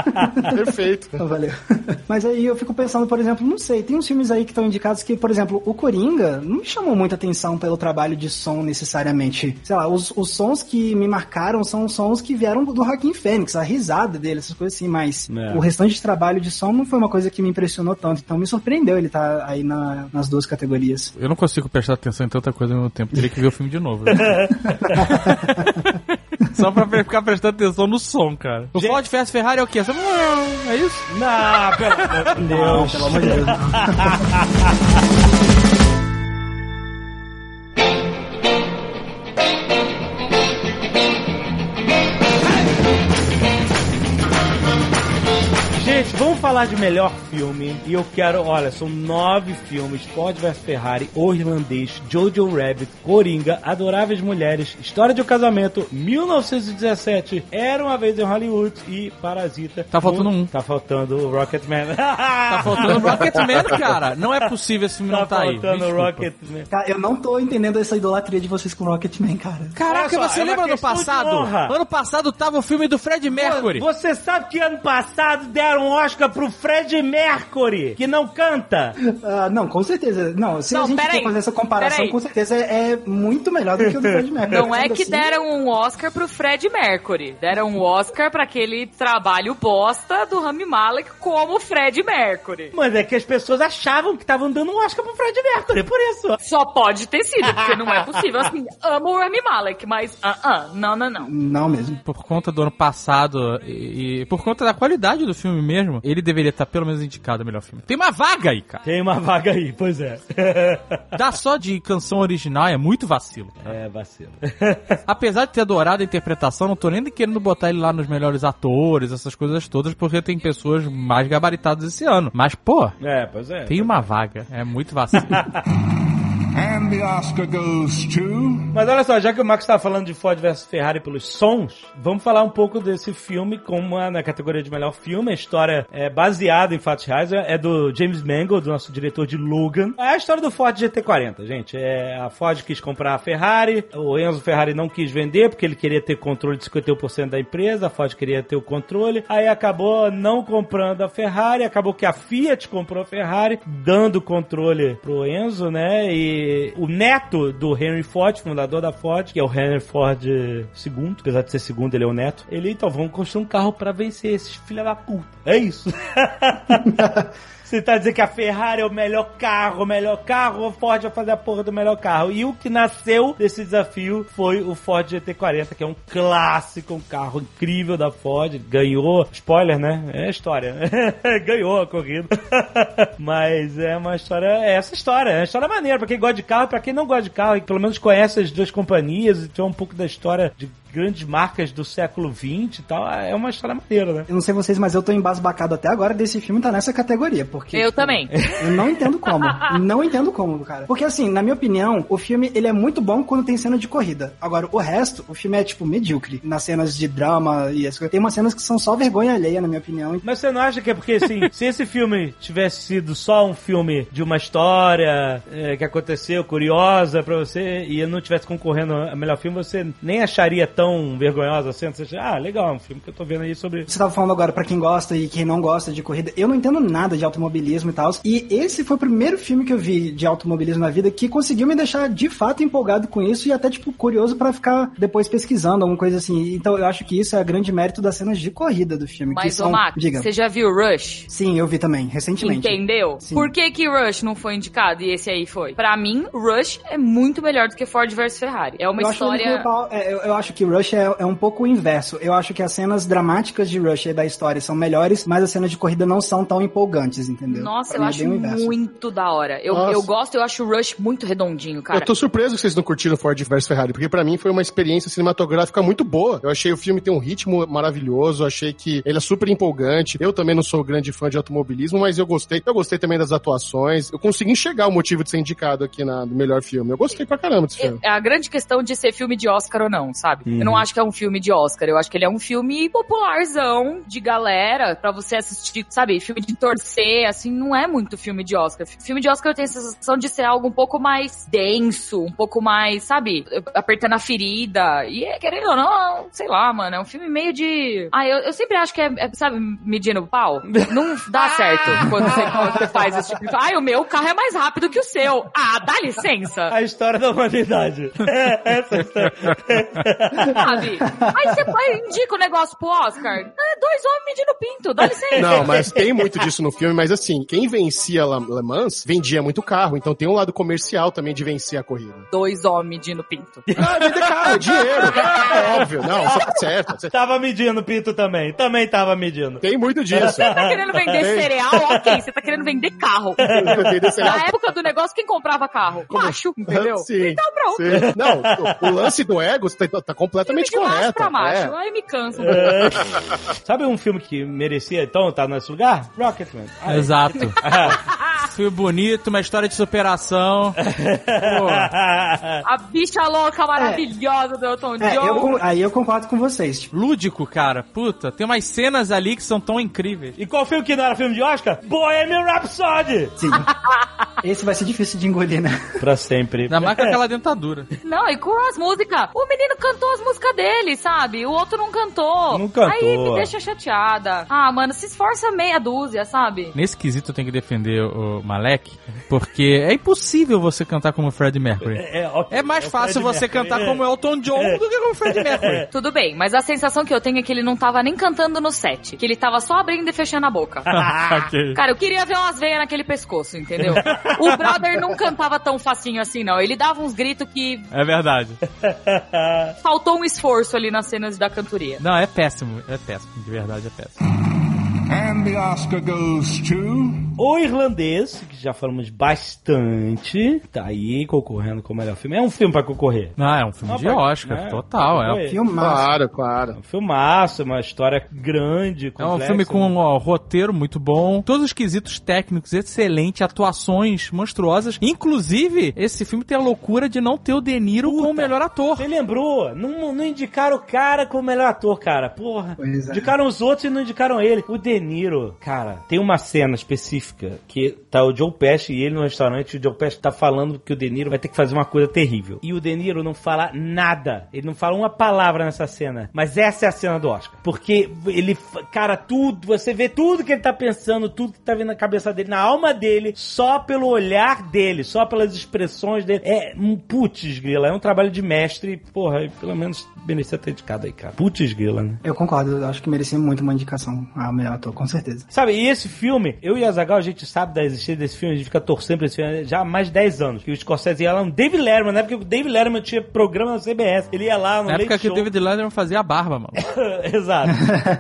Perfeito. Então, valeu. Mas aí eu fico pensando, por exemplo, não sei, tem uns filmes aí que estão indicados que, por exemplo, o Coringa não me chamou muita atenção pelo trabalho de som necessariamente. Sei lá, os, os sons que me marcaram são sons que vieram do Joaquim Fênix, a risada dele, essas coisas assim, mas é. o restante de trabalho de som não foi uma coisa que me impressionou tanto, então me surpreendeu ele estar tá aí na, nas duas categorias. Eu não consigo prestar atenção em tanta coisa ao mesmo tempo, teria que ver o filme de novo. Né? Só pra ficar prestando atenção no som, cara. O Ford Fast Ferrari é o quê? Você não é isso? Não, pelo amor de Deus. Não, pelo amor de Deus. vamos falar de melhor filme. E eu quero, olha, são nove filmes: Ford vs Ferrari, O Irlandês, Jojo Rabbit, Coringa, Adoráveis Mulheres, História de um Casamento, 1917, Era uma vez em Hollywood e Parasita. Tá faltando um. Tá faltando o Rocketman. tá faltando o Rocketman, cara. Não é possível esse filme tá não tá aí. Tá faltando o Rocketman. Cara, eu não tô entendendo essa idolatria de vocês com o Rocketman, cara. Caraca, só, você é lembra do passado? Ano passado tava o filme do Fred Mercury. Você sabe que ano passado deram um Oscar pro Fred Mercury, que não canta. Uh, não, com certeza. Não, se não, a gente for fazer essa comparação, com certeza é muito melhor do que o do Fred Mercury. Não é que assim... deram um Oscar pro Fred Mercury. Deram um Oscar pra aquele trabalho bosta do Rami Malek como Fred Mercury. Mas é que as pessoas achavam que estavam dando um Oscar pro Fred Mercury, por isso. Só pode ter sido, porque não é possível. Assim, amo o Rami Malek, mas uh -uh, não, não, não. Não mesmo. Por conta do ano passado e, e por conta da qualidade do filme mesmo, ele deveria estar pelo menos indicado a melhor filme. Tem uma vaga aí, cara. Tem uma vaga aí, pois é. Dá só de canção original é muito vacilo. Cara. É, vacilo. Apesar de ter adorado a interpretação, não tô nem querendo botar ele lá nos melhores atores, essas coisas todas, porque tem pessoas mais gabaritadas esse ano. Mas, pô, é, pois é. tem uma vaga. É muito vacilo. And the Oscar goes to... Mas olha só, já que o Max estava falando de Ford vs Ferrari pelos sons, vamos falar um pouco desse filme como na categoria de melhor filme. A história é baseada em fatos reais, é do James Mangold, do nosso diretor de Logan. É a história do Ford GT40, gente. É, a Ford quis comprar a Ferrari, o Enzo Ferrari não quis vender porque ele queria ter controle de 51% da empresa, a Ford queria ter o controle, aí acabou não comprando a Ferrari, acabou que a Fiat comprou a Ferrari, dando controle pro Enzo, né? E o neto do Henry Ford, fundador da Ford, que é o Henry Ford II, apesar de ser segundo, ele é o neto. Ele, então, vamos construir um carro pra vencer esses filha da puta. É isso. Você tá dizendo que a Ferrari é o melhor carro, o melhor carro, o Ford vai fazer a porra do melhor carro. E o que nasceu desse desafio foi o Ford GT40, que é um clássico, um carro incrível da Ford. Ganhou, spoiler, né? É história. Ganhou a corrida. Mas é uma história, é essa história, é uma história maneira pra quem gosta de carro, pra quem não gosta de carro, e pelo menos conhece as duas companhias e tem um pouco da história de grandes marcas do século XX e tal, é uma história maneira, né? Eu não sei vocês, mas eu tô embasbacado até agora desse filme tá nessa categoria, porque... Eu tipo, também. Eu não entendo como. não entendo como, cara. Porque assim, na minha opinião, o filme, ele é muito bom quando tem cena de corrida. Agora, o resto, o filme é, tipo, medíocre. Nas cenas de drama e as coisas. Tem umas cenas que são só vergonha alheia, na minha opinião. Mas você não acha que é porque, assim, se esse filme tivesse sido só um filme de uma história é, que aconteceu, curiosa pra você, e não tivesse concorrendo a melhor filme, você nem acharia tão vergonhosa assim? Você acha, ah, legal, é um filme que eu tô vendo aí sobre... Você tava falando agora pra quem gosta e quem não gosta de corrida. Eu não entendo nada de automobilismo e tal. E esse foi o primeiro filme que eu vi de automobilismo na vida que conseguiu me deixar de fato empolgado com isso e até, tipo, curioso pra ficar depois pesquisando, alguma coisa assim. Então eu acho que isso é grande mérito das cenas de corrida do filme. que Mas, são... ô Max, Diga. você já viu Rush? Sim, eu vi também, recentemente. Entendeu? Sim. Por que que Rush não foi indicado e esse aí foi? Pra mim, Rush é muito melhor do que Ford vs Ferrari. É uma eu Acho, história... que- é, eu, eu acho que Rush é, é um pouco o inverso. Eu acho que as cenas dramáticas de Rush e da história são melhores, mas as cenas de corrida não são tão empolgantes, entendeu? Nossa, Pra eu é acho muito da hora. Eu, Nossa. eu gosto, eu acho o Rush muito redondinho, cara. Eu tô surpreso que vocês não curtiram Ford vs Ferrari, porque pra mim foi uma experiência cinematográfica muito boa. Eu achei o filme tem um ritmo maravilhoso, achei que ele é super empolgante. Eu também não sou grande fã de automobilismo, mas eu gostei. Eu gostei também das atuações. Eu consegui enxergar o motivo de ser indicado aqui na, no melhor filme. Eu gostei pra caramba desse filme. É a grande questão de ser filme de Oscar ou não, sabe? Uhum. Eu não acho que é um filme de Oscar. Eu acho que ele é um filme popularzão, de galera, pra você assistir, sabe? Filme de torcer, assim, não é muito filme de Oscar. Filme de Oscar eu tenho a sensação de ser algo um pouco mais denso, um pouco mais, sabe? Apertando a ferida. E é, querendo ou não, sei lá, mano, é um filme meio de. Ah, eu, eu sempre acho que é, é, sabe, medindo o pau. Não dá certo quando você, quando você faz esse tipo de. Ai, o meu carro é mais rápido que o seu. Ah, dá licença. A história da humanidade. Essa história. Sabe? Aí você vai, indica o negócio pro Oscar. É dois homens medindo pinto, dá licença. Não, mas tem muito disso no filme, mas assim, quem vencia Le Mans vendia muito carro, então tem um lado comercial também de vencer a corrida. Dois homens medindo pinto. Ah, vender carro, dinheiro. É óbvio, não, você tá certo. Você- Tava medindo pinto também. Também tava medindo. Tem muito disso. Tá querendo vender Tem. cereal? Ok, você tá querendo vender carro. Na época do negócio, quem comprava carro? Macho, entendeu? Sim. Então pronto. Sim. Não, o, o lance do ego tá, tá completamente correto. pra macho. É. Aí me canso. Sabe um filme que merecia, então, tá nesse lugar? Rocketman. Ah, Exato. Filme bonito, uma história de superação. A bicha louca maravilhosa do Elton É, eu John. con- aí eu concordo com vocês. Tipo, lúdico, cara. Puta, tem umas cenas ali que são tão incríveis. E qual filme que não era filme de Oscar? Bohemian Rhapsody! sim. Esse vai ser difícil de engolir, né? Pra sempre. Ainda mais com aquela dentadura. Não, e com as músicas. O menino cantou as músicas dele, sabe? O outro não cantou. Não cantou. Aí me deixa chateada. Ah, mano, se esforça meia dúzia, sabe? Nesse quesito eu tenho que defender o Malek, porque é impossível você cantar como Freddie Mercury. É, ok, É mais o fácil Freddie você Mercury. cantar como Elton John É. do que como Freddie Mercury. Tudo bem, mas a sensação que eu tenho é que ele não tava nem cantando no set. Que ele tava só abrindo e fechando a boca. Ok. Cara, eu queria ver umas veias naquele pescoço, entendeu? O brother não cantava tão facinho assim, não. Ele dava uns gritos que É verdade. faltou um esforço ali nas cenas da cantoria. Não, é péssimo. É péssimo. De verdade é péssimo. And the Oscar goes to. O Irlandês, que já falamos bastante, tá aí concorrendo com o melhor filme. É um filme pra concorrer. Não, é um filme Ah, de Oscar, né? total. É, Concorrer. Filme massa. Claro, claro. É um filmaço, uma história grande, é um complexa. filme com um ó, roteiro muito bom, todos os quesitos técnicos excelentes, atuações monstruosas. Inclusive, esse filme tem a loucura de não ter o De Niro como o melhor ator. Você lembrou? Não, não indicaram o cara como melhor ator, cara. Porra. Pois é. Indicaram os outros e não indicaram ele. O De Niro, cara, tem uma cena específica que tá o Joe Pesci e ele no restaurante, e o Joe Pesci tá falando que o De Niro vai ter que fazer uma coisa terrível. E o De Niro não fala nada. Ele não fala uma palavra nessa cena. Mas essa é a cena do Oscar. Porque ele, cara, tudo, você vê tudo que ele tá pensando, tudo que tá vindo na cabeça dele, na alma dele, só pelo olhar dele, só pelas expressões dele. É um putz, grila, é um trabalho de mestre, porra, pelo menos merecia ter indicado aí, cara. Putz, grila, né? Eu concordo, eu acho que merecia muito uma indicação a melhor ator, com certeza. Sabe, e esse filme, eu e a Zagal, a gente sabe da existência desse filme, a gente fica torcendo pra esse filme já há mais de 10 anos. Que o Scorsese ia lá no David Letterman, na época que o David Letterman tinha programa na CBS. Ele ia lá no Na época que o. David Letterman fazia a barba, mano. Exato.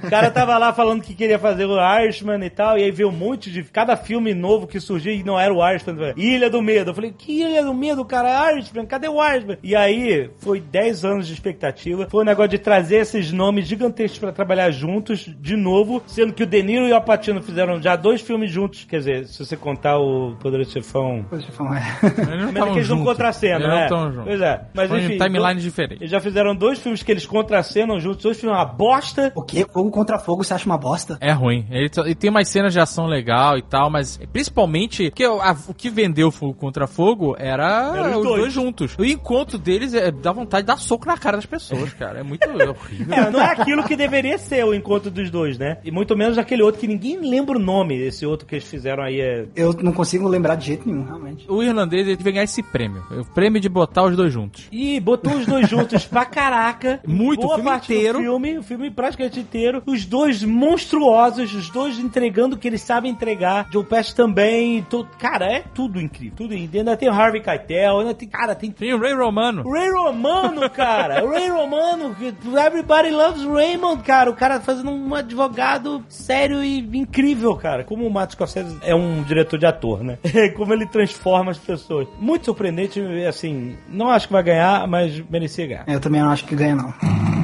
O cara tava lá falando que queria fazer o Irishman e tal, e aí veio um monte de. Cada filme novo que surgia e não era o Irishman. Ilha do Medo. Eu falei, que Ilha do Medo, cara? Irishman, cadê o Irishman? E aí, foi 10 anos de expectativa. Foi um negócio de trazer esses nomes gigantescos pra trabalhar juntos de novo, sendo que o De Niro e o Apatino fizeram já dois filmes juntos. Quer dizer, se você contar o Poderoso Chefão. Poxa, fala, é. Eles não Mas é eles não contracenam, Eles não né? estavam juntos. Pois é. Mas Foi enfim. timelines diferentes. Eles já fizeram dois filmes que eles contracenam juntos. Dois filmes uma bosta. O quê? Fogo contra fogo, você acha uma bosta? É ruim. Ele, ele tem umas cenas de ação legal e tal, mas principalmente que o, a- o que vendeu Fogo contra Fogo era Era os os dois. dois. juntos. O encontro deles é, dá vontade de dar soco na cara das pessoas, cara. É muito horrível. É, não é aquilo que deveria ser o encontro dos dois, né? E muito menos aquele outro que ninguém lembra o nome. Esse outro que eles fizeram aí é. Eu não consigo lembrar de jeito nenhum, realmente. O irlandês ele devia ganhar esse prêmio. O prêmio de botar os dois juntos. E botou os dois juntos pra caraca. Muito, Boa o filme parte do inteiro. filme, o filme praticamente inteiro. Os dois monstruosos, os dois entregando o que eles sabem entregar. Joe Pesci também. to- Cara, é tudo incrível. Tudo incrível. Ainda tem o Harvey Keitel, ainda tem. Cara, tem. Tem o Ray Romano. Ray Romano, cara. O Ray Romano. que Everybody loves Raymond, cara. O cara fazendo um advogado sério e incrível, cara. Como o Matt Scorsese é um diretor de ator, né? Como ele transforma as pessoas. Muito surpreendente, assim. Não acho que vai ganhar, mas merecia ganhar. Eu também não acho que ganha, não.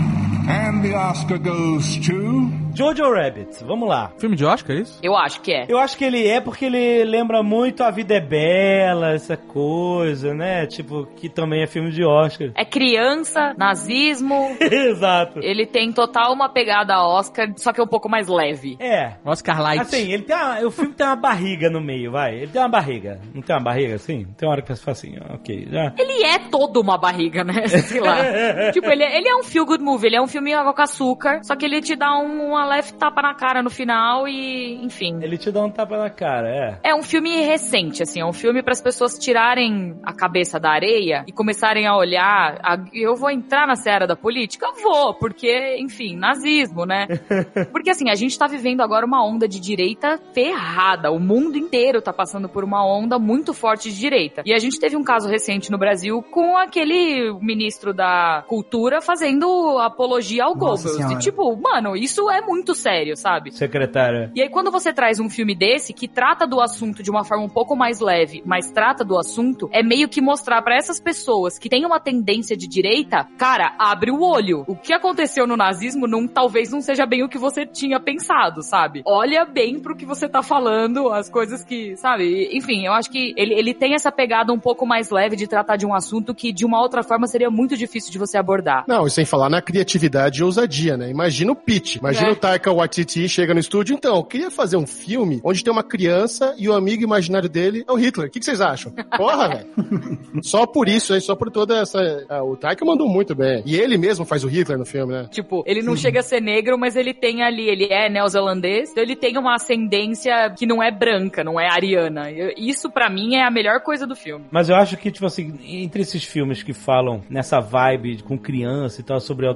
And the Oscar goes to. Jojo Rabbit, vamos lá. Filme de Oscar, é isso? Eu acho que é. Eu acho que ele é porque ele lembra muito A Vida é Bela, essa coisa, né? Tipo, que também é filme de Oscar. É criança, nazismo. Exato. Ele tem total uma pegada Oscar, só que é um pouco mais leve. É. Oscar Light. Assim, ele tem uma, o filme tem uma barriga no meio, vai. Ele tem uma barriga. Não tem uma barriga assim? Tem uma hora que você fala assim, ó, ok, já. Ele é todo uma barriga, né? Sei lá. tipo, ele, é- ele é um feel good movie, ele é um filme água com açúcar, só que ele te dá um, uma leve tapa na cara no final e, enfim. Ele te dá um tapa na cara, é. É um filme recente, assim, é um filme para as pessoas tirarem a cabeça da areia e começarem a olhar. a- eu vou entrar na seara da política? Vou, porque, enfim, nazismo, né? Porque assim, a gente tá vivendo agora uma onda de direita ferrada. O mundo inteiro tá passando por uma onda muito forte de direita. E a gente teve um caso recente no Brasil com aquele ministro da cultura fazendo apologia ao Nossa Goebbels. E tipo, mano, isso é muito sério, sabe? Secretária. E aí, quando você traz um filme desse que trata do assunto de uma forma um pouco mais leve, mas trata do assunto, é meio que mostrar pra essas pessoas que têm uma tendência de direita, cara, abre o olho. O que aconteceu no nazismo não, talvez não seja bem o que você tinha pensado, sabe? Olha bem pro que você tá falando, as coisas que, sabe? Enfim, eu acho que ele, ele tem essa pegada um pouco mais leve de tratar de um assunto que de uma outra forma seria muito difícil de você abordar. Não, e sem falar na criatividade e ousadia, né? Imagina o pitch. Imagina É. o Taika Waititi chega no estúdio. Então, eu queria fazer um filme onde tem uma criança e o amigo imaginário dele é o Hitler. O que, que vocês acham? Porra, velho. Só por isso, aí, só por toda essa... ah, o Taika mandou muito bem. E ele mesmo faz o Hitler no filme, né? Tipo, ele não chega a ser negro, mas ele tem ali, ele é neozelandês, então ele tem uma ascendência que não é branca, não é ariana. Eu- Isso pra mim é a melhor coisa do filme. Mas eu acho que, tipo assim, entre esses filmes que falam nessa vibe com criança e tal, sobre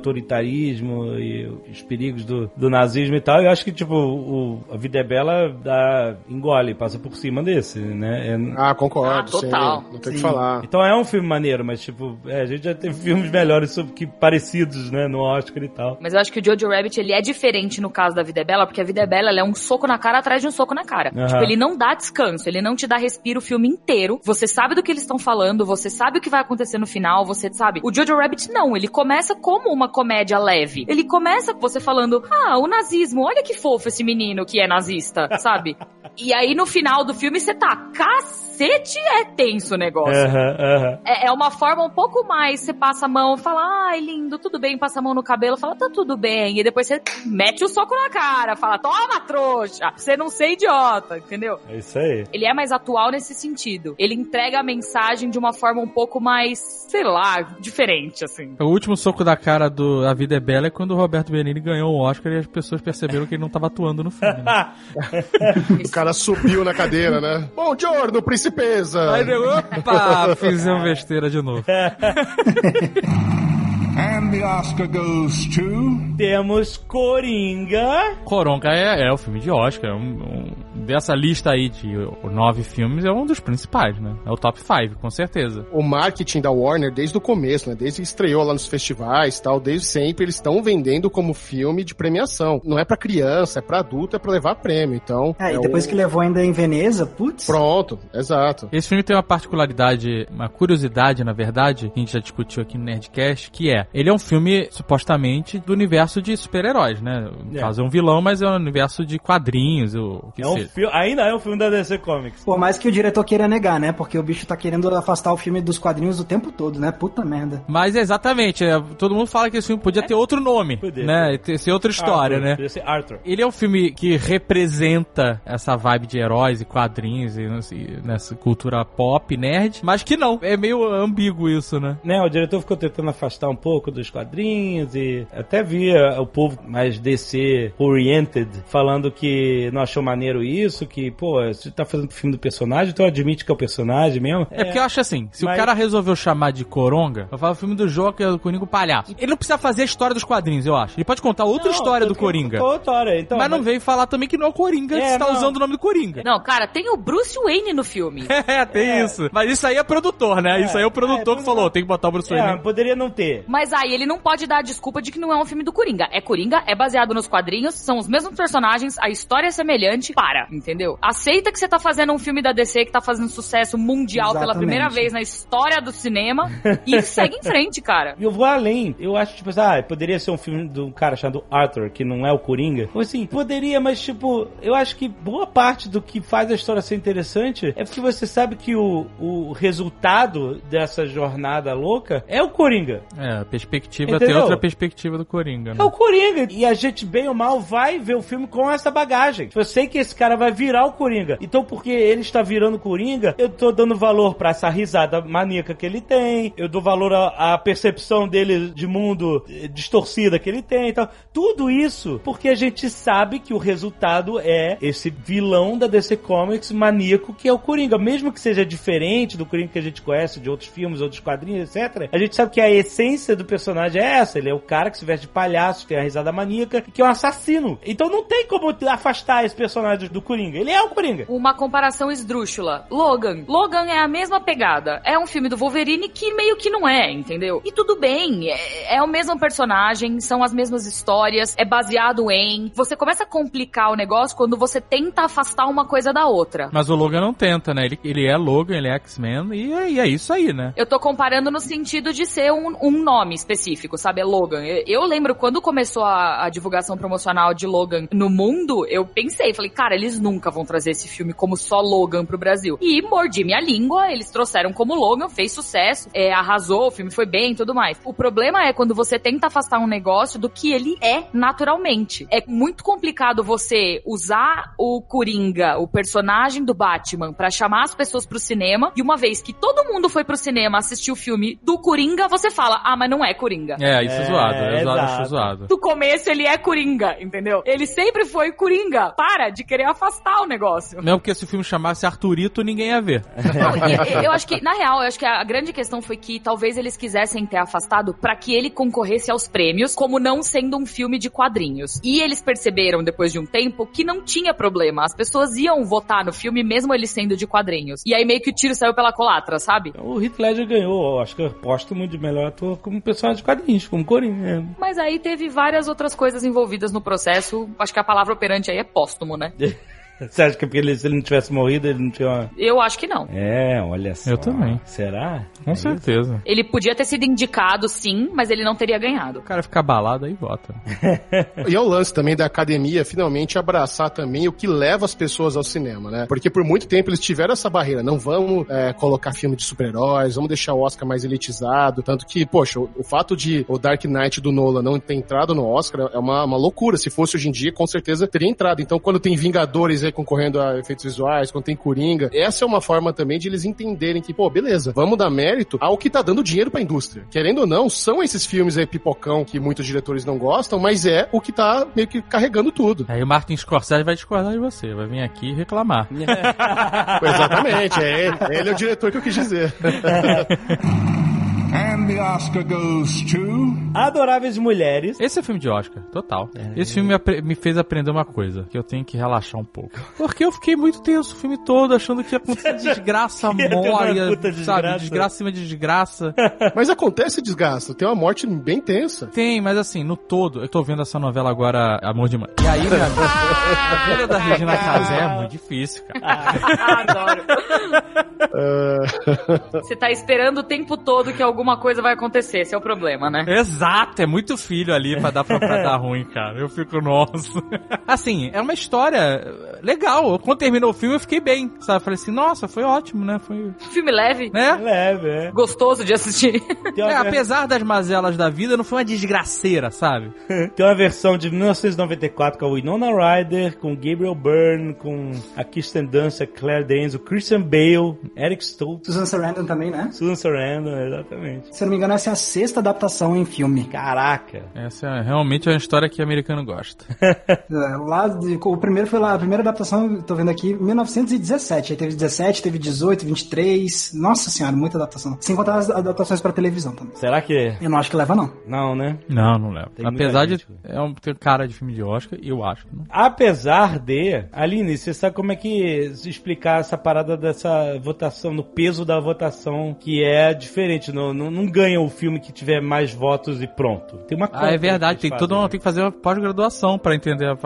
e os perigos do, do nazismo e tal, eu acho que, tipo, o, A Vida é Bela dá, engole, passa por cima desse, né? É- Ah, concordo, Ah, total. sim. Não tem o que falar. Então é um filme maneiro, mas, tipo, é, a gente já teve filmes melhores sobre, que parecidos, né, no Oscar e tal. Mas eu acho que o Jojo Rabbit, ele é diferente no caso da Vida é Bela, porque a Vida é Bela, ela é um soco na cara atrás de um soco na cara. Aham. Tipo, ele não dá descanso, ele não te dá respiro o filme inteiro. Você sabe do que eles estão falando, você sabe o que vai acontecer no final, você sabe. O Jojo Rabbit não, ele começa como uma comédia leve. Ele começa com você falando, ah, o nazismo, olha que fofo esse menino que é nazista, sabe? E aí no final do filme você tá, cacete! Cacete é tenso o negócio. É, é uma forma um pouco mais, você passa a mão, fala, ai, lindo, tudo bem, passa a mão no cabelo, fala, tá tudo bem. E depois você mete o soco na cara, fala, toma, trouxa, você não ser idiota, entendeu? É isso aí. Ele é mais atual nesse sentido. Ele entrega a mensagem de uma forma um pouco mais, sei lá, diferente, assim. O último soco da cara do A Vida é Bela é quando o Roberto Benini ganhou o Oscar e as pessoas perceberam que ele não tava atuando no filme. Né? O cara subiu na cadeira, né? Bom giorno, principesa! Aí deu, opa, fizemos besteira de novo. And the Oscar goes to. Temos Coringa. Coronga é, é o filme de Oscar. é um- um- dessa lista aí de nove filmes, é um dos principais, né? É o top 5, com certeza. O marketing da Warner desde o começo, né? Desde que estreou lá nos festivais e tal, desde sempre eles estão vendendo como filme de premiação. Não é pra criança, é pra adulto, é pra levar prêmio. Então. É, e é depois o- que levou ainda em Veneza, putz. Pronto, exato. Esse filme tem uma particularidade, uma curiosidade, na verdade, que a gente já discutiu aqui no Nerdcast, que é, ele é um filme, supostamente, do universo de super-heróis, né? No É. caso, é um vilão, mas é um universo de quadrinhos, ou o que É um ainda é um filme da DC Comics. Por mais que o diretor queira negar, né? Porque o bicho tá querendo afastar o filme dos quadrinhos o tempo todo, né? Puta merda. Mas é exatamente, é, todo mundo fala que esse filme podia ter outro nome, Podia. né? Ter, ser outra história, Arthur, né? podia ser Arthur. Ele é um filme que representa essa vibe de heróis e quadrinhos e sei, nessa cultura pop, nerd, mas que não. É meio ambíguo isso, né? Né, o diretor ficou tentando afastar um pouco dos quadrinhos e até via o povo mais DC oriented falando que não achou maneiro isso, que, pô, você tá fazendo filme do personagem, então admite que é o personagem mesmo. É, porque eu acho assim, se mas- o cara resolveu chamar de Coronga, eu falo o filme do Joker, do Coringa o Palhaço. Ele não precisa fazer a história dos quadrinhos, eu acho. Ele pode contar outra Não, história do Coringa. Outra história, então. mas não veio falar também que não é o Coringa, É, que você tá não. usando o nome do Coringa. Não, cara, tem o Bruce Wayne no filme. É, tem isso. Mas isso aí é produtor, né? isso aí é o produtor é, que falou, tem que botar o Bruce É, Wayne. poderia não ter. Mas aí ele não pode dar a desculpa de que não é um filme do Coringa. É Coringa, é baseado nos quadrinhos, são os mesmos personagens, a história é semelhante. Para, entendeu? Aceita que você tá fazendo um filme da DC que tá fazendo sucesso mundial pela Exatamente. primeira vez na história do cinema e segue em frente, cara. E eu vou além. Eu acho, tipo, assim, ah, poderia ser um filme de um cara chamado Arthur, que não é o Coringa. Ou assim, poderia, mas, tipo, eu acho que boa parte do que faz a história ser interessante é porque você sabe que o, o resultado dessa jornada louca é o Coringa. É, a perspectiva Entendeu? tem outra perspectiva do Coringa, né? É o Coringa. E a gente, bem ou mal, vai ver o filme com essa bagagem. Eu sei que esse cara vai virar o Coringa. Então, porque ele está virando Coringa, eu tô dando valor pra essa risada maníaca que ele tem. Eu dou valor à, percepção dele de mundo eh, distorcida que ele tem e tal. Tudo isso porque a gente sabe que o resultado é esse vilão da DC Comics maníaco que é o Coringa. Mesmo que seja diferente do Coringa que a gente conhece de outros filmes, outros quadrinhos, etc. A gente sabe que a essência do personagem é essa. Ele é o cara que se veste de palhaço, tem a risada maníaca, que é um assassino. Então não tem como afastar esse personagem do Coringa. Ele é o Coringa. Uma comparação esdrúxula. Logan. Logan é a mesma pegada. É um filme do Wolverine que meio que não é, entendeu? E tudo bem, é, é o mesmo personagem, são as mesmas histórias, é baseado em. Você começa a complicar o negócio quando você tenta afastar uma coisa da outra. Mas o Logan não tenta, né? Ele, ele é Logan, ele é X-Men e, é- e é isso aí, né? Eu tô comparando no sentido de ser um, um nome específico, sabe? É Logan. Eu, eu lembro quando começou a, a divulgação promocional de Logan no mundo, eu pensei, falei, cara, eles nunca vão trazer esse filme como só Logan pro Brasil. E mordi minha língua, eles trouxeram como Logan, fez sucesso, é, arrasou, o filme foi bem e tudo mais. O problema é quando você tenta afastar um negócio do que ele é naturalmente. É muito complicado você usar o Coringa, o personagem do Batman, pra chamar as pessoas pro cinema, e uma vez que todo mundo foi pro cinema assistir o filme do Coringa, você fala, ah, mas não é Coringa. É, isso é, É, zoado. É zoado, exato. acho zoado. Do começo ele é Coringa, entendeu? Ele sempre foi Coringa. Para de querer afastar o negócio. Mesmo que se o filme chamasse Arthurito, ninguém ia ver. Não, e- eu acho que, na real, eu acho que a grande questão foi que talvez eles quisessem ter afastado pra que ele concorresse aos prêmios, como não sendo um filme de quadrinhos. E eles perceberam, depois de um tempo, que não tinha problema. As pessoas iam votar no filme, mesmo ele sendo de quadrinhos. E aí meio que o tiro saiu pela colatra, sabe? O Heath Ledger ganhou, acho que póstumo de melhor ator como personagem de quadrinhos, como Coringa. Mas aí teve várias outras coisas envolvidas no processo. Acho que a palavra operante aí é póstumo, né? Você acha que é porque ele, se ele não tivesse morrido, ele não tinha uma... Eu acho que não. É, olha só. Eu também. Será? Com É certeza. Ele podia ter sido indicado, sim, mas ele não teria ganhado. O cara fica balado aí vota. E é o lance também da academia finalmente abraçar também o que leva as pessoas ao cinema, né? Porque por muito tempo eles tiveram essa barreira. Não vamos é, colocar filme de super-heróis, vamos deixar o Oscar mais elitizado. Tanto que, poxa, o, o fato de o Dark Knight do Nolan não ter entrado no Oscar é uma, uma loucura. Se fosse hoje em dia, com certeza teria entrado. Então, quando tem Vingadores aí concorrendo a efeitos visuais, quando tem Coringa, essa é uma forma também de eles entenderem que, pô, beleza, vamos dar mérito ao que tá dando dinheiro pra indústria. Querendo ou não, são esses filmes aí pipocão que muitos diretores não gostam, mas é o que tá meio que carregando tudo. Aí o Martin Scorsese vai discordar de você, vai vir aqui reclamar. Exatamente, é ele, ele é o diretor que eu quis dizer. And the Oscar goes to. Adoráveis Mulheres. Esse é filme de Oscar, total. Esse filme me, fez aprender uma coisa, que eu tenho que relaxar um pouco. Porque eu fiquei muito tenso o filme todo, achando que ia acontecer desgraça ia ter uma mora, puta sabe? desgraça. Desgraça em cima de desgraça. Mas acontece desgaste, tem uma morte bem tensa. Tem, mas assim, no todo, eu tô vendo essa novela agora, Amor de Mãe. E aí, minha a vida da Regina Casé é muito difícil, cara. Adoro. Você tá esperando o tempo todo que alguma coisa vai acontecer, esse é o problema, né? Exato, é muito filho ali pra dar, pra, pra dar ruim, cara. Eu fico, nossa. Assim, é uma história legal. Quando terminou o filme, eu fiquei bem, sabe? Falei assim, nossa, foi ótimo, né? Foi. Filme leve, Né? Leve, é. gostoso de assistir. É, apesar das mazelas da vida, não foi uma desgraceira, sabe? tem uma versão de 1994 com a Winona Ryder, com Gabriel Byrne, com a Kirsten Dunst, a Claire Danes, o Christian Bale, Eric Stoltz, Susan Sarandon também, né? Susan Sarandon, exatamente. Se eu não me engano, essa é a sexta adaptação em filme. Caraca. Essa é realmente uma história que o americano gosta. É, Lá, o primeiro foi lá, a primeira adaptação, tô vendo aqui, 1917. Aí teve 17, teve 18, 23. Nossa senhora, muita adaptação. Sem contar as adaptações pra televisão também. Será que... Eu não acho que leva, não. Não, né? Não, não leva. Tem Apesar de gente. é um, ter cara de filme de Oscar, eu acho não. Apesar de... Aline, você sabe como é que se explicar essa parada dessa votação, no peso da votação, que é diferente. Não, não, não ganha o filme que tiver mais votos e pronto. Tem uma Ah, é verdade, que tem todo mundo tem que fazer uma pós-graduação pra entender a, a-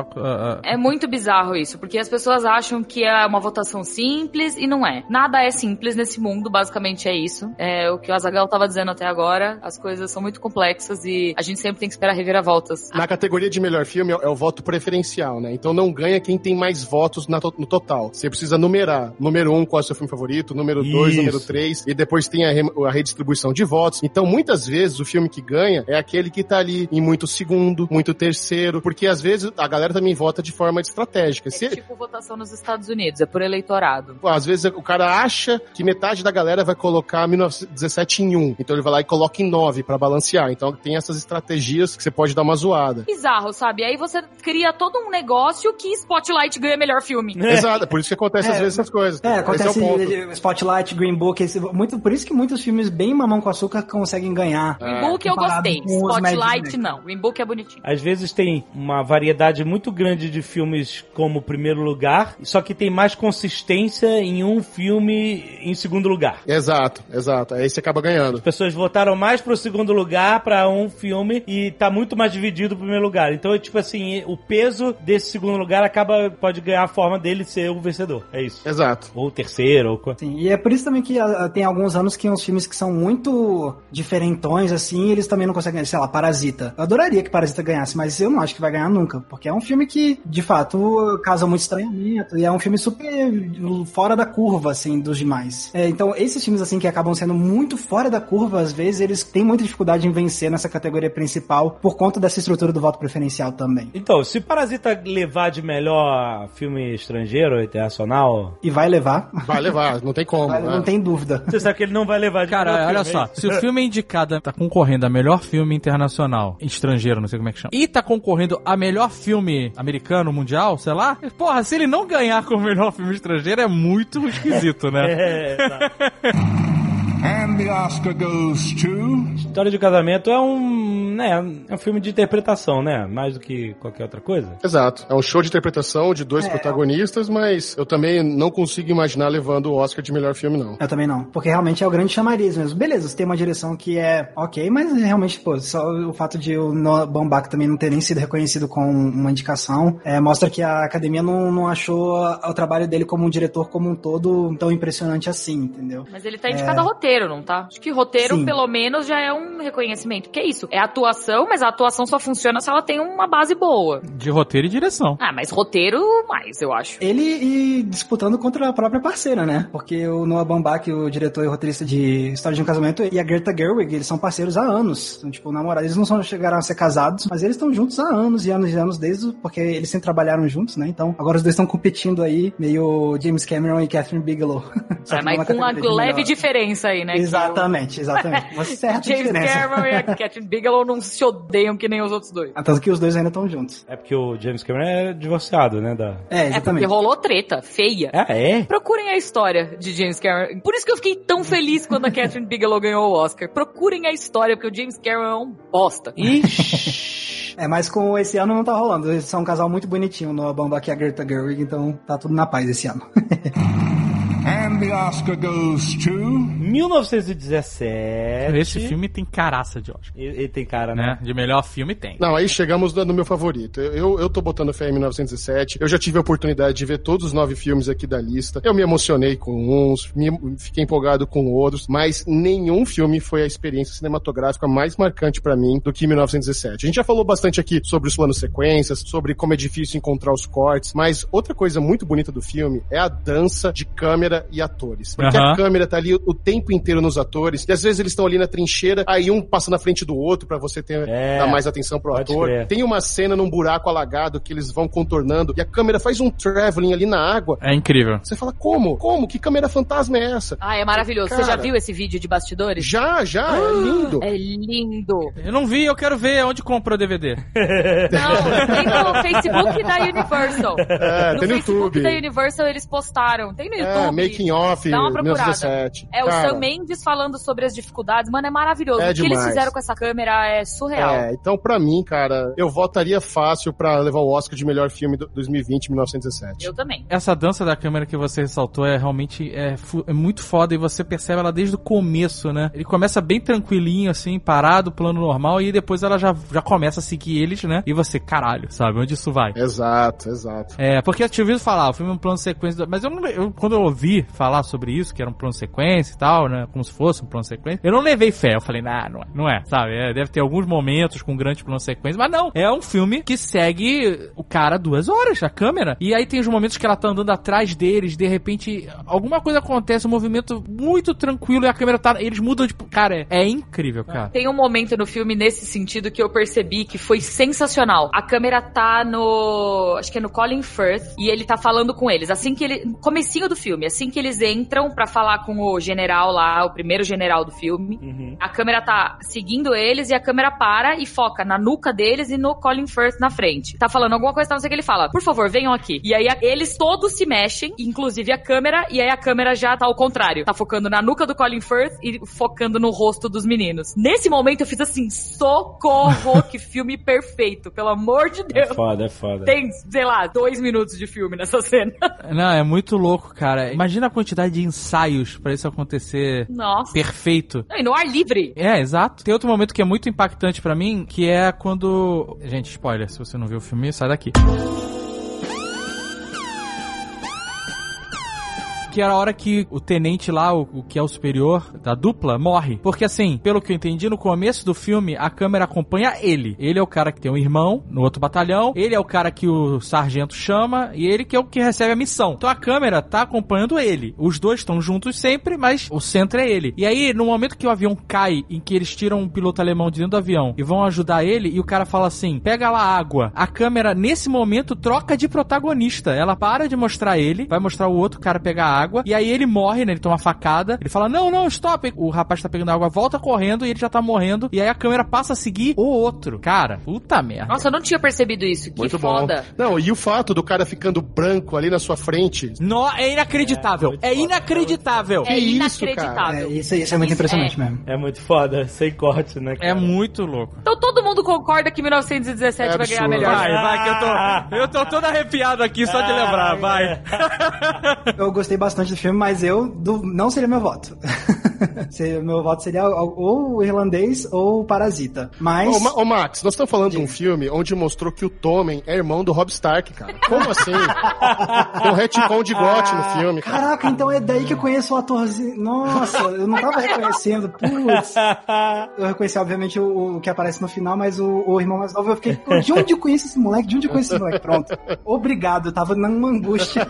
a- É muito bizarro isso, porque as pessoas acham que é uma votação simples e não é. Nada é simples nesse mundo, basicamente é isso. É o que o Azagal tava dizendo até agora. As coisas são muito complexas e a gente sempre tem que esperar reviravoltas. Na categoria de melhor filme é é o voto preferencial, né? Então não ganha quem tem mais votos na to- no total. Você precisa numerar. Número um, qual é o seu filme favorito? Número dois, Isso. número três. E depois tem a, re- a redistribuição de votos. Então, muitas vezes, o filme que ganha é aquele que tá ali em muito segundo, muito terceiro. Porque às vezes a galera também vota de forma estratégica. É Se, tipo votação nos Estados Unidos, é por eleitorado. Pô, Às vezes o cara acha que metade da galera vai colocar 1917 em 1. Então ele vai lá e coloca em 9 pra balancear. Então tem essas estratégias que você pode dar uma zoada. Bizarro, sabe? Aí você cria todo um negócio que Spotlight ganha melhor filme. Exato, por isso que acontece às É. vezes essas coisas. É, acontece é o ponto. Spotlight, Green Book, esse- muito, por isso que muitos filmes bem mamão com açúcar conseguem ganhar. Green Book eu gostei. com os Spotlight não. Green Book é bonitinho. Às vezes tem uma variedade muito grande de filmes como primeiro lugar, só que tem mais consistência em um filme em segundo lugar. Exato, exato. Aí você acaba ganhando. As pessoas votaram mais pro segundo lugar pra um filme e tá muito mais dividido pro primeiro lugar. Então, tipo assim, o peso desse segundo lugar acaba pode ganhar a forma dele ser o vencedor. É isso. Exato. Ou o terceiro, ou Sim, e é por isso também que ah, tem alguns anos que uns filmes que são muito diferentões, assim, eles também não conseguem, sei lá, Parasita. Eu adoraria que Parasita ganhasse, mas eu não acho que vai ganhar nunca, porque é um filme que, de fato, causa muito estranhamento, e é um filme super fora da curva, assim, dos demais. É, então, esses filmes, assim, que acabam sendo muito fora da curva, às vezes, eles têm muita dificuldade em vencer nessa categoria principal, por conta dessa estrutura do voto preferencial também. Então, se Parasita levar de melhor filme estrangeiro, internacional, E vai levar, Vai levar, não tem como. vai- né? não tem dúvida. você sabe que ele não vai levar de melhor Cara, olha filme, só? Se o filme é indicado, tá concorrendo a melhor filme internacional, estrangeiro, não sei como é que chama, e tá concorrendo a melhor filme americano, mundial, sei lá, porra, se ele não ganhar com o melhor filme estrangeiro é muito esquisito, né? É, tá. And the Oscar goes to. História de Casamento é um, né, é um filme de interpretação, né? Mais do que qualquer outra coisa. Exato. É um show de interpretação de dois É. protagonistas, mas eu também não consigo imaginar levando o Oscar de melhor filme, não. Eu também não. Porque realmente é o grande chamariz mesmo. Beleza, você tem uma direção que é ok, mas realmente, pô, só o fato de o Noah Baumbach também não ter nem sido reconhecido com uma indicação é, mostra que a academia não, não achou o trabalho dele como um diretor como um todo tão impressionante assim, entendeu? Mas ele tá indicado a roteiro, não tá? Acho que roteiro, Sim. pelo menos, já é um reconhecimento. Que é isso? É atuação, mas a atuação só funciona se ela tem uma base boa. De roteiro e direção. Ah, mas roteiro mais, eu acho. Ele e disputando contra a própria parceira, né? Porque o Noah Baumbach, o diretor e roteirista de História de um Casamento, e a Greta Gerwig, eles são parceiros há anos. Então, tipo, namorados. Eles não são, chegaram a ser casados, mas eles estão juntos há anos e anos e anos, desde porque eles sempre trabalharam juntos, né? Então, agora os dois estão competindo aí, meio James Cameron e Catherine Bigelow. É, mas com uma leve melhor. diferença aí, né? que Exatamente, exatamente. Uma certa James diferença. Cameron e a Catherine Bigelow não se odeiam que nem os outros dois. Ah, Tanto que os dois ainda estão juntos. É porque o James Cameron é divorciado, né? Da... É, É porque exatamente. rolou treta, feia. Ah, é? Procurem a história de James Cameron. Por isso que eu fiquei tão feliz quando a Catherine Bigelow ganhou o Oscar. Procurem a história, porque o James Cameron é um bosta. Ixi. É, mas com esse ano não tá rolando. Eles são um casal muito bonitinho, Noah Baumbach e a Greta Gerwig, então tá tudo na paz esse ano. And the Oscar goes to. 1917. Esse filme tem caraça de Oscar. Ele, ele tem cara, né? Né? De melhor filme tem. Não, aí chegamos no meu favorito. Eu, eu tô botando fé em 1907. Eu já tive a oportunidade de ver todos os nove filmes aqui da lista. Eu me emocionei com uns, me, fiquei empolgado com outros, mas nenhum filme foi a experiência cinematográfica mais marcante pra mim do que 1917. A gente já falou bastante aqui sobre os planos sequências, sobre como é difícil encontrar os cortes, mas outra coisa muito bonita do filme é a dança de câmera e atores. Porque Aham. a câmera tá ali o tempo inteiro nos atores, e às vezes eles estão ali na trincheira, aí um passa na frente do outro pra você ter, É, dar mais atenção pro ator. crer. Tem uma cena num buraco alagado que eles vão contornando e a câmera faz um traveling ali na água. É incrível. Você fala, como? Como? Que câmera fantasma é essa? Ah, é maravilhoso. Cara. Você já viu esse vídeo de bastidores? Já, já, é lindo. É lindo. Eu não vi, eu quero ver onde comprou o DVD. Não, tem no Facebook da Universal. É, no tem no Facebook YouTube. da Universal eles postaram. Tem no É, YouTube. making off, Dá uma procurada. 1917. É o Cara, Sam Mendes falando sobre as dificuldades. Mano, é maravilhoso. É o que eles demais. fizeram com essa câmera é surreal. É, então pra mim, cara, eu votaria fácil pra levar o Oscar de melhor filme do 2020, 1917. Eu também. Essa dança da câmera que você ressaltou é realmente é, é muito foda e você percebe ela desde o começo, né? Ele começa bem tranquilinho, assim, parado, plano normal, e depois ela já, já começa a seguir eles, né? E você, caralho, sabe? Onde isso vai? Exato, exato. É, porque eu tinha ouvido falar, o filme é um plano sequência, mas eu não, eu, quando eu ouvi falar sobre isso, que era um plano sequência e tal, né, como se fosse um plano sequência, eu não levei fé, eu falei, nah, não é, não é, sabe, é, deve ter alguns momentos com grande plano sequência, mas não, é um filme que segue o cara duas horas, a câmera, e aí tem os momentos que ela tá andando atrás deles, de repente, alguma coisa acontece, um movimento muito tranquilo e a câmera tá, eles mudam, tipo, cara, é, é incrível, cara. Tem um momento no filme nesse sentido que eu percebi que foi sensacional. A câmera tá no. Acho que é no Colin Firth. E ele tá falando com eles. Assim que ele. Comecinho do filme. Assim que eles entram pra falar com o general lá, o primeiro general do filme. Uhum. A câmera tá seguindo eles e a câmera para e foca na nuca deles e no Colin Firth na frente. Tá falando alguma coisa, tá, não sei o que ele fala. Por favor, venham aqui. E aí eles todos se mexem, inclusive a câmera, e aí a câmera já tá ao contrário. Tá focando na nuca do Colin Firth e focando no rosto dos meninos. Nesse momento eu fiz assim, socorro, que filme perfeito, pelo amor de É Deus. foda, é foda. Tem, sei lá, dois minutos de filme nessa cena. Não, é muito louco, cara. Imagina a quantidade de ensaios pra isso acontecer Nossa. perfeito. Não, E no ar livre. É, exato. Tem outro momento que é muito impactante pra mim, que é quando. Gente, spoiler, se você não viu o filme, sai daqui. Que era a hora que o tenente lá, o, o que é o superior da dupla, morre. Porque assim, pelo que eu entendi, no começo do filme, a câmera acompanha ele. Ele é o cara que tem um irmão no outro batalhão, ele é o cara que o sargento chama, e ele que é o que recebe a missão. Então a câmera tá acompanhando ele. Os dois estão juntos sempre, mas o centro é ele. E aí, no momento que o avião cai, em que eles tiram um piloto alemão de dentro do avião e vão ajudar ele, e o cara fala assim: pega lá água. A câmera, nesse momento, troca de protagonista. Ela para de mostrar ele, vai mostrar o outro cara pegar água, e aí ele morre, né? Ele toma uma facada, ele fala, não, não, stop! O rapaz tá pegando água, volta correndo, e ele já tá morrendo, e aí a câmera passa a seguir o outro. Cara, puta merda. Nossa, eu não tinha percebido isso. Que Muito foda. bom. Não, e o fato do cara ficando branco ali na sua frente. No, é inacreditável. É, inacreditável. É isso, cara? inacreditável. É, isso, isso é muito Isso impressionante mesmo. É muito foda, sem corte, né? É cara? muito louco. Então todo mundo concorda que 1917 É vai ganhar melhor. Vai, vai, que eu tô. Eu tô todo arrepiado aqui só de lembrar, vai. Eu gostei bastante do filme, mas eu do- não seria meu voto. Meu voto seria ou o irlandês ou o Parasita. Mas. Ô, ô, Max, nós estamos falando de um filme onde mostrou que o Tommen é irmão do Rob Stark, cara. Como assim? Tem um retcon de gote no filme, cara. Caraca, então é daí que eu conheço o atorzinho. Nossa, eu não tava reconhecendo. Putz. Eu reconheci, obviamente, o, o que aparece no final, mas o, o irmão mais novo, eu fiquei, de onde eu conheço esse moleque? De onde eu conheço esse moleque? Pronto. Obrigado, eu tava numa angústia.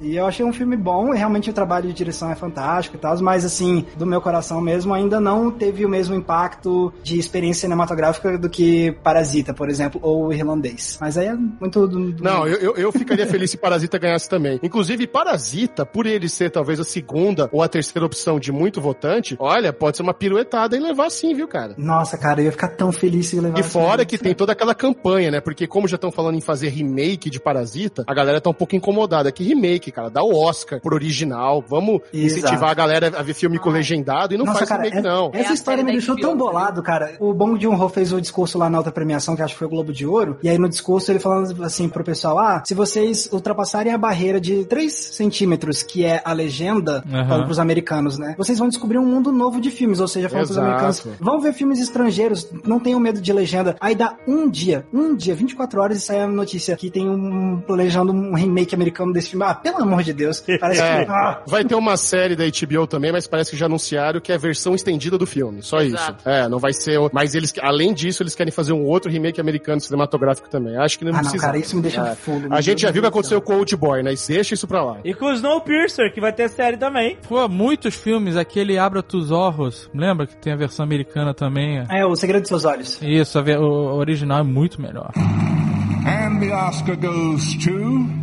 E eu achei um filme bom, e realmente o trabalho de direção é fantástico e tal, mas assim, do meu coração mesmo, ainda não teve o mesmo impacto de experiência cinematográfica do que Parasita, por exemplo, ou Irlandês. Mas aí é muito do. do- Não, eu, eu, ficaria feliz se Parasita ganhasse também. Inclusive, Parasita, por ele ser talvez a segunda ou a terceira opção de muito votante, olha, pode ser uma piruetada e levar sim, viu, cara? Nossa, cara, eu ia ficar tão feliz se levar E fora que tem toda aquela campanha, né? Porque como já estão falando em fazer remake de Parasita, a galera tá um pouco incomodada. Que remake, cara? Dá o Oscar pro original. Vamos Exato. incentivar a galera a ver filme com legendado e não Nossa, faz cara, remake, é- não. essa É a história me deixou tão né? bolado, cara. O Bong Joon-ho fez o discurso lá na outra premiação, que acho que foi o Globo de Ouro, e aí no discurso ele falando assim pro pessoal, ah, se vocês ultrapassarem a barreira de 3 centímetros, que é a legenda, Aham. falando pros americanos, né, vocês vão descobrir um mundo novo de filmes, ou seja, falando pros americanos, vão ver filmes estrangeiros, não tenham medo de legenda. Aí dá um dia, um dia, 24 horas e sai a notícia que tem um, planejando um remake americano desse filme. Ah, pelo amor de Deus, parece É, que... Ah, vai ter uma série da HBO também, mas parece que já anunciaram que é a versão estendida do filme. Só Exato. isso. É, não vai ser. Mas eles, além disso, eles querem fazer um outro remake americano cinematográfico também. Acho que não ah, não, precisa. cara, isso me deixa É. fulo. A gente já viu o que aconteceu com o Old Boy, né? Deixa isso pra lá. E com o Snowpiercer, que vai ter série também. Pô, muitos filmes, aquele Abra Tus Orros, lembra que tem a versão americana também? É, o segredo dos seus olhos. Isso, a o original é muito melhor.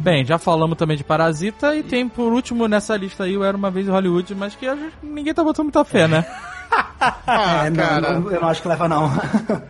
Bem, já falamos também de Parasita e tem por último nessa lista aí o Era Uma Vez em Hollywood, mas que ninguém tá botando muita fé, né? Ah, é, não, cara. não, eu não acho que leva, não.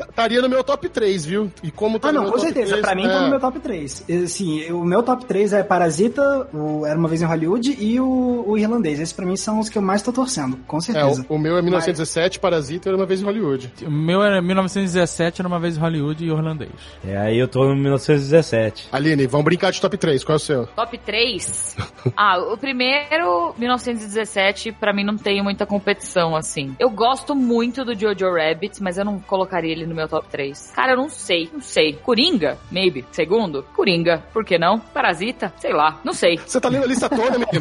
Estaria no meu top 3, viu? E como tá ah, no não, meu com certeza. 3, pra mim, é, tá no meu top 3. Assim, o meu top 3 é Parasita, o Era Uma Vez em Hollywood e o, o Irlandês. Esses pra mim são os que eu mais tô torcendo, com É, certeza. o, o meu é 1917, Parasita era uma vez em Hollywood. O meu era 1917, Era Uma Vez em Hollywood e Irlandês. É, aí eu tô no 1917. Aline, vamos brincar de top 3. Qual é o seu? Top 3? Ah, o primeiro, 1917, pra mim não tem muita competição, assim. Eu gosto muito do Jojo Rabbit, mas eu não colocaria ele no meu top 3. Cara, eu não sei, não sei. Coringa? Maybe. Segundo? Coringa. Por que não? Parasita? Sei lá. Não sei. Você tá lendo a lista toda, menino?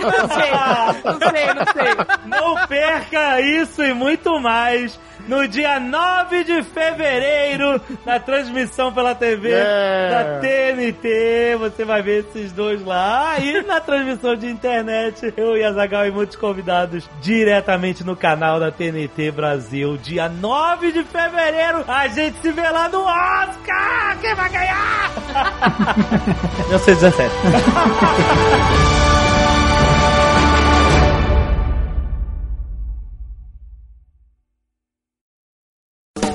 Não sei. Não sei, não sei. Não perca isso e muito mais no dia 9 de fevereiro, na transmissão pela TV É. da TNT. Você vai ver esses dois lá. E na transmissão de internet, eu e a Zagal e muitos convidados diretamente no canal da TNT Brasil. Dia 9 de fevereiro, a gente se vê lá no Oscar! Quem vai ganhar? 1917.